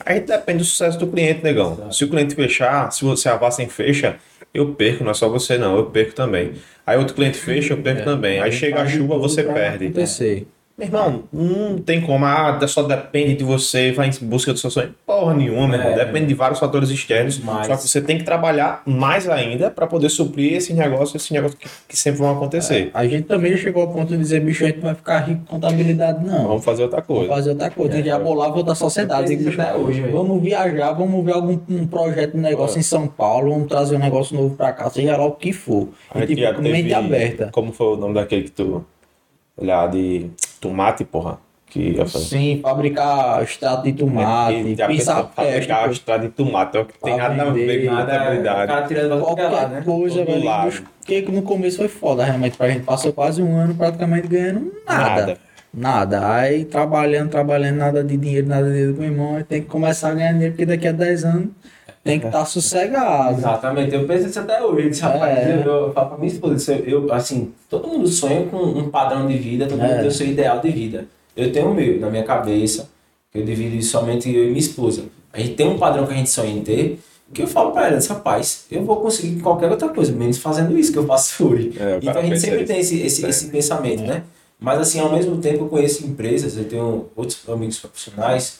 [SPEAKER 2] A gente depende do sucesso do cliente, negão.
[SPEAKER 3] Exato.
[SPEAKER 2] Se o cliente fechar, se você a Vassem fecha, eu perco, não é só você não, eu perco também. Aí outro cliente fecha, eu perco também. Aí chega a chuva, você perde.
[SPEAKER 1] Acontecer.
[SPEAKER 2] Meu irmão, não tem como, ah, só depende de você, vai em busca do seu sonho. Porra nenhuma, meu irmão.
[SPEAKER 3] É.
[SPEAKER 2] Depende de vários fatores externos.
[SPEAKER 3] Mas-
[SPEAKER 2] Só que você tem que trabalhar mais ainda para poder suprir esse negócio, esse negócio que, que sempre vão acontecer.
[SPEAKER 1] A gente também chegou ao ponto de dizer, bicho, a gente não vai ficar rico com contabilidade, não.
[SPEAKER 2] Vamos fazer outra
[SPEAKER 1] Vamos
[SPEAKER 2] coisa.
[SPEAKER 1] fazer outra coisa. A gente já bolava outra sociedade. Bicho,
[SPEAKER 3] até hoje,
[SPEAKER 1] vamos viajar, vamos ver algum um projeto, um negócio em São Paulo, vamos trazer um negócio novo pra cá, seja lá o que for.
[SPEAKER 2] A
[SPEAKER 1] E
[SPEAKER 2] gente
[SPEAKER 1] tipo,
[SPEAKER 2] já
[SPEAKER 1] com mente
[SPEAKER 2] teve-
[SPEAKER 1] aberta.
[SPEAKER 2] Como foi o nome daquele que tu. Olhar de tomate, porra. Que ia fazer.
[SPEAKER 1] Sim, fabricar extrato de tomate,
[SPEAKER 2] já
[SPEAKER 1] pisar
[SPEAKER 2] fabricar
[SPEAKER 1] peste,
[SPEAKER 2] extrato de tomate, é o que tem nada a ver com
[SPEAKER 3] Nada, o
[SPEAKER 2] contabilidade.
[SPEAKER 3] cara tirando qualquer lado, né?
[SPEAKER 1] coisa,
[SPEAKER 2] Todo
[SPEAKER 1] velho. Porque no começo foi foda, realmente, pra gente. Passou quase um ano praticamente ganhando nada.
[SPEAKER 2] Nada.
[SPEAKER 1] Nada. Aí trabalhando, trabalhando, nada de dinheiro, nada de dinheiro com o irmão. Aí tem que começar a ganhar dinheiro, porque daqui a 10 anos tem que estar sossegado.
[SPEAKER 3] Exatamente, eu penso isso até hoje. Rapaz,
[SPEAKER 1] É.
[SPEAKER 3] eu, eu falo pra minha esposa, eu, assim, todo mundo sonha com um padrão de vida, todo mundo
[SPEAKER 1] É.
[SPEAKER 3] tem o seu ideal de vida. Eu tenho o meu na minha cabeça, que eu divido isso somente eu e minha esposa. A gente tem um padrão que a gente sonha em ter, que eu falo pra ela, rapaz, eu vou conseguir qualquer outra coisa, menos fazendo isso que eu faço hoje.
[SPEAKER 2] É,
[SPEAKER 3] então a gente sempre
[SPEAKER 2] isso.
[SPEAKER 3] tem esse, esse,
[SPEAKER 2] É.
[SPEAKER 3] esse pensamento, né? Mas assim, ao mesmo tempo eu conheço empresas, eu tenho outros amigos profissionais,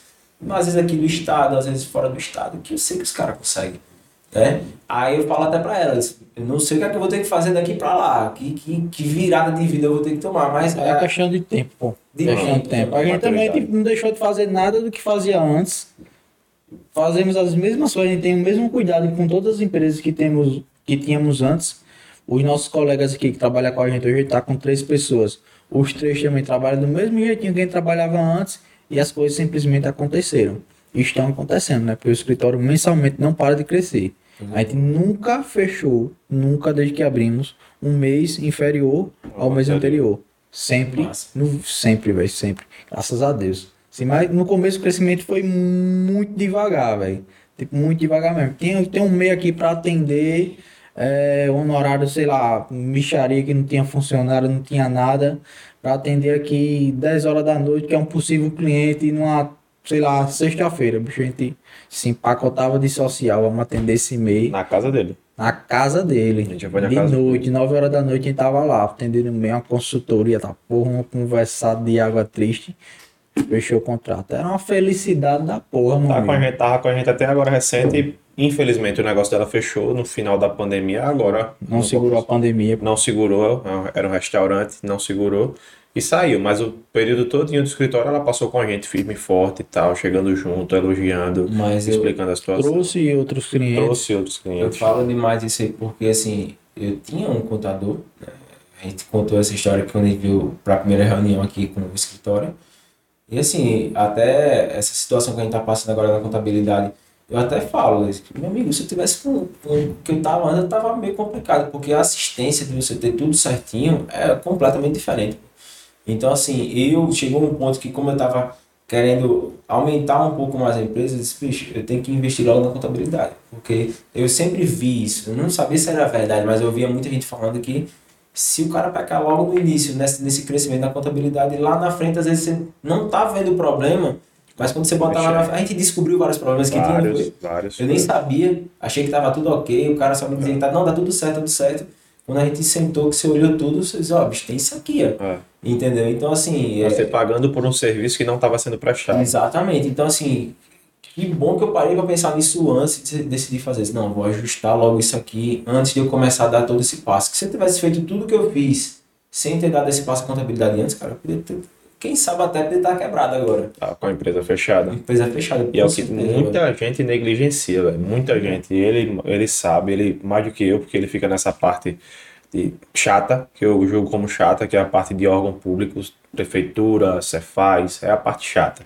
[SPEAKER 3] às vezes aqui do estado, às vezes fora do estado, que eu sei que os caras conseguem. Né? Aí eu falo até pra elas, eu não sei o que, é que eu vou ter que fazer daqui pra lá, que, que, que virada de vida eu vou ter que tomar, mas
[SPEAKER 1] É
[SPEAKER 3] é,
[SPEAKER 1] questão de tempo, pô.
[SPEAKER 3] De
[SPEAKER 1] questão de tempo. A gente também tipo, não deixou de fazer nada do que fazia antes. Fazemos as mesmas coisas, a gente tem o mesmo cuidado com todas as empresas que, temos, que tínhamos antes. Os nossos colegas aqui que trabalham com a gente hoje tá com três pessoas. Os três também trabalham do mesmo jeitinho que a gente trabalhava antes e as coisas simplesmente aconteceram. E estão acontecendo, né? Porque o escritório mensalmente não para de crescer. A gente nunca fechou, nunca desde que abrimos, um mês inferior ao mês anterior. Sempre, no, sempre, velho, sempre. Graças a Deus. Assim, mas no começo o crescimento foi muito devagar, velho. Tipo, muito devagar mesmo. Tem, tem um meio aqui para atender é, horário, sei lá, micharia que não tinha funcionário, não tinha nada, para atender aqui 10 horas da noite, que é um possível cliente numa, sei lá, sexta-feira. Bicho, a gente se empacotava de social, vamos atender esse meio.
[SPEAKER 2] Na casa dele.
[SPEAKER 1] Na casa dele.
[SPEAKER 2] A gente foi na
[SPEAKER 1] de
[SPEAKER 2] casa
[SPEAKER 1] noite, 9 horas da noite, a gente tava lá, atendendo meio uma consultoria, tá? Porra, uma conversada de água triste. Fechou o contrato. Era uma felicidade da porra,
[SPEAKER 2] Tá
[SPEAKER 1] mano.
[SPEAKER 2] com a gente, tava com a gente até agora recente e infelizmente o negócio dela fechou no final da pandemia. Agora
[SPEAKER 1] Não segurou a pandemia.
[SPEAKER 2] não segurou, era um restaurante, não segurou e saiu. Mas o período todinho do escritório ela passou com a gente firme e forte e tal, chegando junto, elogiando,
[SPEAKER 3] Mas eu,
[SPEAKER 2] explicando a situação.
[SPEAKER 1] Trouxe outros clientes.
[SPEAKER 2] Trouxe outros
[SPEAKER 3] eu
[SPEAKER 2] clientes.
[SPEAKER 3] falo demais disso aí porque, assim, eu tinha um contador, né? a gente contou essa história quando a gente viu para a primeira reunião aqui com o escritório. E, assim, até essa situação que a gente tá passando agora na contabilidade, eu até falo, meu amigo, se eu tivesse com, o que eu tava antes, eu tava meio complicado, porque a assistência de você ter tudo certinho é completamente diferente. Então, assim, eu chegou um ponto que, como eu tava querendo aumentar um pouco mais a empresa, eu disse, bicho, eu tenho que investir logo na contabilidade. Porque eu sempre vi isso, eu não sabia se era verdade, mas eu via muita gente falando que se o cara pecar logo no início, nesse, nesse crescimento da contabilidade, lá na frente, às vezes você não tá vendo o problema, mas quando você botar lá na a gente descobriu vários problemas que tinha.
[SPEAKER 2] Vários,
[SPEAKER 3] foi?
[SPEAKER 2] vários.
[SPEAKER 3] Eu nem sabia, achei que tava tudo ok, o cara só me dizia que tá, não, tá tudo certo, tudo certo. Quando a gente sentou, que você olhou tudo, você disse, ó, bicho, tem isso aqui, ó.
[SPEAKER 2] É.
[SPEAKER 3] Entendeu? Então, assim. é-
[SPEAKER 2] Você pagando por um serviço que não estava sendo prestado.
[SPEAKER 3] Exatamente. Então, assim, que bom que eu parei para pensar nisso antes de decidir fazer isso. Não, vou ajustar logo isso aqui antes de eu começar a dar todo esse passo. Que se eu tivesse feito tudo que eu fiz sem ter dado esse passo de contabilidade antes, cara, eu podia ter, quem sabe até podia estar quebrado agora.
[SPEAKER 2] Tá com a empresa fechada.
[SPEAKER 3] Empresa fechada.
[SPEAKER 2] E é o que muita gente negligencia, velho. Muita gente. Ele, ele sabe, ele mais do que eu, porque ele fica nessa parte de chata, que eu julgo como chata, que é a parte de órgãos públicos, prefeitura, Cefaz, é a parte chata.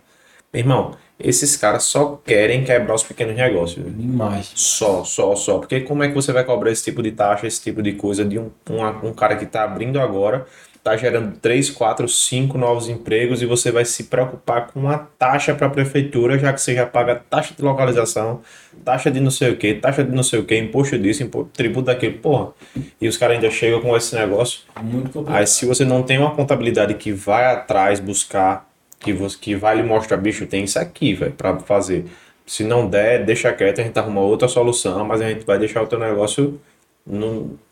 [SPEAKER 2] Meu irmão, esses caras só querem quebrar os pequenos negócios. velho.
[SPEAKER 3] Demais.
[SPEAKER 2] Só, só, só. Porque como é que você vai cobrar esse tipo de taxa, esse tipo de coisa de um, um, um cara que está abrindo agora, está gerando 3, 4, 5 novos empregos e você vai se preocupar com uma taxa para a prefeitura, já que você já paga taxa de localização, taxa de não sei o que, taxa de não sei o que, imposto disso, imposto, tributo daquilo, porra. E os caras ainda chegam com esse negócio.
[SPEAKER 3] Muito complicado.
[SPEAKER 2] Aí se você não tem uma contabilidade que vai atrás buscar, que, você, que vai lhe mostrar, bicho, tem isso aqui, velho, pra fazer. Se não der, deixa quieto, a gente arruma outra solução, mas a gente vai deixar o teu negócio no,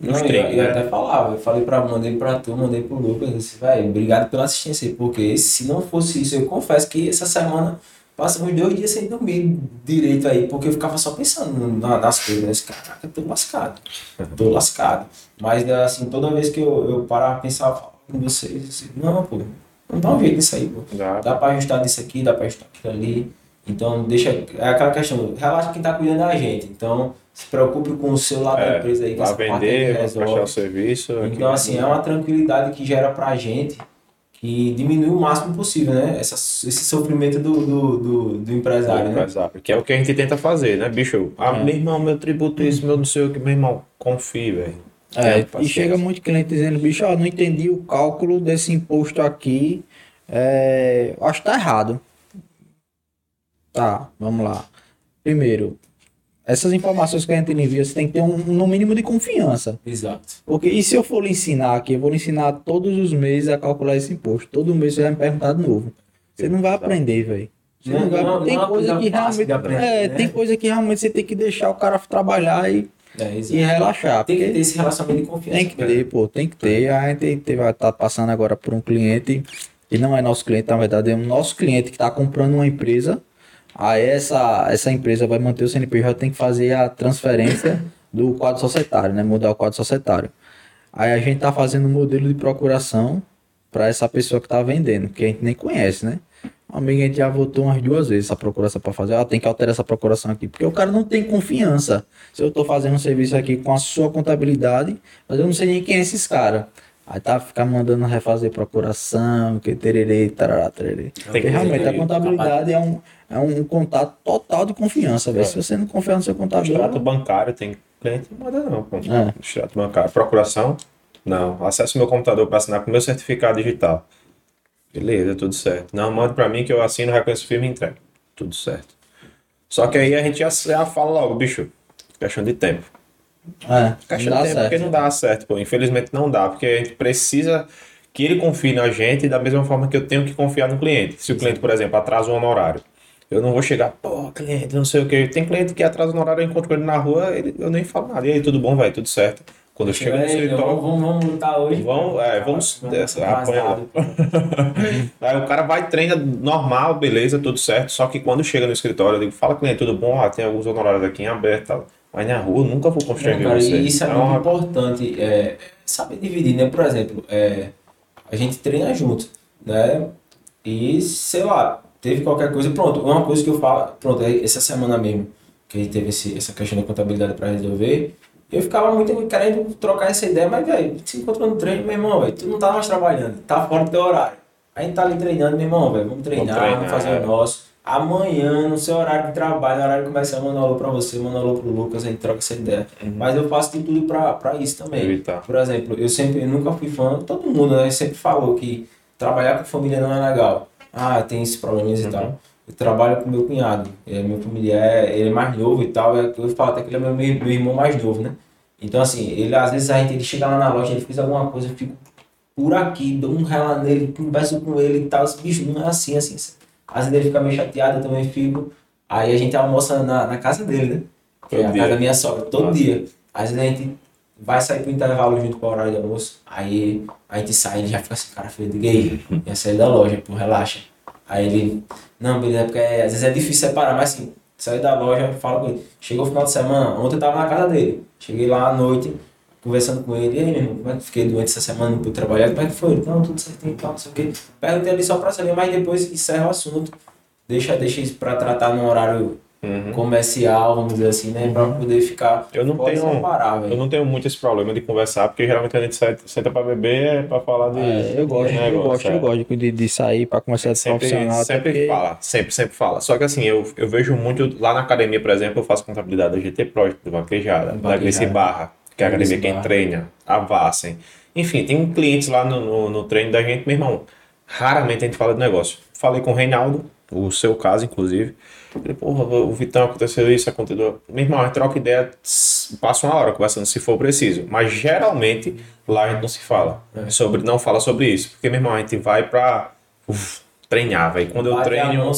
[SPEAKER 3] Não,
[SPEAKER 2] nos
[SPEAKER 3] eu,
[SPEAKER 2] trinques,
[SPEAKER 3] eu
[SPEAKER 2] né?
[SPEAKER 3] até falava, eu falei pra, mandei pra tu, mandei pro Lucas, eu disse, velho, obrigado pela assistência aí, porque se não fosse isso, eu confesso que essa semana passamos dois dias sem dormir direito aí, porque eu ficava só pensando na- nas coisas, né? Eu disse, caraca, eu tô lascado, tô lascado. Mas, assim, toda vez que eu, eu parava pra pensar, eu com vocês, eu disse, não, pô, não dá um jeito nisso aí, pô.
[SPEAKER 2] Já.
[SPEAKER 3] Dá pra ajustar disso aqui, dá pra ajustar aquilo ali. Então, deixa. É aquela questão, relaxa quem tá cuidando da gente. Então, se preocupe com o seu lado da
[SPEAKER 2] É,
[SPEAKER 3] empresa aí, que
[SPEAKER 2] vai vender, vai prestar o serviço. aqui.
[SPEAKER 3] Então, assim, é uma tranquilidade que gera pra gente que diminui o máximo possível, né? Essa, esse sofrimento do, do, do, do empresário, né?
[SPEAKER 2] Exato, que é o que a gente tenta fazer, né, bicho? Ah,
[SPEAKER 1] É.
[SPEAKER 2] meu irmão, meu tributo isso, meu não sei o que, meu irmão, confie, velho.
[SPEAKER 1] É, e chega muito cliente dizendo, bicho, ó, não entendi o cálculo desse imposto aqui. É, acho que tá errado. Tá, vamos lá. Primeiro, essas informações que a gente envia, você tem que ter um, no mínimo de confiança.
[SPEAKER 3] Exato.
[SPEAKER 1] Porque e se eu for lhe ensinar aqui, eu vou lhe ensinar todos os meses a calcular esse imposto. Todo mês você vai me perguntar de novo. Você não vai aprender, velho. Você
[SPEAKER 3] Não-
[SPEAKER 1] não vai-
[SPEAKER 3] não-
[SPEAKER 1] tem
[SPEAKER 3] é
[SPEAKER 1] coisa que realmente.
[SPEAKER 3] de aprender,
[SPEAKER 1] é,
[SPEAKER 3] né?
[SPEAKER 1] tem coisa que realmente você tem que deixar o cara trabalhar e,
[SPEAKER 3] É,
[SPEAKER 1] e relaxar.
[SPEAKER 3] Tem que ter esse relacionamento de confiança.
[SPEAKER 1] tem que
[SPEAKER 3] cara.
[SPEAKER 1] ter, pô, tem que ter. A gente te- vai estar passando agora por um cliente que não é nosso cliente, na verdade, é um nosso cliente que está comprando uma empresa. Aí essa, essa empresa vai manter o CNPJ, tem que fazer a transferência do quadro societário, né? Mudar o quadro societário. Aí a gente está fazendo um modelo de procuração para essa pessoa que está vendendo, que a gente nem conhece, né? Um amigo a gente já votou umas duas vezes essa procuração para fazer. Ah, tem que alterar essa procuração aqui. Porque o cara não tem confiança. Se eu estou fazendo um serviço aqui com a sua contabilidade, mas eu não sei nem quem é esses caras. Aí tá ficar mandando refazer procuração, que tererê, tarará, tererê. Porque
[SPEAKER 2] que
[SPEAKER 1] realmente a contabilidade é um, é um contato total de confiança, velho.
[SPEAKER 2] É.
[SPEAKER 1] Se você não confiar no seu contador.
[SPEAKER 2] Extrato bancário, tem cliente, não manda não, pô.
[SPEAKER 1] É.
[SPEAKER 2] Extrato bancário. Procuração? Não. Acesso meu computador para assinar com meu certificado digital. Beleza, tudo certo. Não, manda pra mim que eu assino, reconheço o filme e entrego. Tudo certo. Só que aí a gente já, já fala logo, bicho, questão de tempo.
[SPEAKER 1] É,
[SPEAKER 2] Questão
[SPEAKER 1] não dá
[SPEAKER 2] tempo, porque
[SPEAKER 1] certo.
[SPEAKER 2] não dá certo, pô. Infelizmente não dá, porque a gente precisa que ele confie na gente da mesma forma que eu tenho que confiar no cliente. Se o cliente, por exemplo, atrasa um honorário, eu não vou chegar, pô, cliente, não sei o quê. Tem cliente que atrasa um horário, eu encontro com ele na rua, ele, eu nem falo nada. E aí, tudo bom, vai, tudo certo. Quando eu chego no escritório,
[SPEAKER 3] vamos, vamos, vamos lutar hoje.
[SPEAKER 2] Vamos, é, vamos dessa, apanha lá.
[SPEAKER 3] Rasgado.
[SPEAKER 2] Aí o cara vai, treina normal, beleza, tudo certo. Só que quando chega no escritório, eu digo, fala cliente, tudo bom? Ah, tem alguns honorários aqui em aberto e tal. Mas na rua eu nunca vou
[SPEAKER 3] Não,
[SPEAKER 2] constranger
[SPEAKER 3] cara,
[SPEAKER 2] você.
[SPEAKER 3] isso é
[SPEAKER 2] Então,
[SPEAKER 3] muito importante. É, saber dividir, né? Por exemplo, é, a gente treina junto, né? E, sei lá, teve qualquer coisa. Pronto, uma coisa que eu falo. Pronto, é essa semana mesmo, que a gente teve esse, essa questão da contabilidade para resolver. Eu ficava muito querendo trocar essa ideia, mas, velho, se encontrou no treino, meu irmão, velho, tu não tá mais trabalhando, tá fora do teu horário. A gente tá ali treinando, meu irmão, velho, vamos treinar, vamos,
[SPEAKER 2] treinar,
[SPEAKER 3] fazer
[SPEAKER 2] é.
[SPEAKER 3] o nosso. Amanhã, no seu horário de trabalho, no horário comercial, manda um alô pra você, manda um alô pro Lucas, a gente troca essa ideia. Mas eu faço de tudo pra, pra isso também.
[SPEAKER 2] Evitar.
[SPEAKER 3] Por exemplo, eu sempre, eu nunca fui fã, todo mundo, né, sempre falou que trabalhar com família não é legal. Ah, tem esses problemas e tal. Eu trabalho com meu cunhado, é, meu familiar, ele é mais novo e tal, é, eu falo até que ele é meu, meu irmão mais novo, né? Então, assim, ele às vezes a gente ele chega lá na loja, ele fez alguma coisa, eu fico por aqui, dou um rela nele, converso com ele e tal. Esse bicho não é assim, assim. Às vezes ele fica meio chateado, eu também fico. Aí a gente almoça na, na casa dele, né? Que é
[SPEAKER 2] Todo
[SPEAKER 3] a
[SPEAKER 2] dia.
[SPEAKER 3] casa da minha sogra, todo
[SPEAKER 2] Nossa.
[SPEAKER 3] dia. Às vezes a gente vai sair pro intervalo junto com o horário de almoço. Aí a gente sai, ele já fica assim, cara, filho, diga aí, ia sair da loja, pô, relaxa. Aí ele, não, beleza, porque é- às vezes é difícil separar, mas assim, saí da loja, falo com ele. Chegou o final de semana, ontem eu tava na casa dele. Cheguei lá à noite, conversando com ele, e aí, meu irmão, como é que fiquei doente essa semana, não pude trabalhar, como é que foi? Não, tudo certinho tal, não sei o quê. Perguntei ali só pra saber, mas depois encerra o assunto. Deixa, deixa isso pra tratar num horário
[SPEAKER 2] Uhum.
[SPEAKER 3] comercial, vamos dizer assim, né? Pra poder ficar.
[SPEAKER 2] Eu não tenho-
[SPEAKER 3] separar,
[SPEAKER 2] Eu não tenho muito esse problema de conversar, porque geralmente a gente senta, senta pra beber é pra falar de.
[SPEAKER 1] É, eu gosto,
[SPEAKER 2] de
[SPEAKER 1] eu
[SPEAKER 2] negócio,
[SPEAKER 1] gosto,
[SPEAKER 2] é.
[SPEAKER 1] eu gosto de, de sair pra conversar de
[SPEAKER 2] Sempre,
[SPEAKER 1] profissional.
[SPEAKER 2] sempre
[SPEAKER 1] porque-
[SPEAKER 2] fala, sempre, sempre fala. Só que assim, eu, eu vejo muito, lá na academia, por exemplo, eu faço contabilidade da GT Pro, do Vaquejada, da. Gracie Barra, que é a academia quem treina, a Vassem. Enfim, tem clientes lá no, no, no treino da gente, meu irmão, raramente a gente fala de negócio. Falei com o Reinaldo, o seu caso, inclusive. Falei, porra, o Vitão aconteceu isso, aconteceu. Meu irmão, a gente troca ideia, passa uma hora conversando se for preciso. Mas geralmente lá a gente não se fala. Sobre, não fala sobre isso. Porque, meu irmão, a gente vai pra uf, treinar, velho. Quando eu treino,
[SPEAKER 3] mão,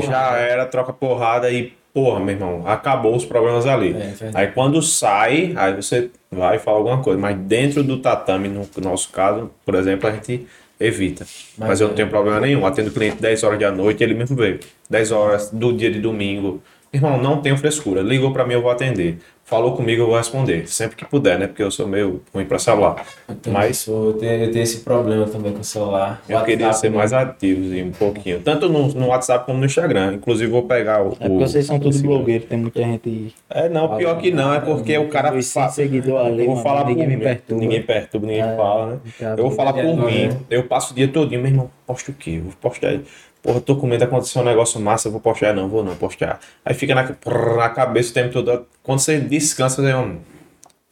[SPEAKER 2] já era, troca porrada e, porra, meu irmão, acabou os problemas ali.
[SPEAKER 3] É, verdade.
[SPEAKER 2] aí quando sai, aí você vai falar alguma coisa. Mas dentro do tatame, no nosso caso, por exemplo, a gente evita. Mas,
[SPEAKER 3] Mas
[SPEAKER 2] eu não
[SPEAKER 3] é.
[SPEAKER 2] tenho problema nenhum. Atendo cliente 10 horas da noite, ele mesmo veio. 10 horas do dia de domingo. Irmão, não tenho frescura. Ligou pra mim, eu vou atender. Falou comigo, eu vou responder. Sempre que puder, né? Porque eu sou meio ruim pra celular.
[SPEAKER 3] Eu
[SPEAKER 2] Mas
[SPEAKER 3] sou- eu, tenho, eu tenho esse problema também com o celular.
[SPEAKER 2] eu queria
[SPEAKER 3] WhatsApp,
[SPEAKER 2] ser
[SPEAKER 3] né?
[SPEAKER 2] mais ativo um pouquinho. Tanto no, no WhatsApp como no Instagram. Inclusive, vou pegar o.
[SPEAKER 1] É porque vocês são todos blogueiros, tem muita gente.
[SPEAKER 2] É, não, pior que não, é porque o cara fa-
[SPEAKER 1] seguidores ali,
[SPEAKER 2] Eu vou falar
[SPEAKER 1] ninguém
[SPEAKER 2] por
[SPEAKER 1] me perturba.
[SPEAKER 2] Ninguém perturba, ninguém
[SPEAKER 1] É.
[SPEAKER 2] fala, né? Eu vou falar por mim.
[SPEAKER 3] né?
[SPEAKER 2] Eu passo o dia todinho, meu irmão, posta o quê? Eu vou postar. Porra, tô com medo de acontecer um negócio massa, eu vou postar. Não, vou não postar. Aí fica na, na cabeça o tempo todo. Quando você descansa, você um,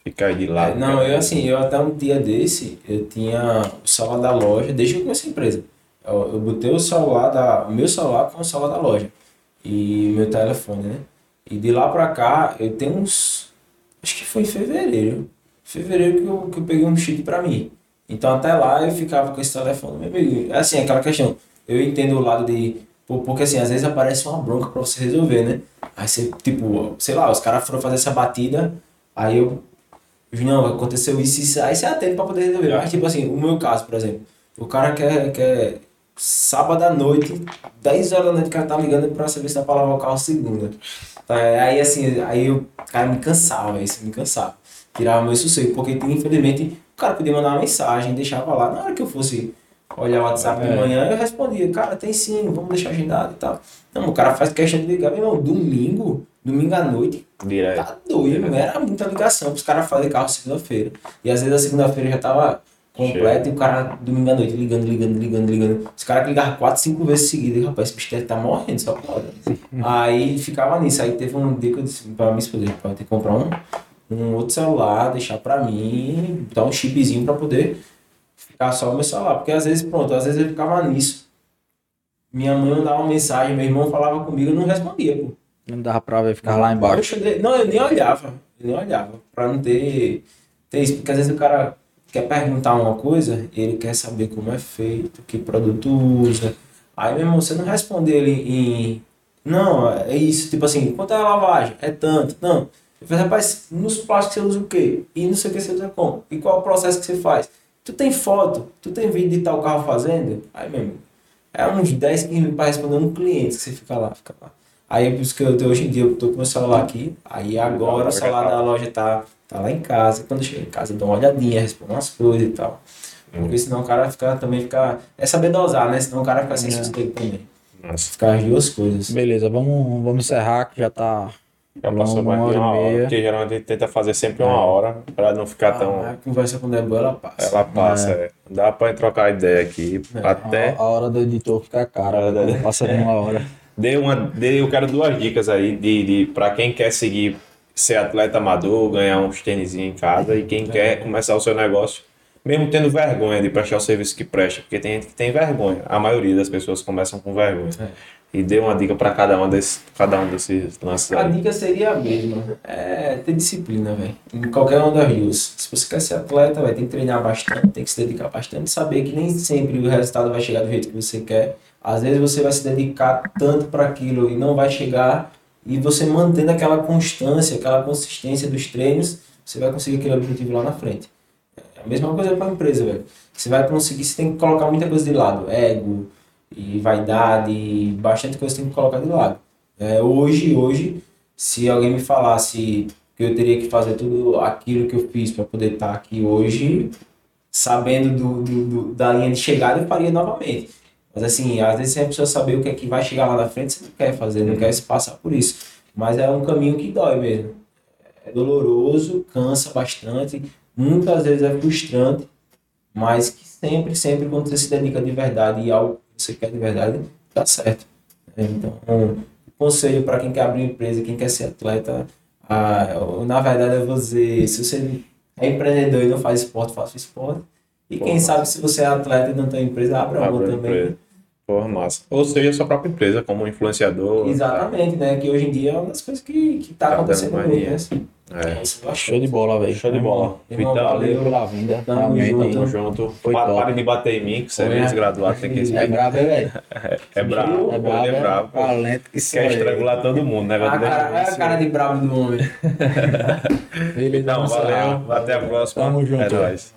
[SPEAKER 2] fica aí de lado.
[SPEAKER 3] É, não,
[SPEAKER 2] cara.
[SPEAKER 3] eu assim, eu até um dia desse, eu tinha o celular da loja, desde que eu comecei a empresa. Eu, eu botei o celular da. O meu celular com o celular da loja. E meu telefone, né? E de lá pra cá, eu tenho uns. Acho que foi em fevereiro. Fevereiro que eu, que eu peguei um chip pra mim. Então até lá eu ficava com esse telefone. Meu amigo, é assim, aquela questão. Eu entendo o lado de. Porque assim, às vezes aparece uma bronca pra você resolver, né? Aí você, tipo, sei lá, os caras foram fazer essa batida, aí eu não, aconteceu isso isso. Aí você atende pra poder resolver. Mas, tipo assim, o meu caso, por exemplo. O cara quer, quer sábado à noite, 10 horas da noite, o cara tá ligando pra saber se dá pra lavar o carro segunda. Tá, aí, assim, aí o cara me cansava, isso me cansava. Tirava meu sossego, porque infelizmente o cara podia mandar uma mensagem, deixava lá. Na hora que eu fosse olhar o WhatsApp de
[SPEAKER 1] É.
[SPEAKER 3] manhã, eu respondia, cara, tem sim, vamos deixar agendado e tal. Não, o cara faz questão de ligar, meu irmão, domingo, domingo à noite,
[SPEAKER 2] Direto.
[SPEAKER 3] Tá doido, não era muita ligação pros caras fazerem carro segunda-feira. E às vezes a segunda-feira já tava completa e o cara domingo à noite ligando, ligando, ligando, ligando. Os caras ligavam quatro, cinco vezes seguidas. E, rapaz, esse bicho tá morrendo, só pode. Aí ficava nisso. Aí teve um dia que eu disse pra minha esposa, pode ter que comprar um, um outro celular, deixar pra mim, botar um chipzinho pra poder ficar só o meu celular. Porque às vezes, pronto, às vezes eu ficava nisso. Minha mãe mandava uma mensagem, meu irmão falava comigo, eu não respondia, pô.
[SPEAKER 1] Não dava pra ver ficar lá embaixo.
[SPEAKER 3] Não, eu nem olhava. Eu nem olhava. Pra não ter, ter isso. Porque às vezes o cara quer perguntar uma coisa, ele quer saber como é feito, que produto usa. Aí, meu irmão, você não responde ele em. Não, é isso. Tipo assim, quanto é a lavagem? É tanto. Não. Eu falei, rapaz, nos plásticos você usa o quê? E não sei o que você usa como? E qual é o processo que você faz? Tu tem foto? Tu tem vídeo de tal carro fazendo? Aí, meu é uns 10, 15 minutos pra responder um cliente que você fica lá, fica lá. Aí é por isso que eu, hoje em dia eu tô com meu celular aqui. Aí agora o celular da loja tá, tá lá em casa. Quando eu chego em casa, eu dou uma olhadinha, respondo umas coisas e tal. Porque senão o cara fica, também fica. É saber dosar, né? Senão o cara fica sem sossego também.
[SPEAKER 2] Nossa.
[SPEAKER 3] Ficar as duas coisas.
[SPEAKER 1] Beleza, vamos, vamos encerrar que já tá.
[SPEAKER 2] Já passou
[SPEAKER 1] Uma
[SPEAKER 2] mais de
[SPEAKER 1] hora
[SPEAKER 2] uma hora, porque geralmente a gente tenta fazer sempre uma hora, pra não ficar tão.
[SPEAKER 3] Ah, a conversa quando é boa, ela passa.
[SPEAKER 2] Ela passa, é. Dá pra gente trocar ideia aqui. Até.
[SPEAKER 1] A, a hora do editor fica cara.
[SPEAKER 2] A hora da-
[SPEAKER 1] Passa de uma hora.
[SPEAKER 2] Dei uma, dei, eu quero duas dicas aí de, de para quem quer seguir ser atleta amador, ganhar uns tênis em casa e quem quer começar o seu negócio, mesmo tendo vergonha de prestar o serviço que presta, porque tem gente que tem vergonha. A maioria das pessoas começam com vergonha. E dei uma dica para cada um cada um desses lances
[SPEAKER 3] A
[SPEAKER 2] aí.
[SPEAKER 3] dica seria a mesma. É ter disciplina, velho. Em qualquer uma das duas. Se você quer ser atleta, vai tem que treinar bastante, tem que se dedicar bastante, saber que nem sempre o resultado vai chegar do jeito que você quer. Às vezes você vai se dedicar tanto para aquilo e não vai chegar. E você mantendo aquela constância, aquela consistência dos treinos, você vai conseguir aquele objetivo lá na frente. É a mesma coisa para a empresa, velho. Você vai conseguir, você tem que colocar muita coisa de lado. Ego e vaidade, e bastante coisa você tem que colocar de lado. É, hoje, hoje, se alguém me falasse que eu teria que fazer tudo aquilo que eu fiz para poder estar aqui hoje, sabendo do, do- do- da linha de chegada, eu faria novamente. Mas assim, às vezes você precisa saber o que é que vai chegar lá na frente, você não quer fazer, não quer se passar por isso. Mas é um caminho que dói mesmo. É doloroso, cansa bastante, muitas vezes é frustrante, mas que sempre, sempre quando você se dedica de verdade e que você quer de verdade, dá certo. Então, um conselho para quem quer abrir empresa, quem quer ser atleta, ah, na verdade vou dizer, se você é empreendedor e não faz esporte, faça esporte. E quem
[SPEAKER 2] massa.
[SPEAKER 3] sabe se você é atleta e não tem empresa, abra uma também.
[SPEAKER 2] empresa. Porra, massa. Ou seja, sua própria empresa, como influenciador.
[SPEAKER 3] Exatamente, né? Que hoje em dia é uma das coisas que, que tá,
[SPEAKER 2] Tá
[SPEAKER 3] acontecendo muito, né?
[SPEAKER 2] É.
[SPEAKER 3] eu acho.
[SPEAKER 1] Show de bola, velho.
[SPEAKER 2] Show de bola. Vital,
[SPEAKER 3] valeu.
[SPEAKER 1] Pela vinda.
[SPEAKER 3] Tamo
[SPEAKER 1] realmente.
[SPEAKER 3] junto.
[SPEAKER 2] Tamo junto.
[SPEAKER 1] Foi top.
[SPEAKER 2] Pare de bater em mim, que você é
[SPEAKER 3] Foi,
[SPEAKER 2] desgraduado, tem que
[SPEAKER 3] é.
[SPEAKER 1] É brabo, é, velho.
[SPEAKER 2] É brabo,
[SPEAKER 1] É brabo,
[SPEAKER 2] ele é brabo. pô.
[SPEAKER 1] Valente que
[SPEAKER 2] Quer
[SPEAKER 1] é.
[SPEAKER 2] estrangular todo mundo, né?
[SPEAKER 3] A
[SPEAKER 2] Vai
[SPEAKER 3] cara, olha a cara de brabo do homem.
[SPEAKER 1] Beleza,
[SPEAKER 2] Então, valeu. Até a próxima.
[SPEAKER 1] Tamo junto.
[SPEAKER 2] É nóis.